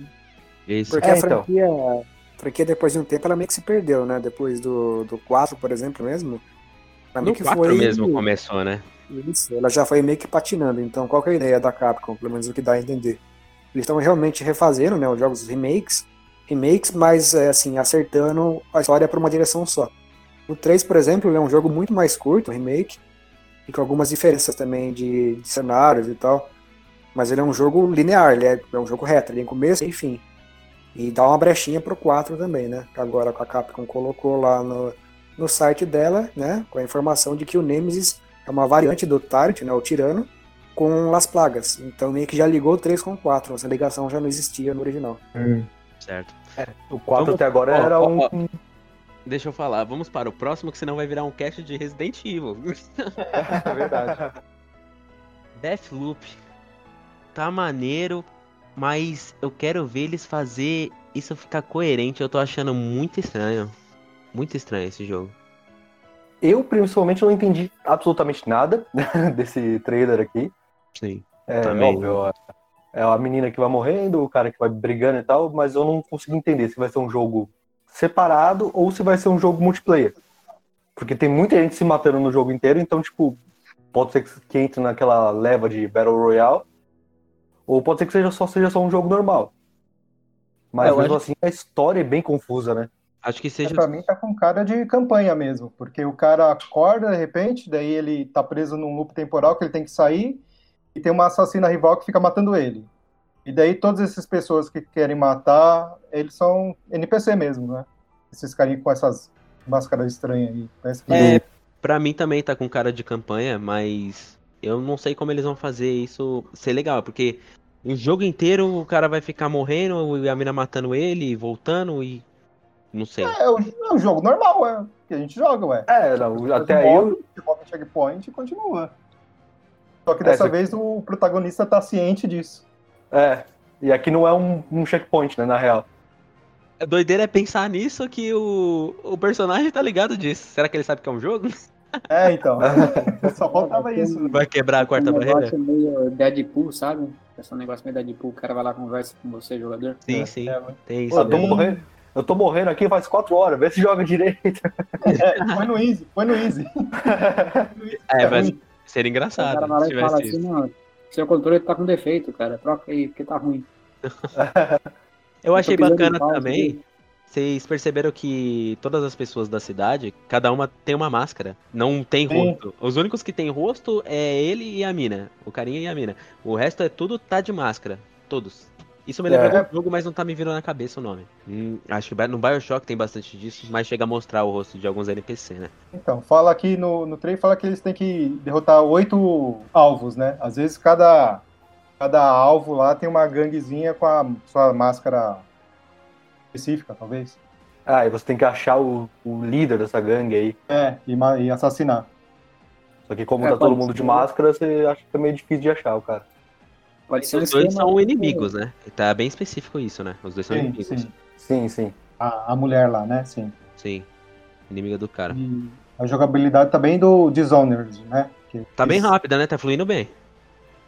Isso. Porque é, a então. franquia, então. a franquia, depois de um tempo, ela meio que se perdeu, né? Depois do, do 4, por exemplo, mesmo.
No 4 foi... mesmo começou, né?
Isso, ela já foi meio que patinando. Então, qual é a ideia da Capcom? Pelo menos o que dá a entender. Eles estão realmente refazendo, né? Os jogos remakes remakes, mas é, assim, acertando a história para uma direção só. O 3, por exemplo, é um jogo muito mais curto, remake, e com algumas diferenças também de, de cenários e tal. Mas ele é um jogo linear, ele é, é um jogo reto, ele tem começo e fim. E dá uma brechinha pro 4 também, né? Agora a Capcom colocou lá no, no site dela, né? Com a informação de que o Nemesis é uma variante do Tyrant, né? O Tirano, com Las Plagas. Então meio que já ligou o 3 com o 4. Essa ligação já não existia no original.
Hum. Certo.
É, o 4 vamos, até agora ó, era ó, um. Ó,
deixa eu falar, vamos para o próximo, que senão vai virar um cast de Resident Evil. <laughs>
é verdade.
Deathloop. Tá maneiro, mas eu quero ver eles fazer isso ficar coerente. Eu tô achando muito estranho. Muito estranho esse jogo.
Eu, principalmente, não entendi absolutamente nada <laughs> desse trailer aqui.
Sim.
É também. óbvio, é a menina que vai morrendo, o cara que vai brigando e tal, mas eu não consigo entender se vai ser um jogo separado ou se vai ser um jogo multiplayer. Porque tem muita gente se matando no jogo inteiro, então, tipo, pode ser que entre naquela leva de Battle Royale, ou pode ser que seja só, seja só um jogo normal. Mas é, mesmo acho... assim a história é bem confusa, né?
Acho que seja.
É, pra mim tá com cara de campanha mesmo, porque o cara acorda de repente, daí ele tá preso num loop temporal que ele tem que sair, e tem uma assassina rival que fica matando ele. E daí todas essas pessoas que querem matar, eles são NPC mesmo, né? Esses carinhos com essas máscaras estranhas aí.
Que... É, pra mim também tá com cara de campanha, mas eu não sei como eles vão fazer isso ser legal, porque o jogo inteiro o cara vai ficar morrendo, e a mina matando ele, e voltando e. Não sei.
É, é, o, é jogo normal, é. Que a gente joga, ué.
É, não, até aí.
Eu... Checkpoint e continua. Só que dessa é, vez o protagonista tá ciente disso.
É, e aqui não é um, um checkpoint, né, na real.
A doideira é pensar nisso que o, o personagem tá ligado disso. Será que ele sabe que é um jogo?
É, então. <laughs> Só faltava isso. Né?
Vai quebrar a quarta um barreira?
meio Deadpool, sabe? Esse é um negócio meio Deadpool. O cara vai lá conversa com você, jogador.
Sim, é, sim. É,
tem isso. Pô, eu, tô morrendo, eu tô morrendo aqui faz quatro horas. Vê se joga direito.
É, põe no easy. Põe <laughs> no easy.
É, mas Seria engraçado. O cara vai lá e fala assim,
não, seu controle tá com defeito, cara. Troca aí, porque tá ruim. <laughs>
Eu achei bacana também. Vocês perceberam que todas as pessoas da cidade, cada uma tem uma máscara. Não tem Sim. rosto. Os únicos que tem rosto é ele e a mina. O carinha e a mina. O resto é tudo tá de máscara. Todos. Isso me lembra é. jogo, mas não tá me vindo na cabeça o nome. Hum, acho que no Bioshock tem bastante disso, mas chega a mostrar o rosto de alguns NPC, né?
Então, fala aqui no, no trailer, fala que eles têm que derrotar oito alvos, né? Às vezes cada, cada alvo lá tem uma ganguezinha com a sua máscara específica, talvez.
Ah, e você tem que achar o, o líder dessa gangue aí.
É, e, e assassinar.
Só que como é, tá todo mundo de máscara, você acha que é meio difícil de achar o cara.
Pode ser Os dois são inimigos, né? Tá bem específico isso, né? Os dois são
sim,
inimigos.
Sim, sim. sim.
A, a, mulher lá, né? Sim.
Sim. Inimiga do cara.
E a jogabilidade também tá do Dishonored, né?
Que, tá bem rápida, né? Tá fluindo bem.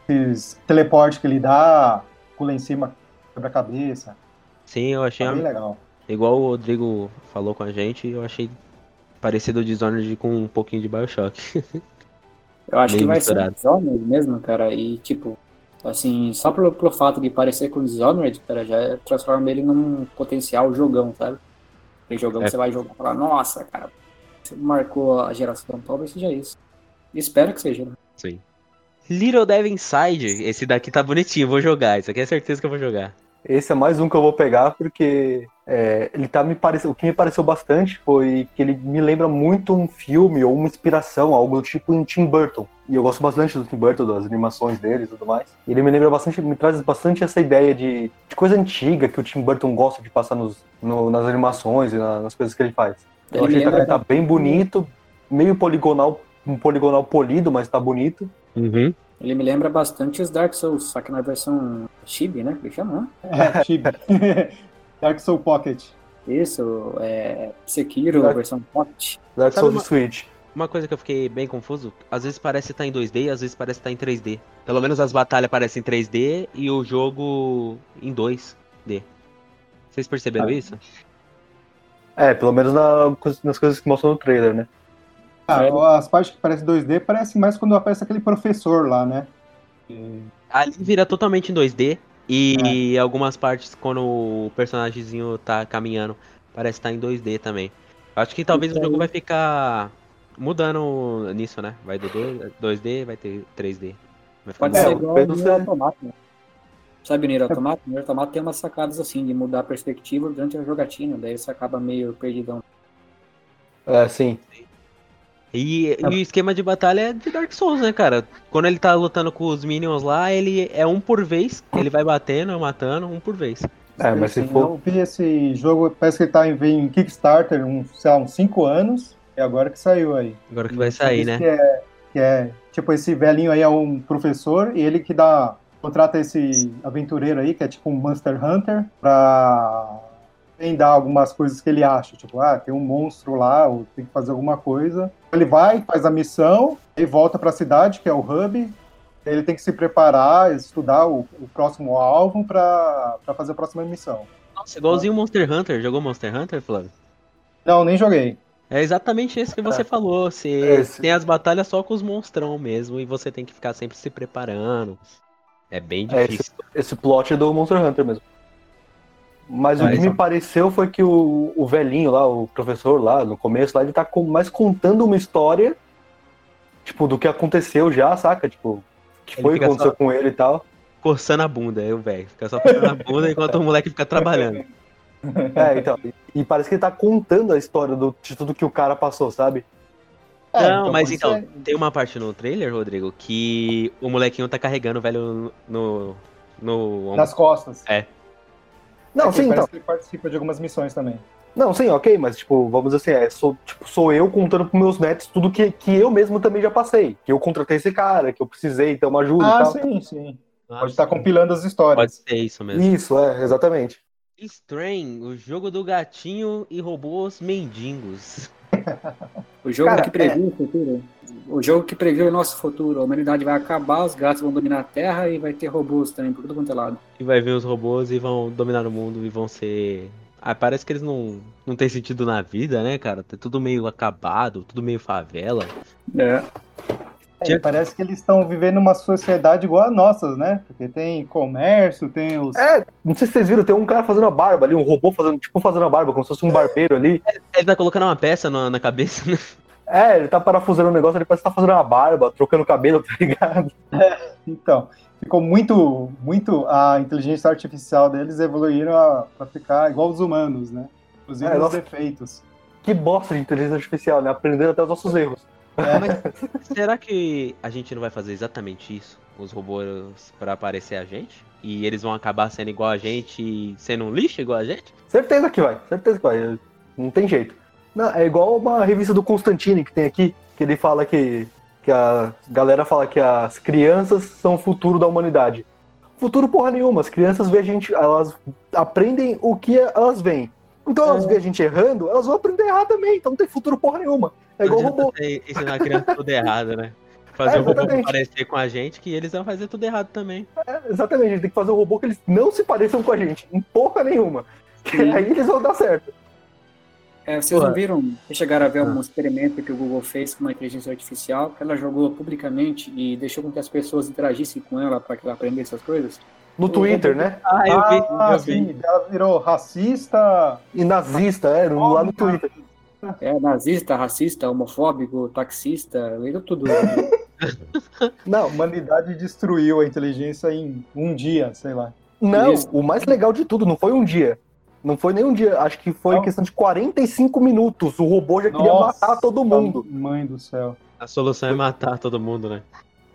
Esses teleporte que ele dá, pula em cima, quebra a cabeça.
Sim, eu achei.
Tá bem legal.
Igual o Rodrigo falou com a gente, eu achei parecido o Dishonored com um pouquinho de Bioshock. <laughs>
Eu acho que vai misturado. ser Dishonored mesmo, cara. E tipo, Assim, só pelo, pelo fato de parecer com o Dishonored, cara, já transforma ele num potencial jogão, sabe? Aquele jogão é. que você vai jogar e falar, nossa, cara, você marcou a geração, talvez seja isso. Espero que seja. Né?
Sim. Little Devil Inside. Esse daqui tá bonitinho, vou jogar. Isso aqui é certeza que eu vou jogar.
Esse é mais um que eu vou pegar porque é, ele tá me pareceu, o que me pareceu bastante foi que ele me lembra muito um filme ou uma inspiração, algo do tipo em Tim Burton. E eu gosto bastante do Tim Burton, das animações dele e tudo mais. E ele me lembra bastante, me traz bastante essa ideia de, de coisa antiga que o Tim Burton gosta de passar nos, no- nas animações e na- nas coisas que ele faz. Eu
Ele
achei que ele tá bem bonito, meio poligonal, um poligonal polido, mas tá bonito.
Uhum.
Ele me lembra bastante os Dark Souls, só que na versão chibi, né? Que chama, né?
É, Chibi. <laughs> Dark Soul Pocket.
Isso, é Sekiro,
Dark-
versão Pocket.
Dark
Sabe
Souls
uma-
Switch.
Uma coisa que eu fiquei bem confuso, às vezes parece estar em 2D, às vezes parece estar em 3D. Pelo menos as batalhas parecem em 3D e o jogo em 2D. Vocês perceberam
Ah.
isso?
É, pelo menos na- nas coisas que mostram no trailer, né?
Ah,
É.
as partes que parecem 2D parecem mais quando aparece aquele professor lá, né? E-
Ali vira totalmente em 2D e algumas partes quando o personagemzinho tá caminhando parece estar em 2D também. Acho que talvez o jogo vai ficar mudando nisso, né? Vai do 2- 2D, vai ter 3D. Vai ficar
Pode
É,
ser
o
igual o Nier Automata. né? Sabe o Nier Automata? O Nier Automata tem umas sacadas assim, de mudar a perspectiva durante a jogatina, daí você acaba meio perdidão.
É, sim.
E, e o esquema de batalha é de Dark Souls, né, cara? Quando ele tá lutando com os minions lá, ele é um por vez. Ele vai batendo, matando, um por vez.
É, mas se for.
Eu vi esse jogo, parece que ele tá em, veio em Kickstarter, uns, sei lá, uns 5 anos, e agora que saiu aí.
Agora que vai sair, né?
Que é, que é, tipo, esse velhinho aí é um professor, e ele que dá, contrata esse aventureiro aí, que é tipo um Monster Hunter, pra dar algumas coisas que ele acha, tipo, ah, tem um monstro lá, ou tem que fazer alguma coisa. Ele vai, faz a missão, e volta pra cidade, que é o hub, ele tem que se preparar, estudar o, o próximo alvo pra, pra fazer a próxima missão.
Nossa, igualzinho o Monster Hunter. Jogou Monster Hunter, Flávio?
Não, nem joguei.
É exatamente isso que você falou. Você
Esse.
tem as batalhas só com os monstrão mesmo e você tem que ficar sempre se preparando. É bem
É,
difícil.
esse plot é do Monster Hunter mesmo. Mas o
Ah,
que
então.
me pareceu foi que o, o velhinho lá, o professor lá, no começo, lá, ele tá com- mais contando uma história, tipo, do que aconteceu já, saca? Tipo, que
Ele
foi o que aconteceu
só-
com ele e tal.
Coçando a bunda, eu, velho. Fica só coçando a bunda enquanto o moleque fica trabalhando. <laughs>
É, então. E, e parece que ele tá contando a história do, de tudo que o cara passou, sabe?
É,
Não, mas
pode
então,
ser.
tem uma parte no trailer, Rodrigo, que o molequinho tá carregando o velho no. no ombro.
Nas costas.
É.
Não,
É
sim,
parece
então.
que ele participa de algumas missões também.
Não, sim, ok, mas tipo, vamos dizer assim, é, sou, tipo, sou eu contando pros meus netos tudo que, que eu mesmo também já passei. Que eu contratei esse cara, que eu precisei ter uma ajuda e
Ah,
tal.
sim, sim.
Ah,
Pode estar compilando as
Pode
histórias.
ser isso mesmo.
Isso, é, exatamente.
Strain, o jogo do gatinho e robôs mendigos. <laughs>
O jogo
Cara,
que previu o futuro. O jogo que previu o nosso futuro. A humanidade vai acabar, os gatos vão dominar a Terra e vai ter robôs também por tudo quanto é lado.
E vai vir os robôs e vão dominar o mundo e vão ser. Ah, parece que eles não, não têm sentido na vida, né, cara? Tá tudo meio acabado, tudo meio favela.
É.
É, parece que eles estão vivendo uma sociedade igual a nossa, né? Porque tem comércio, tem os.
É, não sei se vocês viram, tem um cara fazendo a barba ali, um robô fazendo, tipo, fazendo a barba, como se fosse um barbeiro ali.
Ele tá colocando uma peça na, na cabeça, né?
É, ele tá parafusando o negócio, ele parece que tá fazendo uma barba, trocando cabelo, <laughs> tá ligado?
Então, ficou muito, muito. A inteligência artificial deles evoluíram para ficar igual os humanos, né? Inclusive
É,
os
nossa.
defeitos.
Que bosta de inteligência artificial, né? Aprendendo até os nossos erros.
Mas será que a gente não vai fazer exatamente isso? Os robôs pra aparecer a gente? E eles vão acabar sendo igual a gente e sendo um lixo igual a gente?
Certeza que vai, certeza que vai. Não tem jeito. Não, é igual uma revista do Constantine que tem aqui, que ele fala que, que a galera fala que as crianças são o futuro da humanidade. Futuro porra nenhuma, as crianças veem a gente, elas aprendem o que elas veem. Então elas veem a gente errando, elas vão aprender a errar também, então não tem futuro porra nenhuma. É igual
Não
robô.
ensinar a criança tudo errado, né? Fazer
É,
o robô parecer com a gente, que eles vão fazer tudo errado também.
É, exatamente, a gente tem que fazer um robô que eles não se pareçam com a gente, em porra nenhuma. Que <laughs> aí eles vão dar certo.
É, vocês
Porra.
não viram, vocês chegaram a ver
Ah.
um experimento que o Google fez com uma inteligência artificial, que ela jogou publicamente e deixou com que as pessoas interagissem com ela para que ela aprendesse essas coisas?
No Twitter, né?
Ah, eu vi,
ah,
eu
sim,
vi.
ela virou racista.
E nazista, é, no- lá no Twitter.
É nazista, racista, homofóbico, taxista, virou tudo. <laughs>
A
Não,
humanidade destruiu a inteligência em um dia, sei lá.
não,
Isso.
o mais legal de tudo, não foi um dia. Não foi nem um dia, acho que foi
Não.
questão de 45 minutos. O robô já queria
Nossa,
matar todo mundo.
Mãe do céu.
A solução é matar todo mundo, né?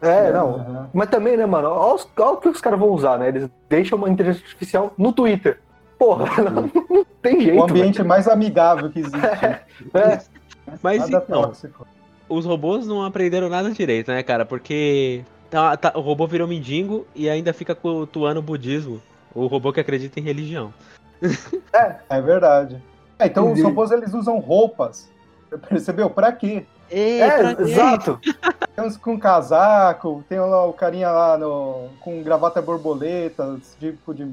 É, não.
Aham.
Mas também, né, mano? Olha, os- olha o que os caras vão usar, né? Eles deixam uma inteligência artificial no Twitter. Porra, <laughs> não, não tem jeito.
O ambiente mais amigável que existe.
velho. <laughs> É,
Mas
Nada
então,
tóxico.
os robôs não aprenderam nada direito, né, cara? Porque tá- tá- o robô virou mendigo e ainda fica cultuando o budismo. O robô que acredita em religião. <laughs>
É verdade. É, então os
Entendi.
robôs eles usam roupas. Você percebeu? Pra quê?
é, exato. <laughs>
Tem uns com casaco, tem lá o carinha lá no, com gravata borboleta, tipo de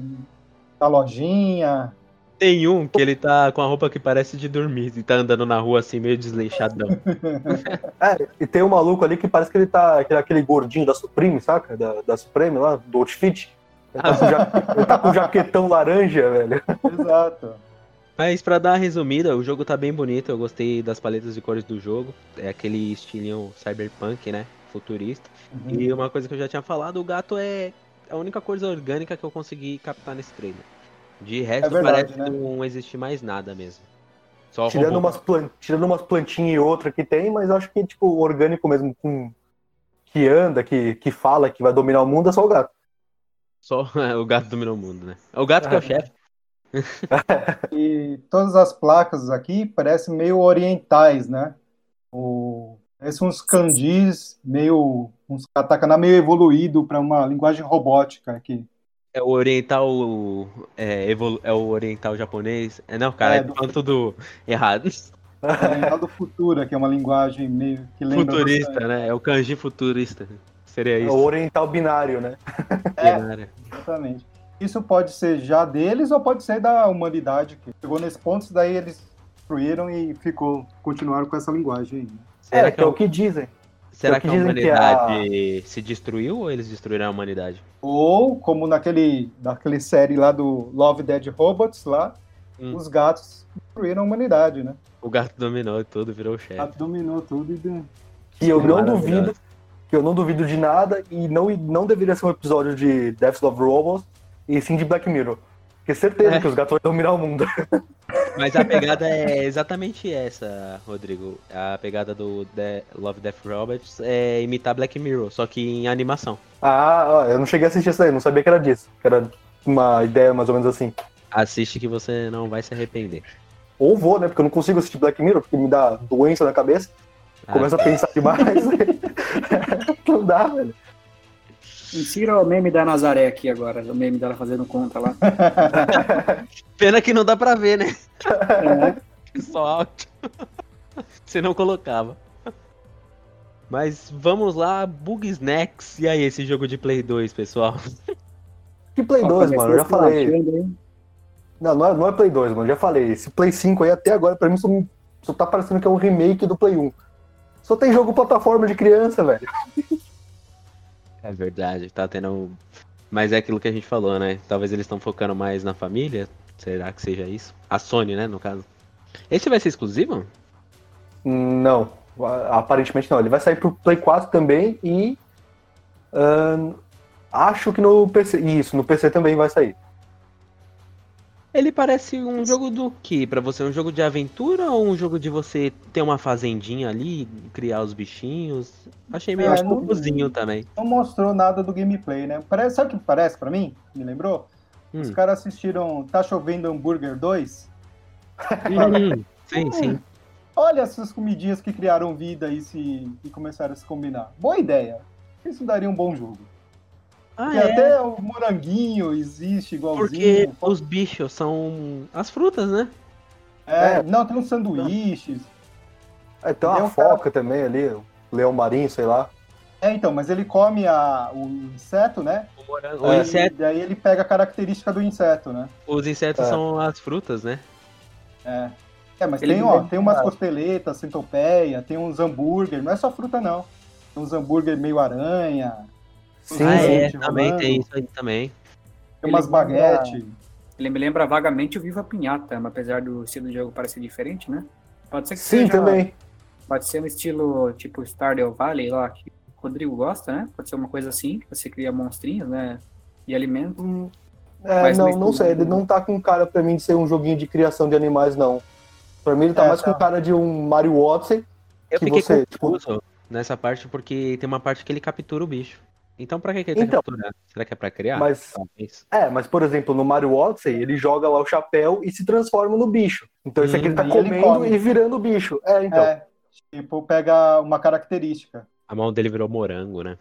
da lojinha.
Tem um que ele tá com a roupa que parece de dormir e tá andando na rua assim, meio desleixadão. <laughs>
É, e tem um maluco ali que parece que ele tá. Aquele, aquele gordinho da Supreme, saca? Da, da Supreme lá, do Outfit. Ele tá, com ja- ele tá com jaquetão laranja, velho.
Exato.
Mas pra dar uma resumida, o jogo tá bem bonito, eu gostei das paletas de cores do jogo. É aquele estilinho cyberpunk, né? Futurista.
Uhum.
E uma coisa que eu já tinha falado, o gato é a única coisa orgânica que eu consegui captar nesse trailer. De resto,
É verdade,
parece
né?
não existe mais nada mesmo. Só
Tirando umas, plan- tirando umas plantinhas e outra que tem, mas acho que, tipo, orgânico mesmo, com. Que anda, que, que fala, que vai dominar o mundo, é só o gato.
Só <laughs> o gato dominou o mundo, né? É o gato que é o chefe. <laughs>
E todas as placas aqui parecem meio orientais, né? O, parecem uns kanjis meio. uns katakana meio evoluído para uma linguagem robótica aqui.
É o oriental. É, evolu- é o oriental japonês. É, não, cara,
É,
é,
do-
falando tudo errado. <laughs>
Oriental do futuro, que é uma linguagem meio que lembra
Futurista,
bastante.
né? É o kanji futurista. Seria
É
isso.
o oriental binário, né? <laughs>
É.
Cara.
Exatamente. Isso pode ser já deles ou pode ser da humanidade que chegou nesse ponto, daí eles destruíram e ficou, continuaram com essa linguagem aí. né?
Será
é,
que,
é
a-
o que dizem.
será
é o
que
que
a
dizem que
humanidade se destruiu ou eles destruíram a humanidade?
Ou, como naquele, naquele série lá do Love Dead Robots, lá,
Hum.
os gatos destruíram a humanidade, né?
O gato dominou tudo, virou o
O
chefe.
gato dominou tudo e
Que eu não duvido. Que eu não duvido de nada e não, não deveria ser um episódio de Death Love Robots e sim de Black Mirror. Porque certeza
É.
que os gatos vão dominar o mundo. <laughs>
Mas a pegada é exatamente essa, Rodrigo. A pegada do The- Love Death Robots é imitar Black Mirror, só que em animação.
Ah, eu não cheguei a assistir isso aí, não sabia que era disso. Que era uma ideia mais ou menos assim.
Assiste que você não vai se arrepender.
Ou vou, né? Porque eu não consigo assistir Black Mirror, porque me dá doença na cabeça.
Ah,
Começa a pensar demais. <laughs> não dá, velho.
Insira o meme da Nazaré aqui agora, o meme dela fazendo conta lá. <laughs>
Pena que não dá pra ver, né?
É, <laughs>
Só áudio. Você não colocava. Mas vamos lá, Bug Snacks. E aí, esse jogo de Play 2, pessoal?
Que Play 2, mano, eu já falei. Não, não é, não é Play 2, mano, já falei. Esse Play 5 aí até agora, pra mim, só, só tá parecendo que é um remake do Play 1. Só tem jogo plataforma de criança, velho.
É verdade, tá tendo. Mas é aquilo que a gente falou, né? Talvez eles estão focando mais na família. Será que seja isso? A Sony, né, no caso. Esse vai ser exclusivo?
Não, aparentemente não. Ele vai sair pro Play 4 também e. ahn, acho que no PC. Isso, no PC também vai sair.
Ele parece um jogo do que pra você? Um jogo de aventura ou um jogo de você ter uma fazendinha ali, criar os bichinhos? Achei meio
É, não-
confusinho também.
Não mostrou nada do gameplay, né? Parece, sabe o que parece pra mim? Me lembrou? Os
Hum.
caras assistiram Tá Chovendo Hambúrguer 2.
Hum, sim, <laughs> sim.
Olha essas comidinhas que criaram vida e, se, e começaram a se combinar. Boa ideia. Isso daria um bom jogo.
Ah, é.
até o moranguinho existe igualzinho.
Porque os bichos são as frutas, né?
É,
É.
Não, tem uns sanduíches.
É, tem uma
Tem um
foca também ali, o leão marinho, sei lá.
É, então, mas ele come a, o inseto, né?
O morango- o
E
inseto-
daí ele pega a característica do inseto, né?
os insetos
É.
são as frutas, né?
É. É, mas
Ele
tem, ó,
lembra-
tem umas costeletas, centopeia, tem uns hambúrguer, não é só fruta, não. Tem uns hambúrguer meio aranha,
Sim,
ah, é, também
rolando.
tem isso aí também.
tem umas
Ele lembra-
baguete.
Ele me lembra vagamente o Viva Pinhata, mas apesar do estilo de jogo parecer diferente, né? Pode ser que
Sim,
seja,
também.
Pode ser um estilo tipo Stardew Valley lá, que o Rodrigo gosta, né? Pode ser uma coisa assim, você cria monstrinhos, né? E alimenta.
Hum, É,
Mas
não, não
que-
sei. Ele não tá com cara pra mim de ser um joguinho de criação de animais, não. Pra mim ele tá
É,
mais
tá.
com cara de um Mario Odyssey.
Eu
que
fiquei
você, tipo-
confuso nessa parte porque tem uma parte que ele captura o bicho. Então pra que, que ele
Então,
tá capturando? Será que é pra criar?
Mas,
Talvez.
é, mas por exemplo, no Mario Odyssey, ele joga lá o chapéu e se transforma no bicho. Então esse aqui ele tá
Hum, e ele
comendo
come.
e virando o bicho. É, então.
É, tipo, pega uma característica.
A mão dele virou morango, né?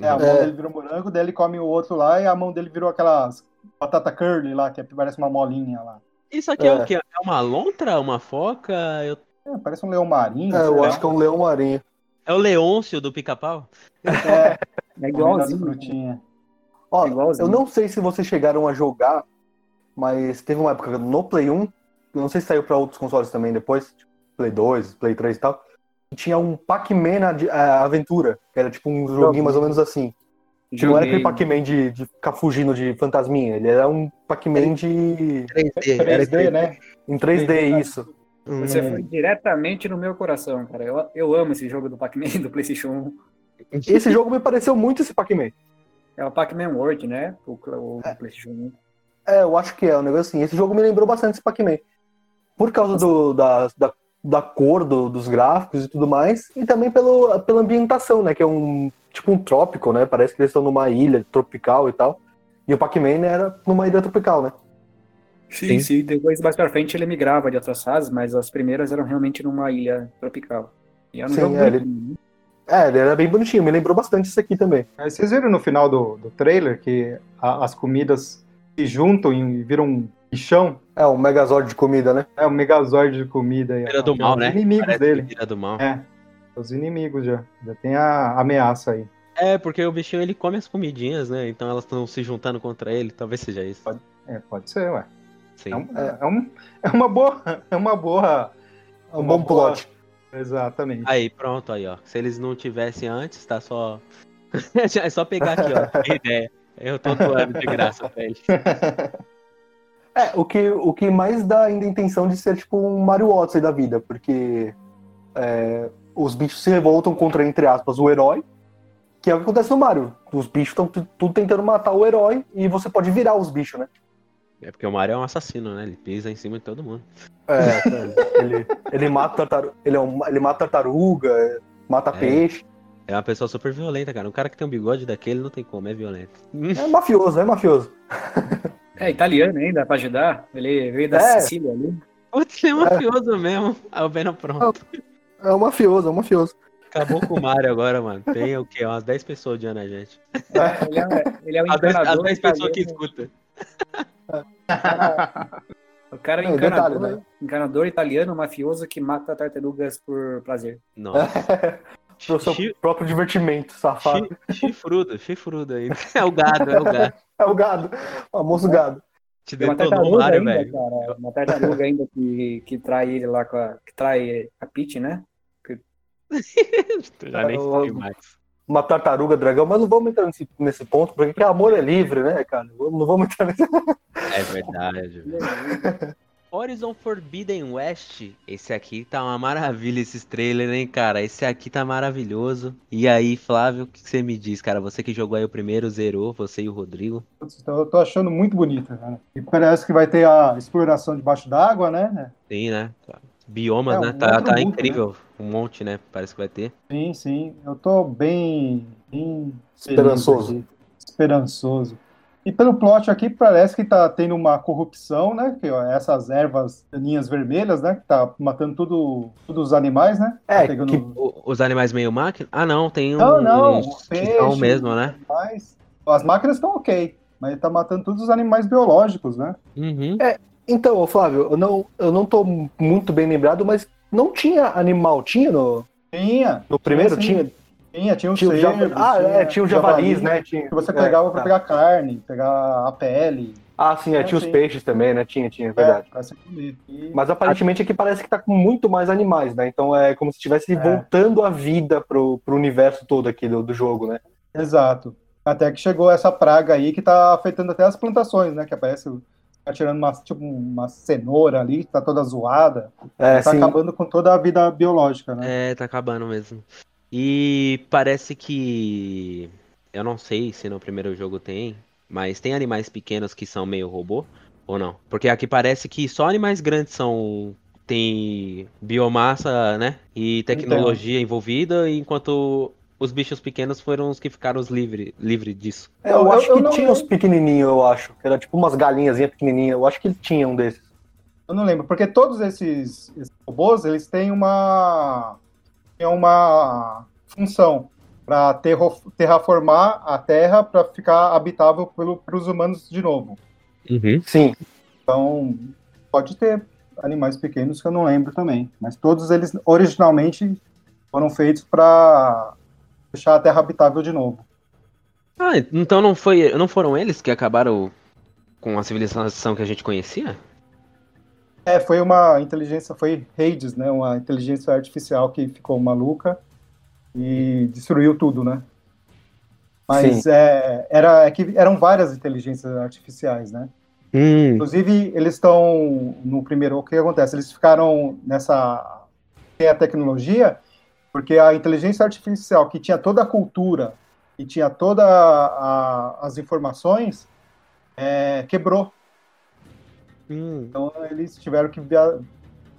É, a mão
É.
dele virou morango, daí ele come o outro lá e a mão dele virou aquelas batata curly lá, que parece uma molinha lá.
Isso aqui é.
É.
o quê? É uma lontra? Uma foca? Eu-
É, parece um leão marinho.
É, eu acho que é um leão marinho.
É o Leôncio do pica-pau?
É, <laughs>
É
as
igualzinho.
Ó,
É igualzinho.
eu não sei se vocês chegaram a jogar, mas teve uma época no Play 1, eu não sei se saiu pra outros consoles também depois, tipo Play 2, Play 3 e tal, que tinha um Pac-Man a- Aventura, que era tipo um joguinho mais ou menos assim. Tipo, não era aquele
Joguei.
Pac-Man de, de ficar fugindo de fantasminha, ele era um Pac-Man de
3D.
3D, né?
em 3D, isso.
Você foi diretamente no meu coração, cara. Eu, eu amo esse jogo do Pac-Man do PlayStation 1.
Esse jogo me pareceu muito esse Pac-Man.
É o Pac-Man World, né? O, o do PlayStation 1.
É, eu acho que é um negócio assim. Esse jogo me lembrou bastante esse Pac-Man. Por causa do, da, da, da cor do- dos gráficos e tudo mais, e também pelo, pela ambientação, né? Que é um tipo um trópico, né? Parece que eles estão numa ilha tropical e tal. E o Pac-Man era numa ilha tropical, né?
Sim, sim. Depois, mais pra frente, ele migrava de outras fases, mas as primeiras eram realmente numa ilha tropical. E era um
Sim,
jogo
é, ele-
né?
É, ele era bem bonitinho, me lembrou bastante isso aqui também.
Aí vocês viram no final do, do trailer que a- as comidas se juntam e viram um bichão?
É, um Megazord de comida, né?
É um megazord de comida.
Vira do
ó.
mal,
Os
né?
inimigos
Parece
dele.
Vira do mal.
É. Os inimigos já. Já tem a ameaça aí.
É, porque o bichinho ele come as comidinhas, né? Então elas estão se juntando contra ele. Talvez seja isso.
É, pode ser, ué.
Sim.
É, um- é um- é uma boa. É uma boa.
É um
Uma
bom
boa-
plot.
Exatamente.
Aí, pronto, aí, ó. Se eles não tivessem antes, tá só. <laughs> é só pegar aqui, ó. Que ideia. Eu tô doando de graça <laughs> pra eles.
É, o que, o que mais dá ainda a intenção de ser tipo um Mario Odyssey da vida, porque é, os bichos se revoltam contra, entre aspas, o herói, que é o que acontece no Mario. Os bichos estão tudo tentando matar o herói e você pode virar os bichos, né?
É porque o Mario é um assassino, né? Ele pisa em cima de todo mundo.
É, ele, ele, mata tartaruga, ele, é um- ele mata tartaruga, é, mata
É.
peixe.
É uma pessoa super violenta, cara. Um cara que tem um bigode daquele não tem como, é violento.
É mafioso, é mafioso.
É italiano ainda, pra ajudar. Ele veio da
É.
Sicília ali.
Putz, é mafioso mesmo. Aí o Venom pronto.
É um mafioso, é um mafioso.
Acabou com o Mario agora, mano. Tem o quê? Umas 10 pessoas odiando a gente.
Ele é, ele é um
As 10,
encanador.
as 10 pessoas que
italiano. <laughs> O cara é
Não,
encanador,
detalhe, né?
encanador italiano, mafioso que mata tartarugas por prazer.
Nossa. <laughs>
Pro seu
Chi-
próprio divertimento, safado.
chi- Chifrudo, chifrudo ainda. <laughs> É o gado, é o gado.
É o gado, o famoso gado.
Te
Tem uma tartaruga
Mario,
ainda,
velho.
cara. Uma tartaruga ainda que, que trai ele lá com a. que trai a Peach, né?
Tu já nem sei mais.
Uma tartaruga dragão, mas não vamos entrar nesse, nesse ponto, porque que amor é livre, né, cara? Não vamos entrar nesse. <laughs>
É verdade. Horizon Forbidden West, esse aqui tá uma maravilha, esses trailers, hein, cara? Esse aqui tá maravilhoso. E aí, Flávio, o que você me diz, cara? Você que jogou aí o primeiro, zerou, você e o Rodrigo.
Putz, então Eu tô achando muito bonito, cara. E parece que vai ter a exploração debaixo d'água, né?
Sim, né? Biomas,
É,
né?
um
Tá,
outro
tá
mundo,
incrível. Um monte, né? Parece que vai ter.
Sim, sim. Eu tô bem, bem
Esperançoso.
Esperançoso. E pelo plot aqui, parece que tá tendo uma corrupção, né? Que ó, essas ervas daninhas vermelhas, né? Que tá matando tudo, todos os animais, né?
É,
Tá pegando
que-
O- os animais meio máquina? Ah, não, tem um.
Não, não, peixe.
são mesmo, né?
animais. As máquinas estão ok, mas tá matando todos os animais biológicos, né?
Uhum.
Então, ô, Flávio, eu não, eu não tô muito bem lembrado, mas não tinha animal, tinha no,
Tinha,
no primeiro? Tinha,
tinha, tinha os
tinha, o
cervos,
java- Ah, é, tinha o javalis, né? Tinha,
Que você
é,
pegava pra
tá.
pegar carne, pegar a pele.
Ah, sim, é, tinha os peixes também, né? Tinha, tinha, é verdade.
É. E-
Mas aparentemente aqui parece que tá com muito mais animais, né? Então é como se estivesse
É.
voltando a vida pro, pro universo todo aqui do, do jogo, né?
Exato. Até que chegou essa praga aí que tá afetando até as plantações, né? Que aparece tirando uma, tipo, uma cenoura ali, que tá toda zoada.
É,
tá
sim.
acabando com toda a vida biológica, né?
É, tá acabando mesmo. E parece que. Eu não sei se no primeiro jogo tem, mas tem animais pequenos que são meio robô ou não? Porque aqui parece que só animais grandes são. Tem biomassa, né? E tecnologia envolvida, enquanto os bichos pequenos foram os que ficaram os livre, livre disso.
É, eu,
Eu-
acho
eu
que
não
tinha
lembro.
uns pequenininhos, eu acho. Que era tipo umas galinhazinhas pequenininhas. Eu acho que tinha um desses.
Eu não lembro, porque todos esses, esses robôs, eles têm uma, têm uma função para terraformar a Terra para ficar habitável para os humanos de novo.
Uhum.
Sim.
Então, pode ter animais pequenos que eu não lembro também, mas todos eles originalmente foram feitos para deixar a Terra habitável de novo.
Ah, então não foi, não foram eles que acabaram com a civilização que a gente conhecia?
É, foi uma inteligência, foi Hades, né? Uma inteligência artificial que ficou maluca e destruiu tudo, né? Mas é, era, é que eram várias inteligências artificiais, né?
Hum,
Inclusive, eles estão no primeiro. O que acontece? Eles ficaram nessa. Tem a tecnologia, porque a inteligência artificial que tinha toda a cultura e tinha todas as informações é, quebrou.
hum.
Então, eles tiveram que. via-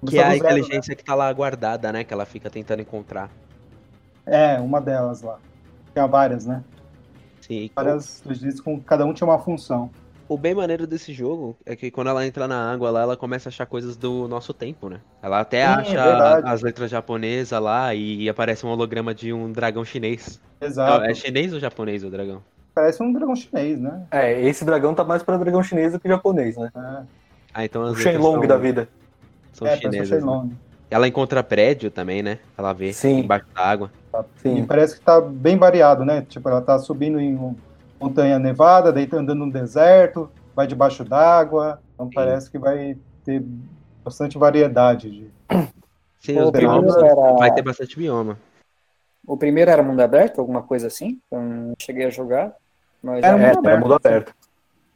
Que é a
zero, né?
inteligência que tá lá guardada, né? Que ela fica tentando encontrar.
É, uma delas lá. Tinha várias, né?
Sim.
Várias inteligências com cada um tinha uma função.
O bem maneiro desse jogo é que quando ela entra na água lá, ela começa a achar coisas do nosso tempo, né? Ela até
Sim, é
acha
verdade.
as letras japonesas lá e aparece um holograma de um dragão chinês.
Exato.
É chinês ou japonês o dragão?
Parece um dragão chinês, né?
É, esse dragão tá mais pra dragão chinês do que japonês, né?
É,
Ah, então as
O Shenlong
são,
da vida.
são
é um
chinesas. né?
Shenlong.
Ela encontra prédio também, né? Ela vê
Sim.
embaixo da água.
E
Sim.
parece que tá bem variado, né? Tipo, ela tá subindo em uma montanha nevada, daí tá andando no deserto, vai debaixo d'água. Então
Sim.
parece que vai ter bastante variedade. De... <clears throat>
Sim,
O
os
primeiro
biomas
era-
vai ter bastante bioma.
O primeiro era mundo aberto, alguma coisa assim? Eu não cheguei a jogar. Mas
Era
É,
mundo
era
aberto,
mundo aberto.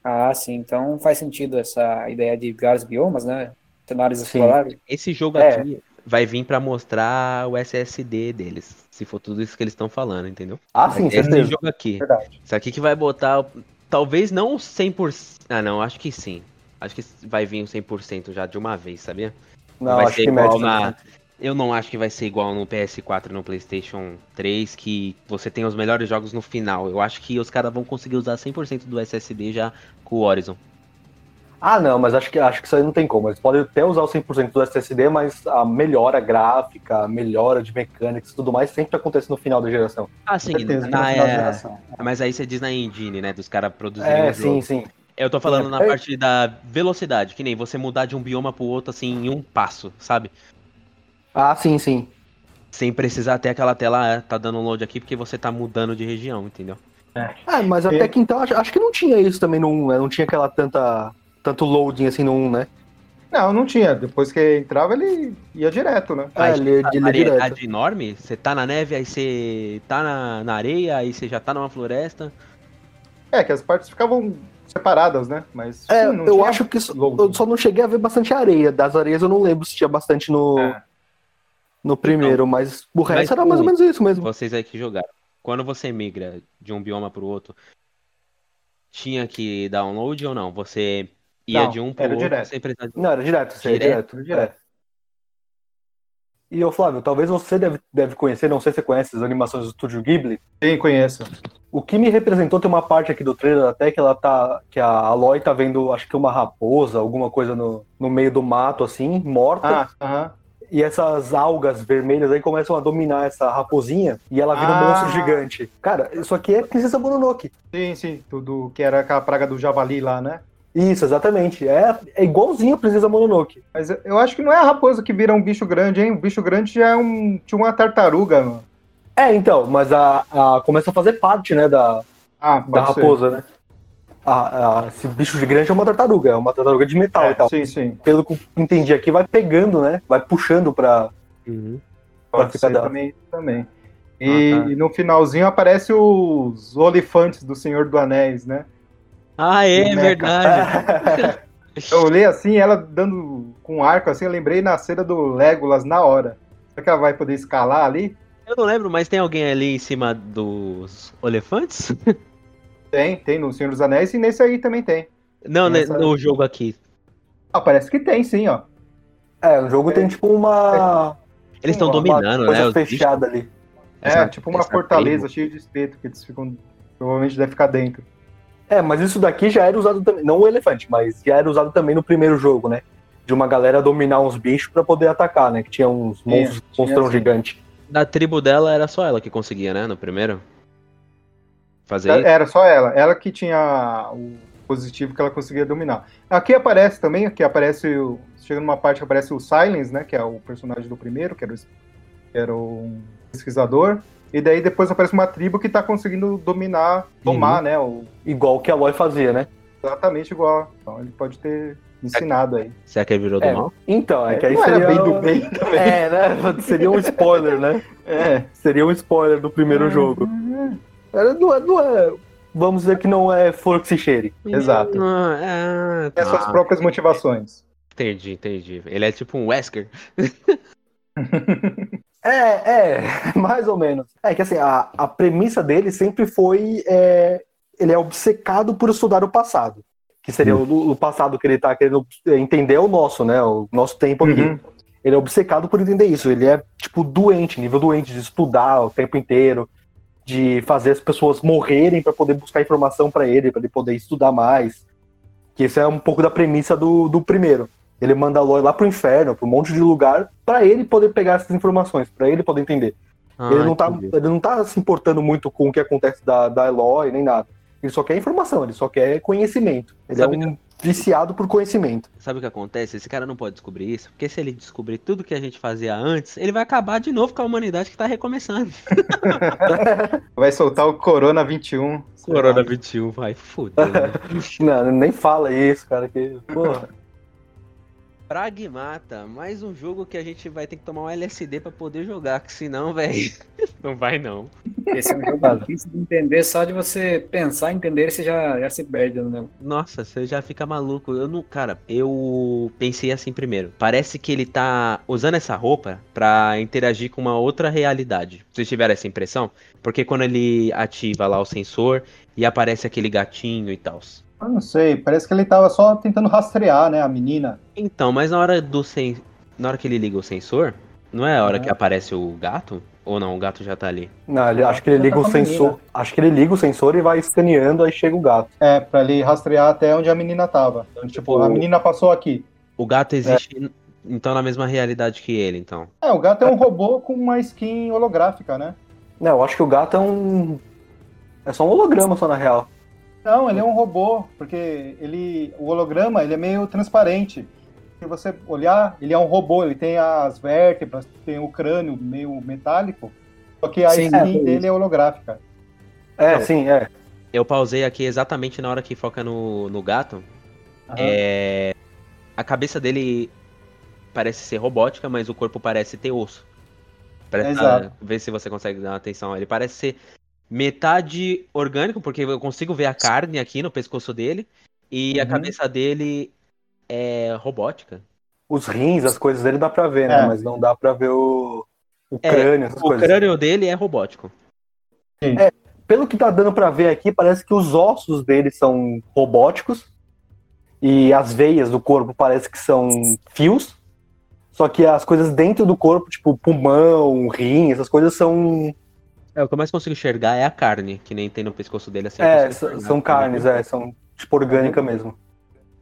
Ah, sim. Então faz sentido essa ideia de vários biomas, né? Cenários
Sim.
exploráveis.
Esse jogo
É.
aqui vai vir pra mostrar o SSD deles. Se for tudo isso que eles estão falando, entendeu?
Ah, sim,
ter esse
certeza.
jogo aqui.
Verdade.
Isso aqui que vai botar. Talvez não 100%. Ah, não, acho que sim. Acho que vai vir o 100% já de uma vez, sabia?
Não,
vai
acho
ser
que
igual na. Eu não acho que vai ser igual no PS4 e no PlayStation 3, que você tem os melhores jogos no final. Eu acho que os caras vão conseguir usar 100% do SSD já com o Horizon.
Ah, não, mas acho que, acho que isso aí não tem como. Eles podem até usar o 100% do SSD, mas a melhora gráfica, a melhora de mecânicas e tudo mais sempre acontece no final da geração.
Ah, sim,
certeza, no
na-
final da
é,
geração.
mas aí você diz na engine, né? Dos caras produzirem
É,
o jogo.
sim, sim.
Eu tô falando na
É.
parte da velocidade, que nem você mudar de um bioma pro outro assim em um passo, sabe?
Ah, sim, sim.
Sem precisar ter aquela tela, ah, tá dando um load aqui porque você tá mudando de região, entendeu?
Ah, mas até que então, acho, acho que não tinha isso também no 1, né? Não tinha aquela tanta, tanto loading assim no 1, né?
Não, não tinha. Depois que entrava, ele ia direto, né?
É,
Mas
ele, ele é direto.
variedade enorme, você tá na neve, aí você tá na, na areia, aí você já tá numa floresta.
É, que as partes ficavam separadas, né? Mas
É,
sim, não
eu
tinha
acho que isso- eu só não cheguei a ver bastante areia. Das areias eu não lembro se tinha bastante no,
É.
no primeiro, mas o resto
mas
era mais ou
o-
menos isso mesmo.
Vocês aí que jogaram. Quando você migra de um bioma pro outro, tinha que download ou não? Você ia
Não,
de um pro
era
outro
direto.
sem precisar de...
Não, era direto, é
Direto?
direto. direto. E ô Flávio, talvez você deve, deve conhecer, não sei se você conhece as animações do Estúdio Ghibli.
Sim, conheço.
O que me representou tem uma parte aqui do trailer até que ela tá. que a Aloy tá vendo, acho que uma raposa, alguma coisa no, no meio do mato, assim, morta.
Ah, aham.
E essas algas vermelhas aí começam a dominar essa raposinha e ela vira um
Ah.
monstro gigante. Cara, isso aqui é Princesa Mononoke.
Sim, sim. Tudo que era aquela praga do javali lá, né?
Isso, exatamente. É, é igualzinho a Princesa Mononoke.
Mas eu- acho que não é a raposa que vira um bicho grande, hein? O bicho grande já é um. Tinha uma tartaruga, mano.
É, então, mas a, a- começa a fazer parte, né, da,
Ah,
da
pode ser.
raposa, né? A- a- esse bicho gigante é uma tartaruga, é uma tartaruga de metal e
É,
tal.
sim, sim.
Pelo que eu entendi aqui, vai pegando, né? Vai puxando pra.
Uhum.
Pra ficar
ser
da-
também. também. E,
Ah, tá.
e no finalzinho aparece os olifantes do Senhor do Anéis, né?
Ah, é,
Boneca.
verdade. <laughs>
Eu olhei assim, ela dando com um arco assim, eu lembrei na cena do Legolas na hora. Será que ela vai poder escalar ali?
Eu não lembro, mas tem alguém ali em cima dos elefantes?
Tem, tem no Senhor dos Anéis e nesse aí também tem.
Não, né,
Essa-
no jogo aqui.
Ah, parece que tem sim, ó.
É, o jogo tem tipo uma.
Eles estão
uma
dominando,
coisa
né?
fechada ali.
É,
Essa-
tipo uma fortaleza
tribo.
cheia de espeto que eles ficam. Provavelmente deve ficar dentro.
É, mas isso daqui já era usado também. Não o elefante, mas já era usado também no primeiro jogo, né? De uma galera dominar uns bichos pra poder atacar, né? Que tinha uns monstros,
tinha
monstrão
sim.
gigante.
Da tribo dela era só ela que conseguia, né? No primeiro. Fazer isso.
Era só ela. Ela que tinha o positivo que ela conseguia dominar. Aqui aparece também, aqui aparece. o- Chega numa parte que aparece o Silence, né? Que é o personagem do primeiro, que era, o, que era um pesquisador. E daí depois aparece uma tribo que tá conseguindo dominar, tomar, né? O,
Igual que a Aloy fazia, né?
exatamente igual. Então ele pode ter ensinado aí.
Será que ele virou do
É.
mal?
Então, é que aí
Não
seria.
bem do bem também.
É, né? <laughs> Seria um spoiler, né?
É.
Seria um spoiler do primeiro jogo. Era- Não é, não é- Vamos dizer que não é flor que se cheire.
Exato.
Ah,
Tem as suas próprias motivações.
Entendi, entendi. Ele é tipo um Wesker. <laughs>
É, é, <laughs> mais ou menos. É que assim, a, a premissa dele sempre foi. é, ele é obcecado por estudar o passado. Que seria o, o passado que ele tá querendo entender é o nosso, né? O nosso tempo aqui.
Uhum.
Ele é obcecado por entender isso. Ele é, tipo, doente, nível doente, de estudar o tempo inteiro, de fazer as pessoas morrerem para poder buscar informação para ele, para ele poder estudar mais. Que esse é um pouco da premissa do, do primeiro. Ele manda a Aloy lá pro inferno, pra um monte de lugar, para ele poder pegar essas informações, para ele poder entender.
Ah,
ele, não tá,
entendi.
ele não tá se importando muito com o que acontece da, da Eloy, nem nada. Ele só quer informação, ele só quer conhecimento. Ele
Sabe
é um viciado por conhecimento.
Sabe o que acontece? Esse cara não pode descobrir isso, porque se ele descobrir tudo que a gente fazia antes, ele vai acabar de novo com a humanidade que tá recomeçando. <laughs>
Vai soltar o Corona 21.
Corona 21, vai foder. né? <laughs>
Não, nem fala isso, cara, que. Porra.
Pragmata, mais um jogo que a gente vai ter que tomar um LSD pra poder jogar, que senão, velho, <laughs> não vai não.
Esse é um jogo difícil de entender, só de você pensar em entender, você já, já se perde, né?
Nossa, você já fica maluco. Eu não, cara, eu pensei assim primeiro. Parece que ele tá usando essa roupa pra interagir com uma outra realidade. Vocês tiveram essa impressão? Porque quando ele ativa lá o sensor e aparece aquele gatinho e tal.
Eu não sei, parece que ele tava só tentando rastrear, né, a menina.
Então, mas na hora do sen... na hora que ele liga o sensor, não é a hora
Uhum.
que aparece o gato? Ou não, o gato já tá ali?
Não, ele, acho que ele liga o
Tá a
sensor.
menina.
Acho que ele liga o sensor e vai escaneando, aí chega o gato.
É, pra ele rastrear até onde a menina tava. Então, tipo, a menina passou aqui.
O gato existe então na mesma realidade que ele, então.
É, o gato é um robô com uma skin holográfica, né?
Não, eu acho que o gato é um. É só um holograma só na real.
Não, ele é um robô, porque ele, o holograma ele é meio transparente. Se você olhar, ele é um robô, ele tem as vértebras, tem o crânio meio metálico, só que a
Sim,
skin
é,
dele é holográfica.
É,
Não.
sim, é.
Eu pausei aqui exatamente na hora que foca no, no gato.
Aham.
É, a cabeça dele parece ser robótica, mas o corpo parece ter osso. Presta,
Exato.
Vê se você consegue dar uma atenção. Ele parece ser metade orgânico, porque eu consigo ver a carne aqui no pescoço dele. E a
Uhum.
cabeça dele é robótica.
Os rins, as coisas dele dá pra ver, né?
É.
Mas não dá pra ver o, o
É,
crânio, essas
O
coisas.
crânio dele é robótico.
Pelo que tá dando pra ver aqui, parece que os ossos dele são robóticos. E as veias do corpo parece que são fios. Só que as coisas dentro do corpo, tipo pulmão, rim, essas coisas são.
É, o que eu mais consigo enxergar é a carne, que nem tem no pescoço dele assim.
é, são, carnes, é, são tipo orgânica mesmo.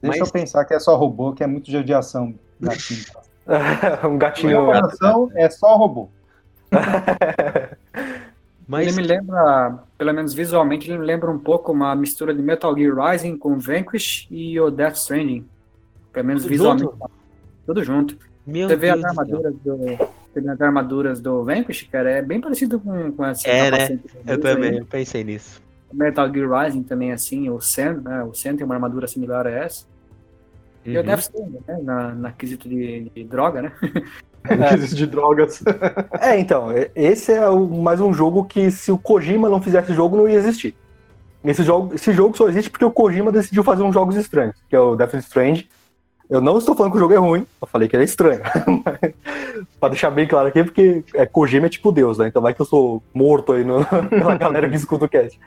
Deixa
Mas-
eu pensar que é só robô, que é muito judiação. gatinho. <laughs>
um gatinho.
Informação é só robô. <laughs>
Mas
Ele me lembra, pelo menos visualmente, ele me lembra um pouco uma mistura de Metal Gear Rising com Vanquish e o Death Stranding. Pelo menos
Tudo
visualmente.
junto?
Tudo junto.
meu
Você vê as
Deus do céu.
armaduras do. As armaduras do Vanquish, cara, é bem parecido com, com esse
É, né?
capacete
Eu também,
aí.
pensei nisso.
Metal Gear Rising também, assim, o Sen, né? O Sen tem uma armadura similar a essa. E o
Uhum.
Death Stranding, né? Na, na quesito de, de droga, né? <laughs>
de drogas. <laughs>
É, então, é- esse é o- mais um jogo que se o Kojima não fizesse jogo, não ia existir. Esse jogo, esse jogo só existe porque o Kojima decidiu fazer uns jogos estranhos, que é o Death Strand. Eu não estou falando que o jogo é ruim, eu falei que ele é estranho. <laughs> Pra deixar bem claro aqui, porque é, Kojima é tipo Deus, né? Então vai que eu sou morto aí no, <laughs> pela galera que escuta o cast.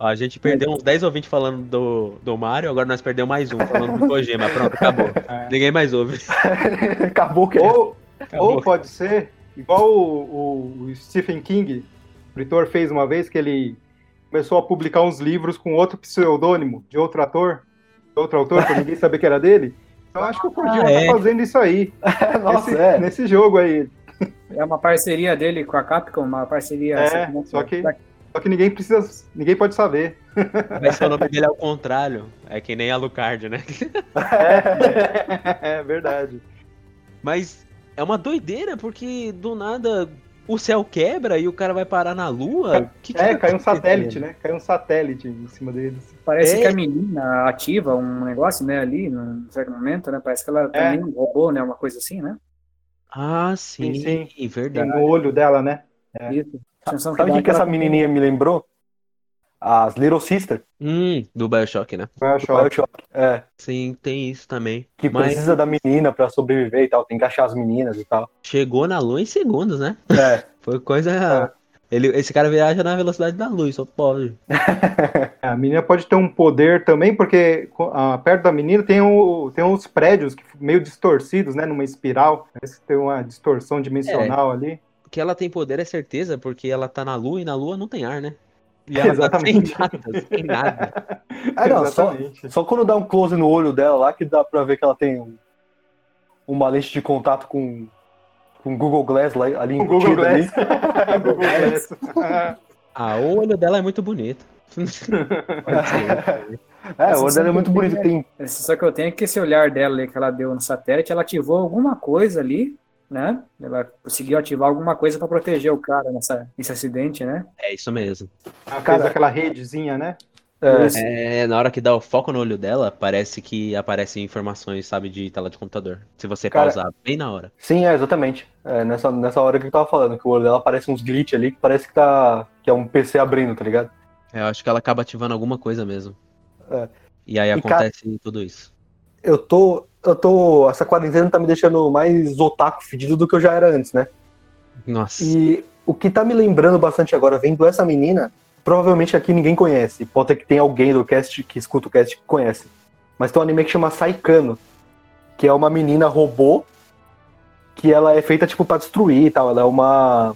A gente perdeu uns 10 ouvintes falando do, do Mario, agora nós perdemos mais um falando do Kojima. Pronto, acabou.
É.
Ninguém mais ouve. <laughs>
Acabou o cast.
Ou,
Acabou.
ou pode ser, igual o, o- o Stephen King, o escritor fez uma vez, que ele começou a publicar uns livros com outro pseudônimo de outro ator, de outro autor, pra ninguém saber que era dele. Então acho que o Kojima
Ah, é.
tá fazendo isso aí. <laughs>
Nossa,
nesse,
é.
nesse jogo aí.
É uma parceria dele com a Capcom, uma parceria.
É,
assim, né?
só que- Só que ninguém precisa. Ninguém pode saber.
Ser o nome dele ao contrário. É que nem a Lucard, né? <laughs>
É, verdade.
Mas é uma doideira, porque do nada o céu quebra e o cara vai parar na lua. Que que
É,
tá
caiu um
acontecendo?
satélite, né? Caiu um satélite em cima deles.
Parece
É.
que a menina ativa um negócio, né, ali, num certo momento, né? Parece que ela
É.
também roubou, né? Uma coisa assim, né?
Ah, sim,
Sim,
sim.
Tem
verdade.
no olho dela, né? É.
Isso.
Sabe o que, que essa
aquela-
menininha me lembrou? As Little Sister,
Hum, do Bioshock, né?
do
Bioshock.
Bioshock. É,
Sim, tem isso também.
que
Mas
precisa da menina pra sobreviver e tal, tem que achar as meninas e tal.
chegou na lua em segundos, né?
É, <laughs>
Foi coisa. Ele, esse cara viaja na velocidade da luz, só pode. <laughs>
É, A menina pode ter um poder também, porque ah, perto da menina tem, o, tem uns prédios que meio distorcidos, né? Numa espiral. Parece que tem uma distorção dimensional ali.
que ela tem poder é certeza, porque ela tá na lua e na lua não tem ar, né? E ela sem
Exatamente.
nada, sem nada. <laughs>
É, não, só,
Exatamente.
só quando dá um close no olho dela lá que dá pra ver que ela tem um- uma lente de contato com com o Google Glass lá, ali
O Google
embutido ali. <laughs>
Glass. Google Glass.
Ah, o olho dela é muito bonito.
É, o olho dela é muito bonito. Tem,
Só que eu tenho que esse olhar dela ali que ela deu no satélite, ela ativou alguma coisa ali, né? Ela conseguiu ativar alguma coisa pra proteger o cara nessa, nesse acidente, né?
É isso mesmo.
Ela fez
Cara-
aquela redezinha, né?
é,
É, na hora que dá o foco no olho dela, parece que aparecem informações, sabe, de tela de computador. Se você
Cara-
pausar bem na hora.
sim, é, exatamente. É, nessa, nessa hora que eu tava falando, que o olho dela parece uns glitch ali, que parece que tá. que é um PC abrindo, tá ligado?
É, Eu acho que ela acaba ativando alguma coisa mesmo.
É.
E aí
E
acontece tudo isso.
Eu tô. Eu tô. Essa quarentena tá me deixando mais otaku fedido do que eu já era antes, né?
Nossa.
E o que tá me lembrando bastante agora, vendo essa menina, provavelmente aqui ninguém conhece. Pode ter que tem alguém do cast que escuta o cast que conhece. Mas tem um anime que chama Saikano, que é uma menina robô que ela é feita tipo pra destruir e tal. Ela é uma.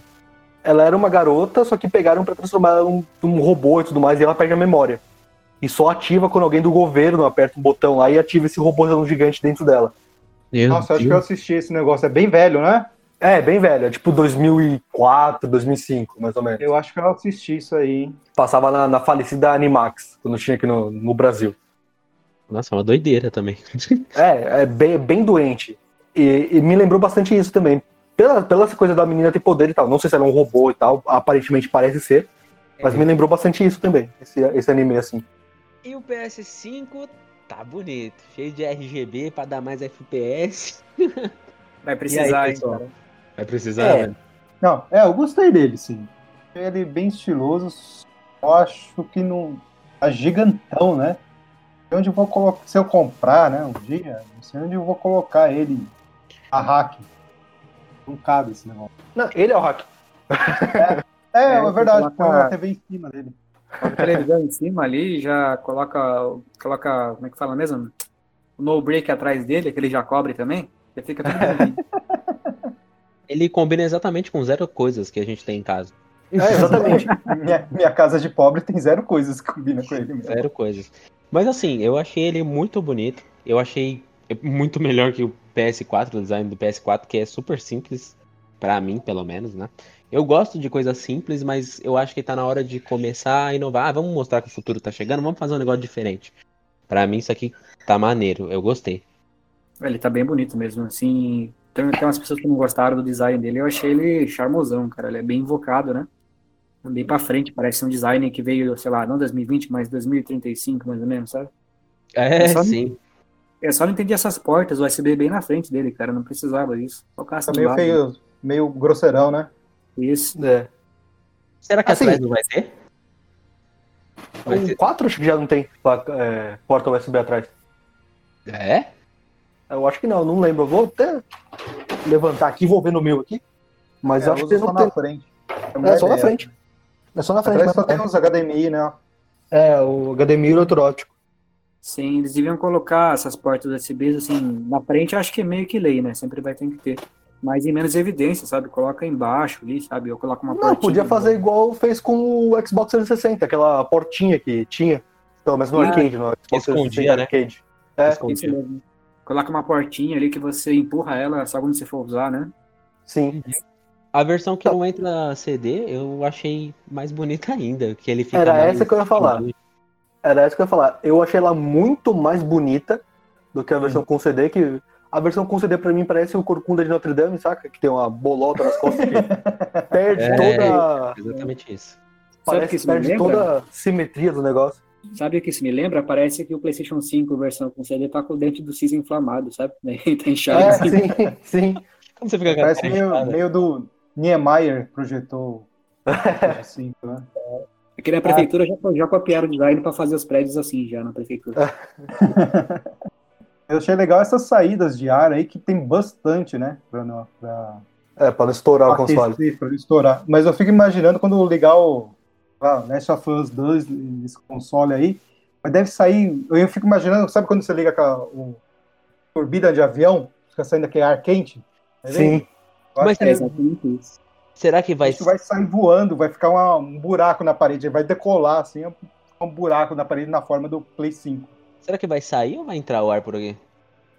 Ela era uma garota, só que pegaram pra transformar ela num, num robô e tudo mais, e ela perde a memória. E só ativa quando alguém do governo aperta um botão lá e ativa esse robôzão gigante dentro dela.
Meu
Nossa, acho que eu
Deus.
assisti esse negócio. É bem velho, né?
É, bem velha, tipo 2004, 2005, mais ou menos.
Eu acho que eu assisti isso aí, hein?
Passava na, na falecida Animax, quando tinha aqui no, no Brasil.
Nossa, é uma doideira também. <laughs>
É, é bem, bem doente. E, e me lembrou bastante isso também. Pela, pela essa coisa da menina ter poder e tal. Não sei se ela é um robô e tal, aparentemente parece ser. Mas me lembrou bastante isso também, esse, esse anime assim.
E o PS5 tá bonito. Cheio de RGB pra dar mais FPS. <laughs>
Vai precisar,
pessoal?
cara.
Vai precisar,
É.
né?
Não, é, eu gostei dele, sim. Ele é bem estiloso. Eu acho que não. Tá gigantão, né? Onde eu vou colocar. Se eu comprar, né? Um dia, não sei onde eu vou colocar ele a hack. Não cabe esse negócio.
Não, ele é o hack.
É, é,
É,
verdade,
coloca-
põe uma TV em cima dele.
A televisão em cima ali, já coloca, coloca, como é que fala mesmo? O no break atrás dele, que ele já cobre também. Já fica. <laughs>
Ele combina exatamente com zero coisas que a gente tem em casa.
É, exatamente.
Minha, minha casa de pobre tem zero coisas que combina com ele mesmo.
Zero coisas. Mas assim, eu achei ele muito bonito. Eu achei muito melhor que o PS4, o design do PS4, que é super simples, pra mim, pelo menos, né? Eu gosto de coisas simples, mas eu acho que tá na hora de começar a inovar. Ah, vamos mostrar que o futuro tá chegando, vamos fazer um negócio diferente. Pra mim, isso aqui tá maneiro, eu gostei.
ele tá bem bonito mesmo, assim. Tem, tem umas pessoas que não gostaram do design dele, eu achei ele charmosão, cara. Ele é bem invocado, né? Bem pra frente, parece um design que veio, sei lá, não 2020, mas 2035, mais ou menos, sabe?
É,
É
sim.
Eu só não entendi essas portas USB bem na frente dele, cara. Não precisava disso.
Tá meio
lado.
feio, meio grosseirão, né?
Isso.
É.
Será que
Assim,
atrás não vai ter? Vai
O
ter.
4 acho que já não tem é, porta USB atrás.
É?
Eu acho que não, não lembro. Eu vou até levantar aqui, vou ver no meu aqui. Mas
É,
eu acho que
só
não
na
tem.
frente.
É só na frente. É só na frente.
Atrás só
mas-
tem uns HDMI, né?
É, o HDMI eletroóptico.
Sim, eles deviam colocar essas portas USB assim, na frente, eu acho que é meio que lei, né? Sempre vai ter que ter. Mas em menos evidência, sabe? Coloca embaixo ali, sabe? Ou coloca uma
Não,
portinha.
podia fazer igual fez com o Xbox 360, aquela portinha que tinha. Pelo menos no
Ah,
arcade, no Xbox
escondia,
360
né?
arcade. É.
Coloca uma portinha ali que você empurra ela só quando você for usar, né?
sim.
A versão que não entra CD, eu achei mais bonita ainda. Que ele fica
Era
mais-
essa que eu ia falar. Era essa que eu ia falar. Eu achei ela muito mais bonita do que a versão com CD, que a versão com CD pra mim parece o Corcunda de Notre Dame, saca? Que tem uma bolota nas costas que <laughs> perde
É.
toda.
Exatamente isso.
Sabe o que
Parece
isso
que perde toda a simetria do negócio.
Sabe o que isso me lembra? Parece que o PlayStation 5 versão com CD tá com o dente do Cis inflamado, sabe? <laughs> Daí tá inchado.
É,
assim.
sim, sim.
Como você fica
Parece meio, meio do Niemeyer projetou assim, né? <laughs>
Aqui na prefeitura já, já copiaram o design pra fazer os prédios assim já na prefeitura.
Eu achei legal essas saídas de ar aí, que tem bastante, né? Pra, não- pra
É, pra não estourar o console.
aquecer, pra estourar. Mas eu fico imaginando quando ligar o ah, Last of Us 2 nesse console aí, mas deve sair. Eu fico imaginando, sabe quando você liga aquela o, turbina de avião, fica saindo aquele ar quente? Tá?
Sim.
Mas
que
É exatamente isso.
Será que vai
isso vai sair voando, vai ficar uma- um buraco na parede, vai decolar assim, um buraco na parede na forma do Play 5.
Será que vai sair ou vai entrar o ar por aqui?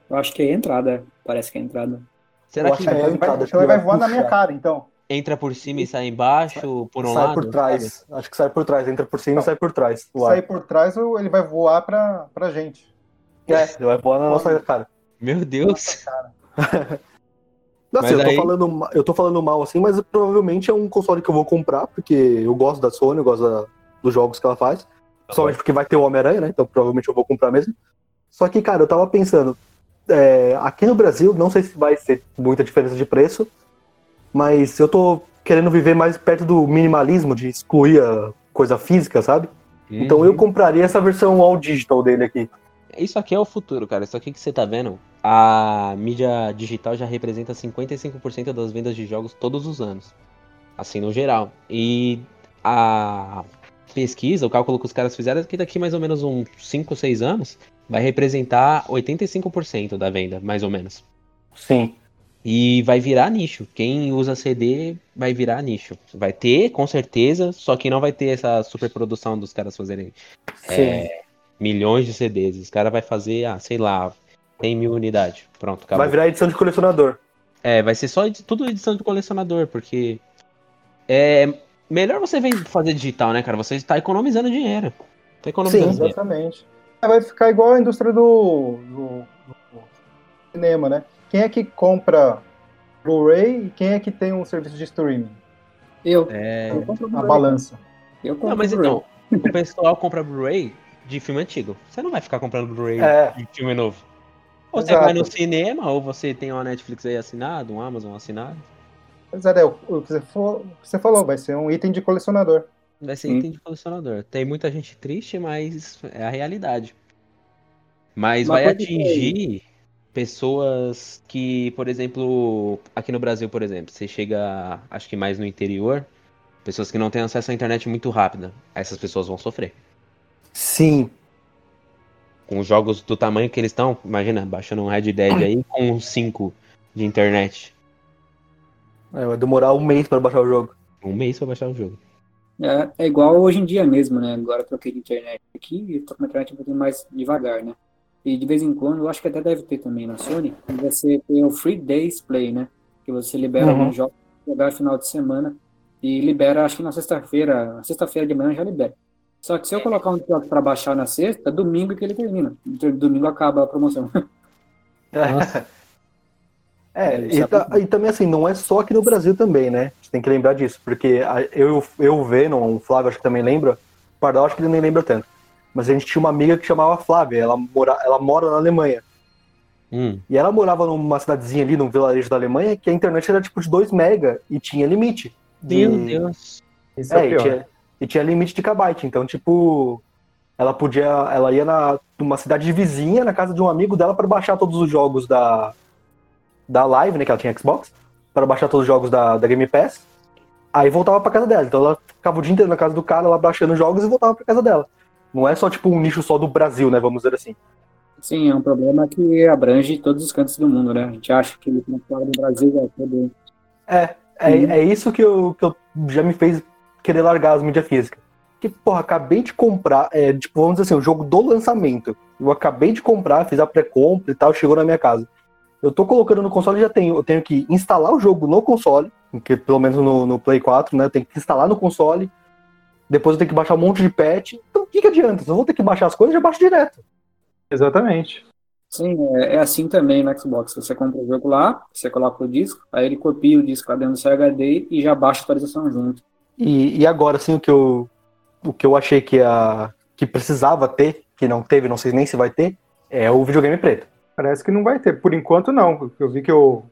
Eu acho que é entrada, parece que é entrada.
Será que
que é
ele vai,
entrada, acho
então
que
ele vai
vai
voar na minha cara, então.
entra por cima e sai embaixo, por um
sai
lado?
por trás. Acho que sai por trás. Entra por cima e sai por trás.
Sair por trás, ele vai voar pra, pra gente.
É, ele vai voar na nossa cara.
Meu Deus.
Não, assim, <laughs> eu, tô
aí-
falando, eu tô falando mal assim, mas provavelmente é um console que eu vou comprar, porque eu gosto da Sony, eu gosto da- dos jogos que ela faz. Principalmente porque vai ter o Homem-Aranha, né? Então provavelmente eu vou comprar mesmo. Só que, cara, eu tava pensando, é, aqui no Brasil, não sei se vai ser muita diferença de preço, mas eu tô querendo viver mais perto do minimalismo, de excluir a coisa física, sabe? Então
Uhum.
eu compraria essa versão all digital dele aqui.
Isso aqui é o futuro, cara. Isso aqui que você tá vendo, a mídia digital já representa 55% das vendas de jogos todos os anos. Assim, no geral. E a pesquisa, o cálculo que os caras fizeram é que daqui mais ou menos uns 5, 6 anos vai representar 85% da venda, mais ou menos.
Sim.
E vai virar nicho. Quem usa CD vai virar nicho. Vai ter, com certeza, só que não vai ter essa superprodução dos caras fazerem
Sim.
milhões de CDs. Os caras vai fazer, ah, sei lá, 100 mil unidades. Pronto, acabou.
Vai virar edição de colecionador.
É, vai ser só tudo edição de colecionador, porque é melhor você vem fazer digital, né, cara? Você está economizando dinheiro. Tá economizando
Sim,
dinheiro.
Exatamente. É, Vai ficar igual a indústria do, do- do cinema, né? Quem é que compra Blu-ray e quem é que tem um serviço de streaming?
Eu.
É...
Eu compro
A balança.
Eu compro
Não, mas então, o pessoal compra Blu-ray de filme antigo. Você não vai ficar comprando Blu-ray
É.
de filme novo. Ou você
Exato.
vai no cinema, ou você tem uma Netflix aí assinado, um Amazon assinado.
Mas é, o que você, falou, vai ser um item de colecionador.
Vai ser
Sim.
item de colecionador. Tem muita gente triste, mas é a realidade. Mas
Uma
vai atingir pessoas que, por exemplo, aqui no Brasil, por exemplo, você chega, acho que mais no interior, pessoas que não têm acesso à internet muito rápida. Essas pessoas vão sofrer.
Sim.
Com os jogos do tamanho que eles estão, imagina, baixando um Red Dead aí com um 5 de internet.
É, vai demorar um mês pra baixar o jogo.
Um mês pra baixar o jogo.
É, é igual hoje em dia mesmo, né? Agora eu troquei de internet aqui e tô com a internet um pouquinho mais devagar, né? E de vez em quando, eu acho que até deve ter também na Sony, você tem o Free Days Play, né? Que você libera
Uhum.
jogos pra jogar no final de semana e libera, acho que na sexta-feira, na sexta-feira de manhã já libera. Só que se eu colocar um jogo pra baixar na sexta, domingo que ele termina. Domingo acaba a promoção. <laughs> <laughs>
É,
Isso
e,
é
ta- e também assim, não é só aqui no Brasil também, né? Você tem que lembrar disso, porque eu, eu Venom, o Flávio acho que também lembra, o Pardal acho que ele nem lembra tanto. Mas a gente tinha uma amiga que chamava Flávia, ela mora, ela mora na Alemanha.
Hum,
E ela morava numa cidadezinha ali, num vilarejo da Alemanha, que a internet era tipo de 2 mega e tinha limite. de-
meu Deus.
Isso é,
É, e tinha, e tinha limite de kbyte. Então, tipo, ela podia. Ela ia na, numa cidade vizinha, na casa de um amigo dela, para baixar todos os jogos da, da Live, né? Que ela tinha Xbox, para baixar todos os jogos da, da Game Pass. Aí voltava pra casa dela. Então ela ficava o dia inteiro na casa do cara, lá baixando jogos e voltava pra casa dela. Não é só tipo um nicho só do Brasil, né? Vamos dizer assim.
Sim, é um problema que abrange todos os cantos do mundo, né? A gente acha que quando fala do Brasil vai todo.
É, é,
Uhum.
é isso que eu, que eu já me fez querer largar as mídias físicas. Que, porra, acabei de comprar, é, tipo, vamos dizer assim, o jogo do lançamento. Eu acabei de comprar, fiz a pré-compra e tal, chegou na minha casa. Eu tô colocando no console e já tenho. Eu tenho que instalar o jogo no console, que pelo menos no, no Play 4, né? Eu tenho que instalar no console. Depois eu tenho que baixar um monte de patch. Então o que, que adianta? Se eu vou ter que baixar as coisas, eu já baixo direto.
Exatamente.
Sim, é, é assim também no Xbox. Você compra o jogo lá, você coloca o disco, aí ele copia o disco lá dentro do seu HD e já baixa a atualização junto.
E, e agora, assim, o que eu, o que eu achei que, a, que precisava ter, que não teve, não sei nem se vai ter, é o videogame preto.
Parece que não vai ter. Por enquanto, não. Eu vi que o,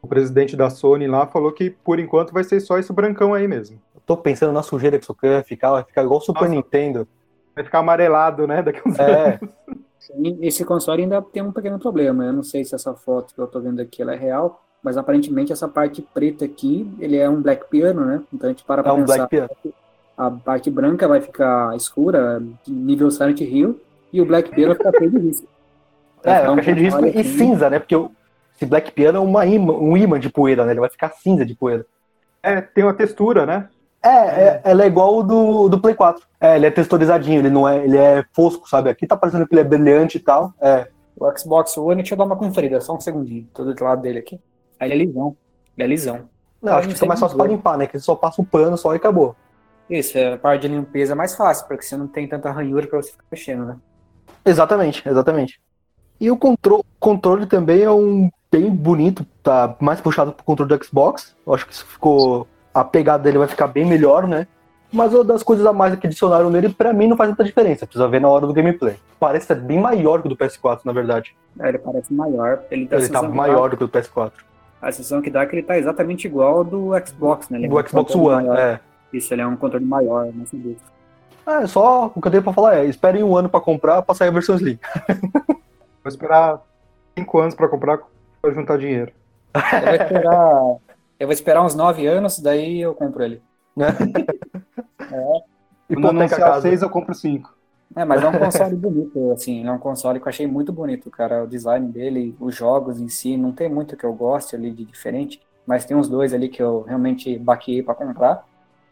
o presidente da Sony lá falou que por enquanto vai ser só esse brancão aí mesmo.
Eu tô pensando na sujeira que isso vai ficar, vai ficar igual o Super
Nossa.
Nintendo.
Vai ficar amarelado, né? Daqui uns
É,
Sim, esse console ainda tem um pequeno problema. Eu não sei se essa foto que eu tô vendo aqui ela é real, mas aparentemente essa parte preta aqui, ele é um black piano, né? Então a gente para
é
pra
um
pensar.
Black Piano.
A parte branca vai ficar escura, nível Silent Hill, e o black piano vai ficar cheio de risco.
É, vai ficar cheio de risco e cinza, né? Porque o, esse Black Piano é uma imã, um imã de poeira, né? Ele vai ficar cinza de poeira.
É, tem uma textura, né?
É, é, ela é igual o do, do Play 4. É, ele é texturizadinho, ele não é, ele é fosco, sabe? Aqui tá parecendo que ele é brilhante e tal. É,
O Xbox One, deixa eu dar uma conferida, só um segundinho. Tô do lado dele aqui. Aí ele é lisão. Ele é lisão.
não, acho que fica mais fácil pra limpar, né? Que você só passa um pano só e acabou.
Isso, é, a parte de limpeza é mais fácil, porque você não tem tanta ranhura pra você ficar mexendo, né?
Exatamente, exatamente. E o contro controle também é um bem bonito, tá mais puxado pro controle do Xbox. Eu acho que isso ficou. A pegada dele vai ficar bem melhor, né? Mas uma das coisas a mais que adicionaram nele, pra mim, não faz tanta diferença. Precisa ver na hora do gameplay. Parece ser bem maior que o do PS4, na verdade.
É, ele parece maior. Ele, tá
Ele tá maior do que o do PS4.
A sensação que dá é que ele tá exatamente igual ao do Xbox, né? Ele é
Do
um
Xbox One,
maior.
é.
Isso, ele é um controle maior, não sem dúvida.
É, só o que eu tenho pra falar é, esperem um ano pra comprar, pra sair a versão Slim. <laughs>
Vou esperar cinco anos pra comprar pra juntar dinheiro.
Eu vou esperar, eu vou esperar uns 9 anos, daí eu compro ele.
Né?
Quando
Hipoteca a
anunciar seis, eu compro cinco.
É, mas é um console bonito, assim, é um console que eu achei muito bonito, cara. O design dele, os jogos em si, não tem muito que eu goste ali de diferente, mas tem uns dois ali que eu realmente baquei pra comprar.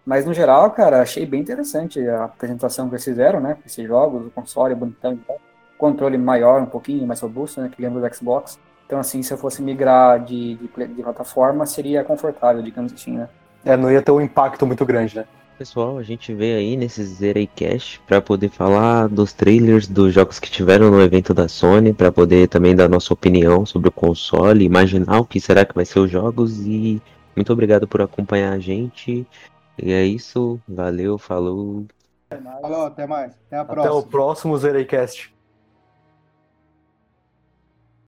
Mas no geral, cara, achei bem interessante a apresentação que eles fizeram, né? Esses jogos, o console bonitão e tal. Controle maior, um pouquinho mais robusto, né? Que lembra do Xbox. Então, assim, se eu fosse migrar de, de, de plataforma, seria confortável, digamos assim, né?
É, não ia ter um impacto muito grande, né?
Pessoal, a gente veio aí nesse Zerei Cash pra poder falar dos trailers dos jogos que tiveram no evento da Sony, pra poder também dar nossa opinião sobre o console, imaginar o que será que vai ser os jogos e muito obrigado por acompanhar a gente. E é isso, valeu, falou.
Falou, até mais. Até a
Até o próximo Zeraycast.